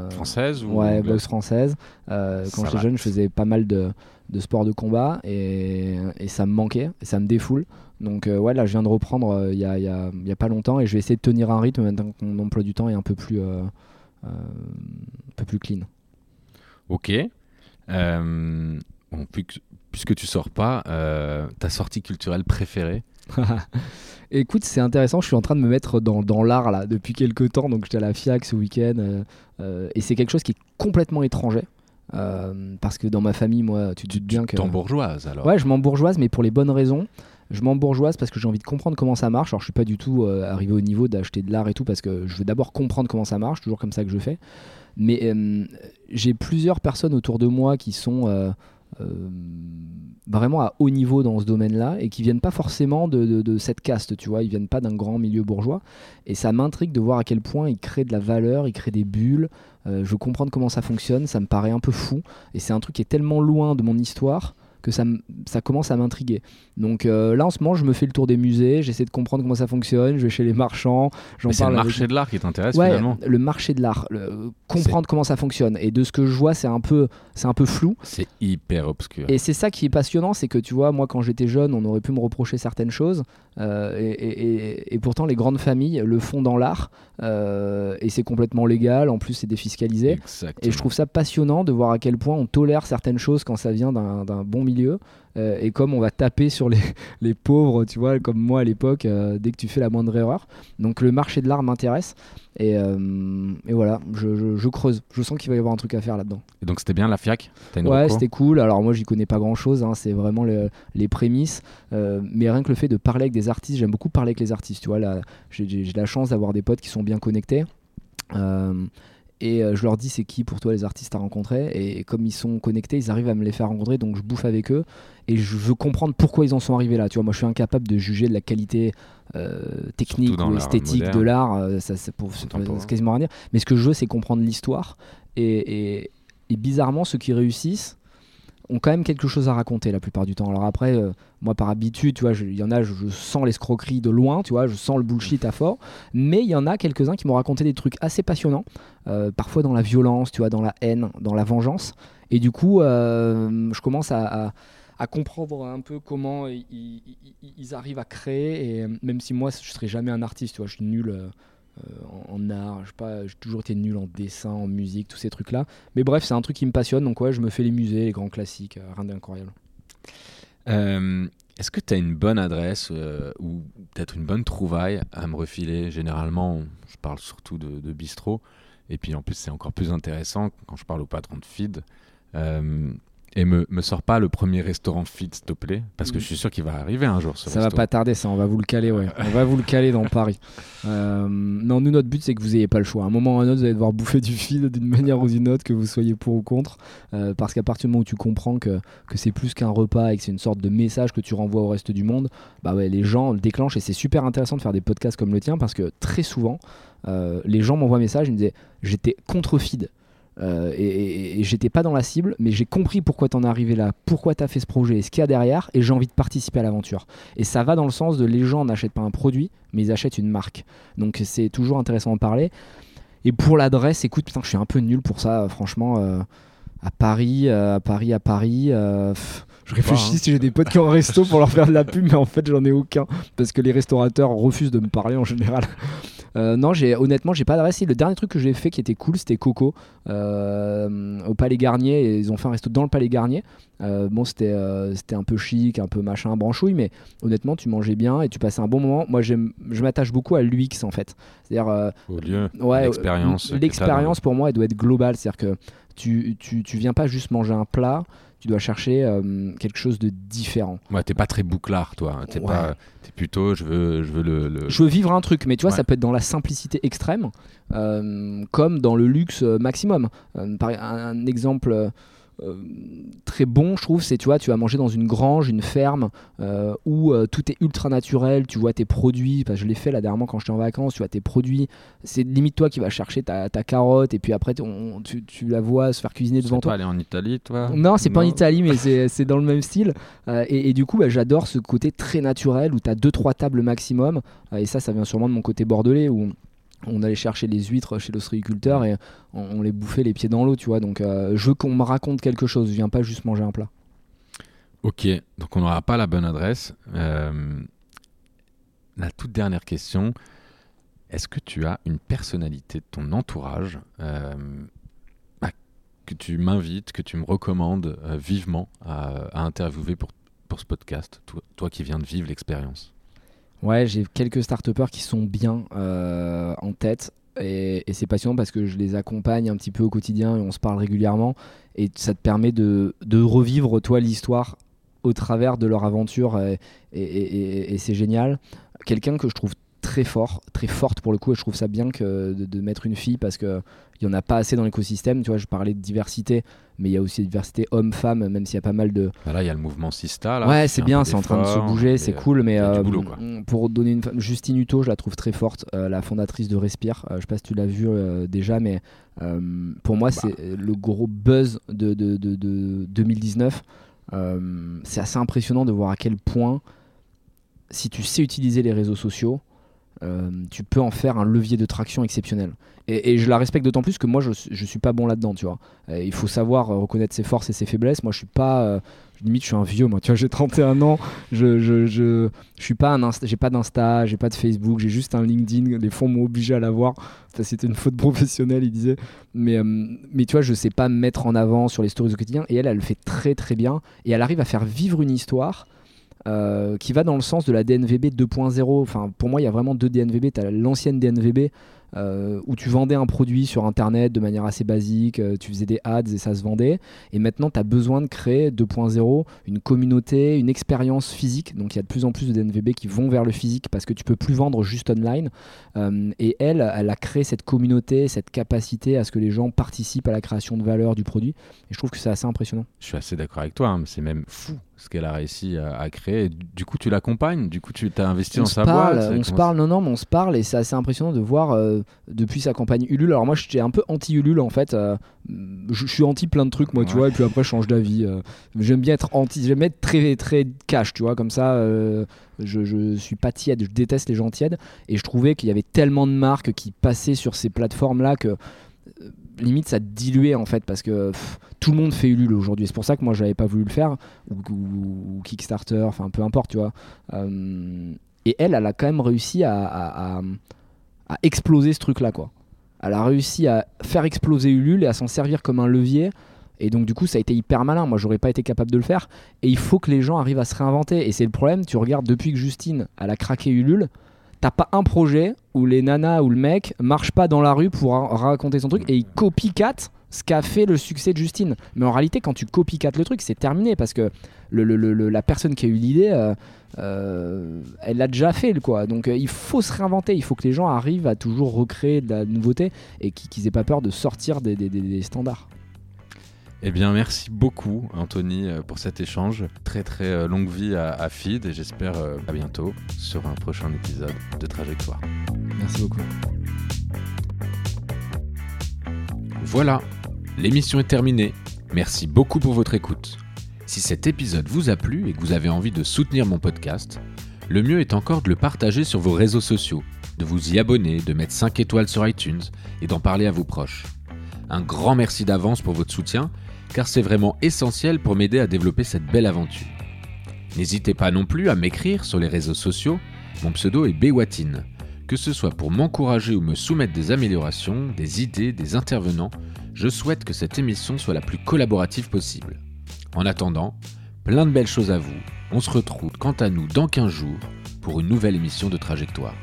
française ou ouais boxe française. quand j'étais jeune je faisais pas mal de, de sports de combat et, et ça me manquait et ça me défoule. Donc euh, ouais, là je viens de reprendre euh, il y, a, pas longtemps et je vais essayer de tenir un rythme maintenant que mon emploi du temps est un peu plus, euh, un peu plus clean. Ok. Bon, puisque tu sors pas, ta sortie culturelle préférée Écoute, c'est intéressant, je suis en train de me mettre dans, dans l'art là depuis quelques temps, donc j'étais à la FIAC ce week-end et c'est quelque chose qui est complètement étranger. Parce que dans ma famille, moi, tu te doutes bien que. Tu bourgeoise alors Ouais, je m'embourgeoise, mais pour les bonnes raisons je m'embourgeoise parce que j'ai envie de comprendre comment ça marche. Alors je suis pas du tout euh, arrivé au niveau d'acheter de l'art et tout parce que je veux d'abord comprendre comment ça marche, toujours comme ça que je fais. Mais euh, j'ai plusieurs personnes autour de moi qui sont euh, vraiment à haut niveau dans ce domaine-là et qui viennent pas forcément de, cette caste, tu vois, ils viennent pas d'un grand milieu bourgeois. Et ça m'intrigue de voir à quel point ils créent de la valeur, ils créent des bulles. Je veux comprendre comment ça fonctionne, ça me paraît un peu fou. Et c'est un truc qui est tellement loin de mon histoire que ça, ça commence à m'intriguer. Donc euh, là, en ce moment, je me fais le tour des musées, j'essaie de comprendre comment ça fonctionne, je vais chez les marchands, j'en parle. C'est le marché de l'art qui t'intéresse finalement Le marché de l'art, comprendre comment ça fonctionne. Et de ce que je vois, c'est un peu, c'est un peu flou. C'est hyper obscur. Et c'est ça qui est passionnant, c'est que tu vois, moi, quand j'étais jeune, on aurait pu me reprocher certaines choses. Euh, et, et, pourtant, les grandes familles le font dans l'art. Euh, et c'est complètement légal, en plus, c'est défiscalisé. Exactement. Et je trouve ça passionnant de voir à quel point on tolère certaines choses quand ça vient d'un bon milieu. Euh, et comme on va taper sur les, les, pauvres, tu vois, comme moi à l'époque, euh, dès que tu fais la moindre erreur. Donc le marché de l'art m'intéresse. Et, euh, et, voilà, je, je, creuse. Je sens qu'il va y avoir un truc à faire là-dedans. Et donc c'était bien la FIAC? Ouais, c'était cool. Alors moi, j'y connais pas grand-chose. Hein. c'est vraiment les prémices. mais rien que le fait de parler avec des artistes, j'aime beaucoup parler avec les artistes. Tu vois, j'ai la chance d'avoir des potes qui sont bien connectés. Et euh, je leur dis c'est qui pour toi les artistes à rencontrer? Et comme ils sont connectés, ils arrivent à me les faire rencontrer. Donc je bouffe avec eux. Et je veux comprendre pourquoi ils en sont arrivés là. Tu vois, moi je suis incapable de juger de la qualité euh, technique ou esthétique de l'art. Euh, ça, c'est, quasiment rien dire. Mais ce que je veux, c'est comprendre l'histoire. et, et bizarrement, ceux qui réussissent, ont quand même quelque chose à raconter la plupart du temps. Alors après, euh, moi par habitude, tu vois, il y en a, je, sens l'escroquerie de loin, tu vois, je sens le bullshit à fort, mais il y en a quelques-uns qui m'ont raconté des trucs assez passionnants, euh, parfois dans la violence, tu vois, dans la haine, dans la vengeance, et du coup, euh, je commence à, comprendre un peu comment ils, ils, arrivent à créer, et même si moi je serai jamais un artiste, tu vois, je suis nul euh, en, art, je sais pas, j'ai toujours été nul en dessin, en musique, tous ces trucs-là. Mais bref, c'est un truc qui me passionne, donc ouais, je me fais les musées, les grands classiques, euh, rien d'incroyable. Euh, est-ce que tu as une bonne adresse ou peut-être une bonne trouvaille à me refiler? Généralement, je parle surtout de, bistrot. Et puis en plus, c'est encore plus intéressant quand je parle au patron de feed. Et me, me sors pas le premier restaurant fit, s'il te plaît, parce que mm. je suis sûr qu'il va arriver un jour. Ce ça va pas tarder, ça. On va vous le caler, ouais. on va vous le caler dans Paris. Euh, non, nous notre but c'est que vous ayez pas le choix. À un moment ou à un autre, vous allez devoir bouffer du feed d'une manière ou d'une autre, que vous soyez pour ou contre, euh, parce qu'à partir du moment où tu comprends que, que c'est plus qu'un repas et que c'est une sorte de message que tu renvoies au reste du monde, bah ouais, les gens le déclenchent et c'est super intéressant de faire des podcasts comme le tien, parce que très souvent, euh, les gens m'envoient un message, ils me disaient j'étais contre feed. Euh, et, j'étais pas dans la cible, mais j'ai compris pourquoi t'en es arrivé là, pourquoi t'as fait ce projet, et ce qu'il y a derrière, et j'ai envie de participer à l'aventure. Et ça va dans le sens de les gens n'achètent pas un produit, mais ils achètent une marque. Donc c'est toujours intéressant d'en parler. Et pour l'adresse, écoute, putain, je suis un peu nul pour ça, franchement. Euh, à Paris, euh, à Paris, à Paris. je réfléchis hein. si j'ai des potes qui ont un resto pour leur faire de la pub, mais en fait j'en ai aucun parce que les restaurateurs refusent de me parler en général. Euh, non, j'ai honnêtement, j'ai pas adressé. Le dernier truc que j'ai fait qui était cool, c'était Coco euh, au Palais Garnier. ils ont fait un resto dans le Palais Garnier. Euh, bon, c'était c'était un peu chic, un peu machin, branchouille, mais honnêtement, tu mangeais bien et tu passais un bon moment. Moi, je m'attache beaucoup à l'UX en fait. C'est-à-dire au lieu, ouais, l'expérience. L'expérience pour moi, elle doit être globale. C'est-à-dire que tu, tu, tu viens pas juste manger un plat tu dois chercher euh, quelque chose de différent. Ouais, t'es pas très bouclard, toi. T'es pas, es plutôt, je veux, je veux le, Je veux vivre un truc, mais tu vois, ça peut être dans la simplicité extrême, euh, comme dans le luxe maximum. Euh, par un exemple très bon, je trouve, c'est tu vois, tu vas manger dans une grange, une ferme euh, où euh, tout est ultra naturel, tu vois tes produits, parce que je l'ai fait là dernièrement quand j'étais en vacances, tu vois tes produits, c'est limite toi qui vas chercher ta, carotte et puis après tu, la vois se faire cuisiner devant toi. aller en Italie, toi? Non, c'est pas en Italie, mais c'est dans le même style. Et, du coup, bah, j'adore ce côté très naturel où tu as 2-3 tables maximum. et ça, ça vient sûrement de mon côté bordelais où on allait chercher les huîtres chez l'ostréiculteur et on, les bouffait les pieds dans l'eau, tu vois. Donc euh, je veux qu'on me raconte quelque chose, je viens pas juste manger un plat. Ok, donc on n'aura pas la bonne adresse. Euh, la toute dernière question, est-ce que tu as une personnalité de ton entourage euh, bah, que tu m'invites, que tu me recommandes vivement à, interviewer pour, pour ce podcast, toi qui viens de vivre l'expérience? Ouais, j'ai quelques start qui sont bien euh, en tête. Et, c'est passionnant parce que je les accompagne un petit peu au quotidien et on se parle régulièrement. Et ça te permet de, revivre, toi, l'histoire au travers de leur aventure. Et c'est génial. Quelqu'un que je trouve très fort, très forte pour le coup. Et je trouve ça bien que de, mettre une fille parce que il y en a pas assez dans l'écosystème. Tu vois, je parlais de diversité, mais il y a aussi diversité homme-femme, même s'il y a pas mal de. Bah là, il y a le mouvement Sista. Là, ouais, c'est bien, c'est en train de se bouger, c'est cool. Mais euh, pour donner une femme, Justine Hutto, je la trouve très forte, euh, la fondatrice de Respire. je sais pas si tu l'as vu déjà, mais pour moi, bah. c'est le gros buzz de, de, de, de 2019. c'est assez impressionnant de voir à quel point si tu sais utiliser les réseaux sociaux, euh, tu peux en faire un levier de traction exceptionnel. Et, je la respecte d'autant plus que moi, je, je suis pas bon là-dedans, tu vois. il faut savoir euh, reconnaître ses forces et ses faiblesses. Moi, je suis pas. Euh, limite, je suis un vieux, moi. Tu vois, j'ai 31 ans. Je, je, je, suis pas un j'ai pas d'Insta, j'ai pas de Facebook, j'ai juste un LinkedIn. Les fonds m'ont obligé à l'avoir. C'était une faute professionnelle, il disait. Mais, mais tu vois, je sais pas me mettre en avant sur les stories au quotidien. Et elle, elle le fait très, très bien. Et elle arrive à faire vivre une histoire euh, qui va dans le sens de la DNVB 2.0. Enfin, pour moi, il y a vraiment deux DNVB. Tu as l'ancienne DNVB euh, où tu vendais un produit sur Internet de manière assez basique, euh, tu faisais des ads et ça se vendait. Et maintenant, tu as besoin de créer 2.0 une communauté, une expérience physique. Donc, il y a de plus en plus de DNVB qui vont vers le physique parce que tu peux plus vendre juste online. et elle, elle a créé cette communauté, cette capacité à ce que les gens participent à la création de valeur du produit. Et je trouve que c'est assez impressionnant. Je suis assez d'accord avec toi, hein, c'est même fou ce qu'elle a réussi à, créer. Du coup, tu l'accompagnes, du coup, tu t'as investi dans sa boîte. On se parle, non, non, mais on se parle et c'est assez impressionnant de voir euh, depuis sa campagne Ulule. Alors, moi, j'étais un peu anti-Ulule en fait. Euh, je, suis anti plein de trucs, moi, tu vois, et puis après, je change d'avis. Euh. j'aime bien être anti, j'aime être très, très cash, tu vois, comme ça. Je, je, suis pas tiède, je déteste les gens tièdes. Et je trouvais qu'il y avait tellement de marques qui passaient sur ces plateformes-là que limite ça diluait en fait parce que tout le monde fait Ulule aujourd'hui. C'est pour ça que moi j'avais pas voulu le faire ou, Kickstarter enfin peu importe tu vois. Euh, et elle elle a quand même réussi à, exploser ce truc là quoi. Elle a réussi à faire exploser Ulule et à s'en servir comme un levier. Et donc du coup ça a été hyper malin. Moi j'aurais pas été capable de le faire. Et il faut que les gens arrivent à se réinventer. Et c'est le problème tu regardes depuis que Justine elle a craqué Ulule t'as pas un projet où les nanas ou le mec marchent pas dans la rue pour raconter son truc et ils copycat ce qu'a fait le succès de Justine. Mais en réalité, quand tu copycat le truc, c'est terminé parce que la personne qui a eu l'idée, euh, euh, elle l'a déjà fait. Quoi. Donc euh, il faut se réinventer, il faut que les gens arrivent à toujours recréer de la nouveauté et qu'ils aient pas peur de sortir des standards. Eh bien, merci beaucoup, Anthony, euh, pour cet échange. Très, très euh, longue vie à, Feed et j'espère euh, à bientôt sur un prochain épisode de Trajectoire. Merci beaucoup. Voilà, l'émission est terminée. Merci beaucoup pour votre écoute. Si cet épisode vous a plu et que vous avez envie de soutenir mon podcast, le mieux est encore de le partager sur vos réseaux sociaux, de vous y abonner, de mettre 5 étoiles sur iTunes et d'en parler à vos proches. Un grand merci d'avance pour votre soutien car c'est vraiment essentiel pour m'aider à développer cette belle aventure. N'hésitez pas non plus à m'écrire sur les réseaux sociaux, mon pseudo est Bewatine, que ce soit pour m'encourager ou me soumettre des améliorations, des idées, des intervenants, je souhaite que cette émission soit la plus collaborative possible. En attendant, plein de belles choses à vous, on se retrouve quant à nous dans 15 jours pour une nouvelle émission de Trajectoire.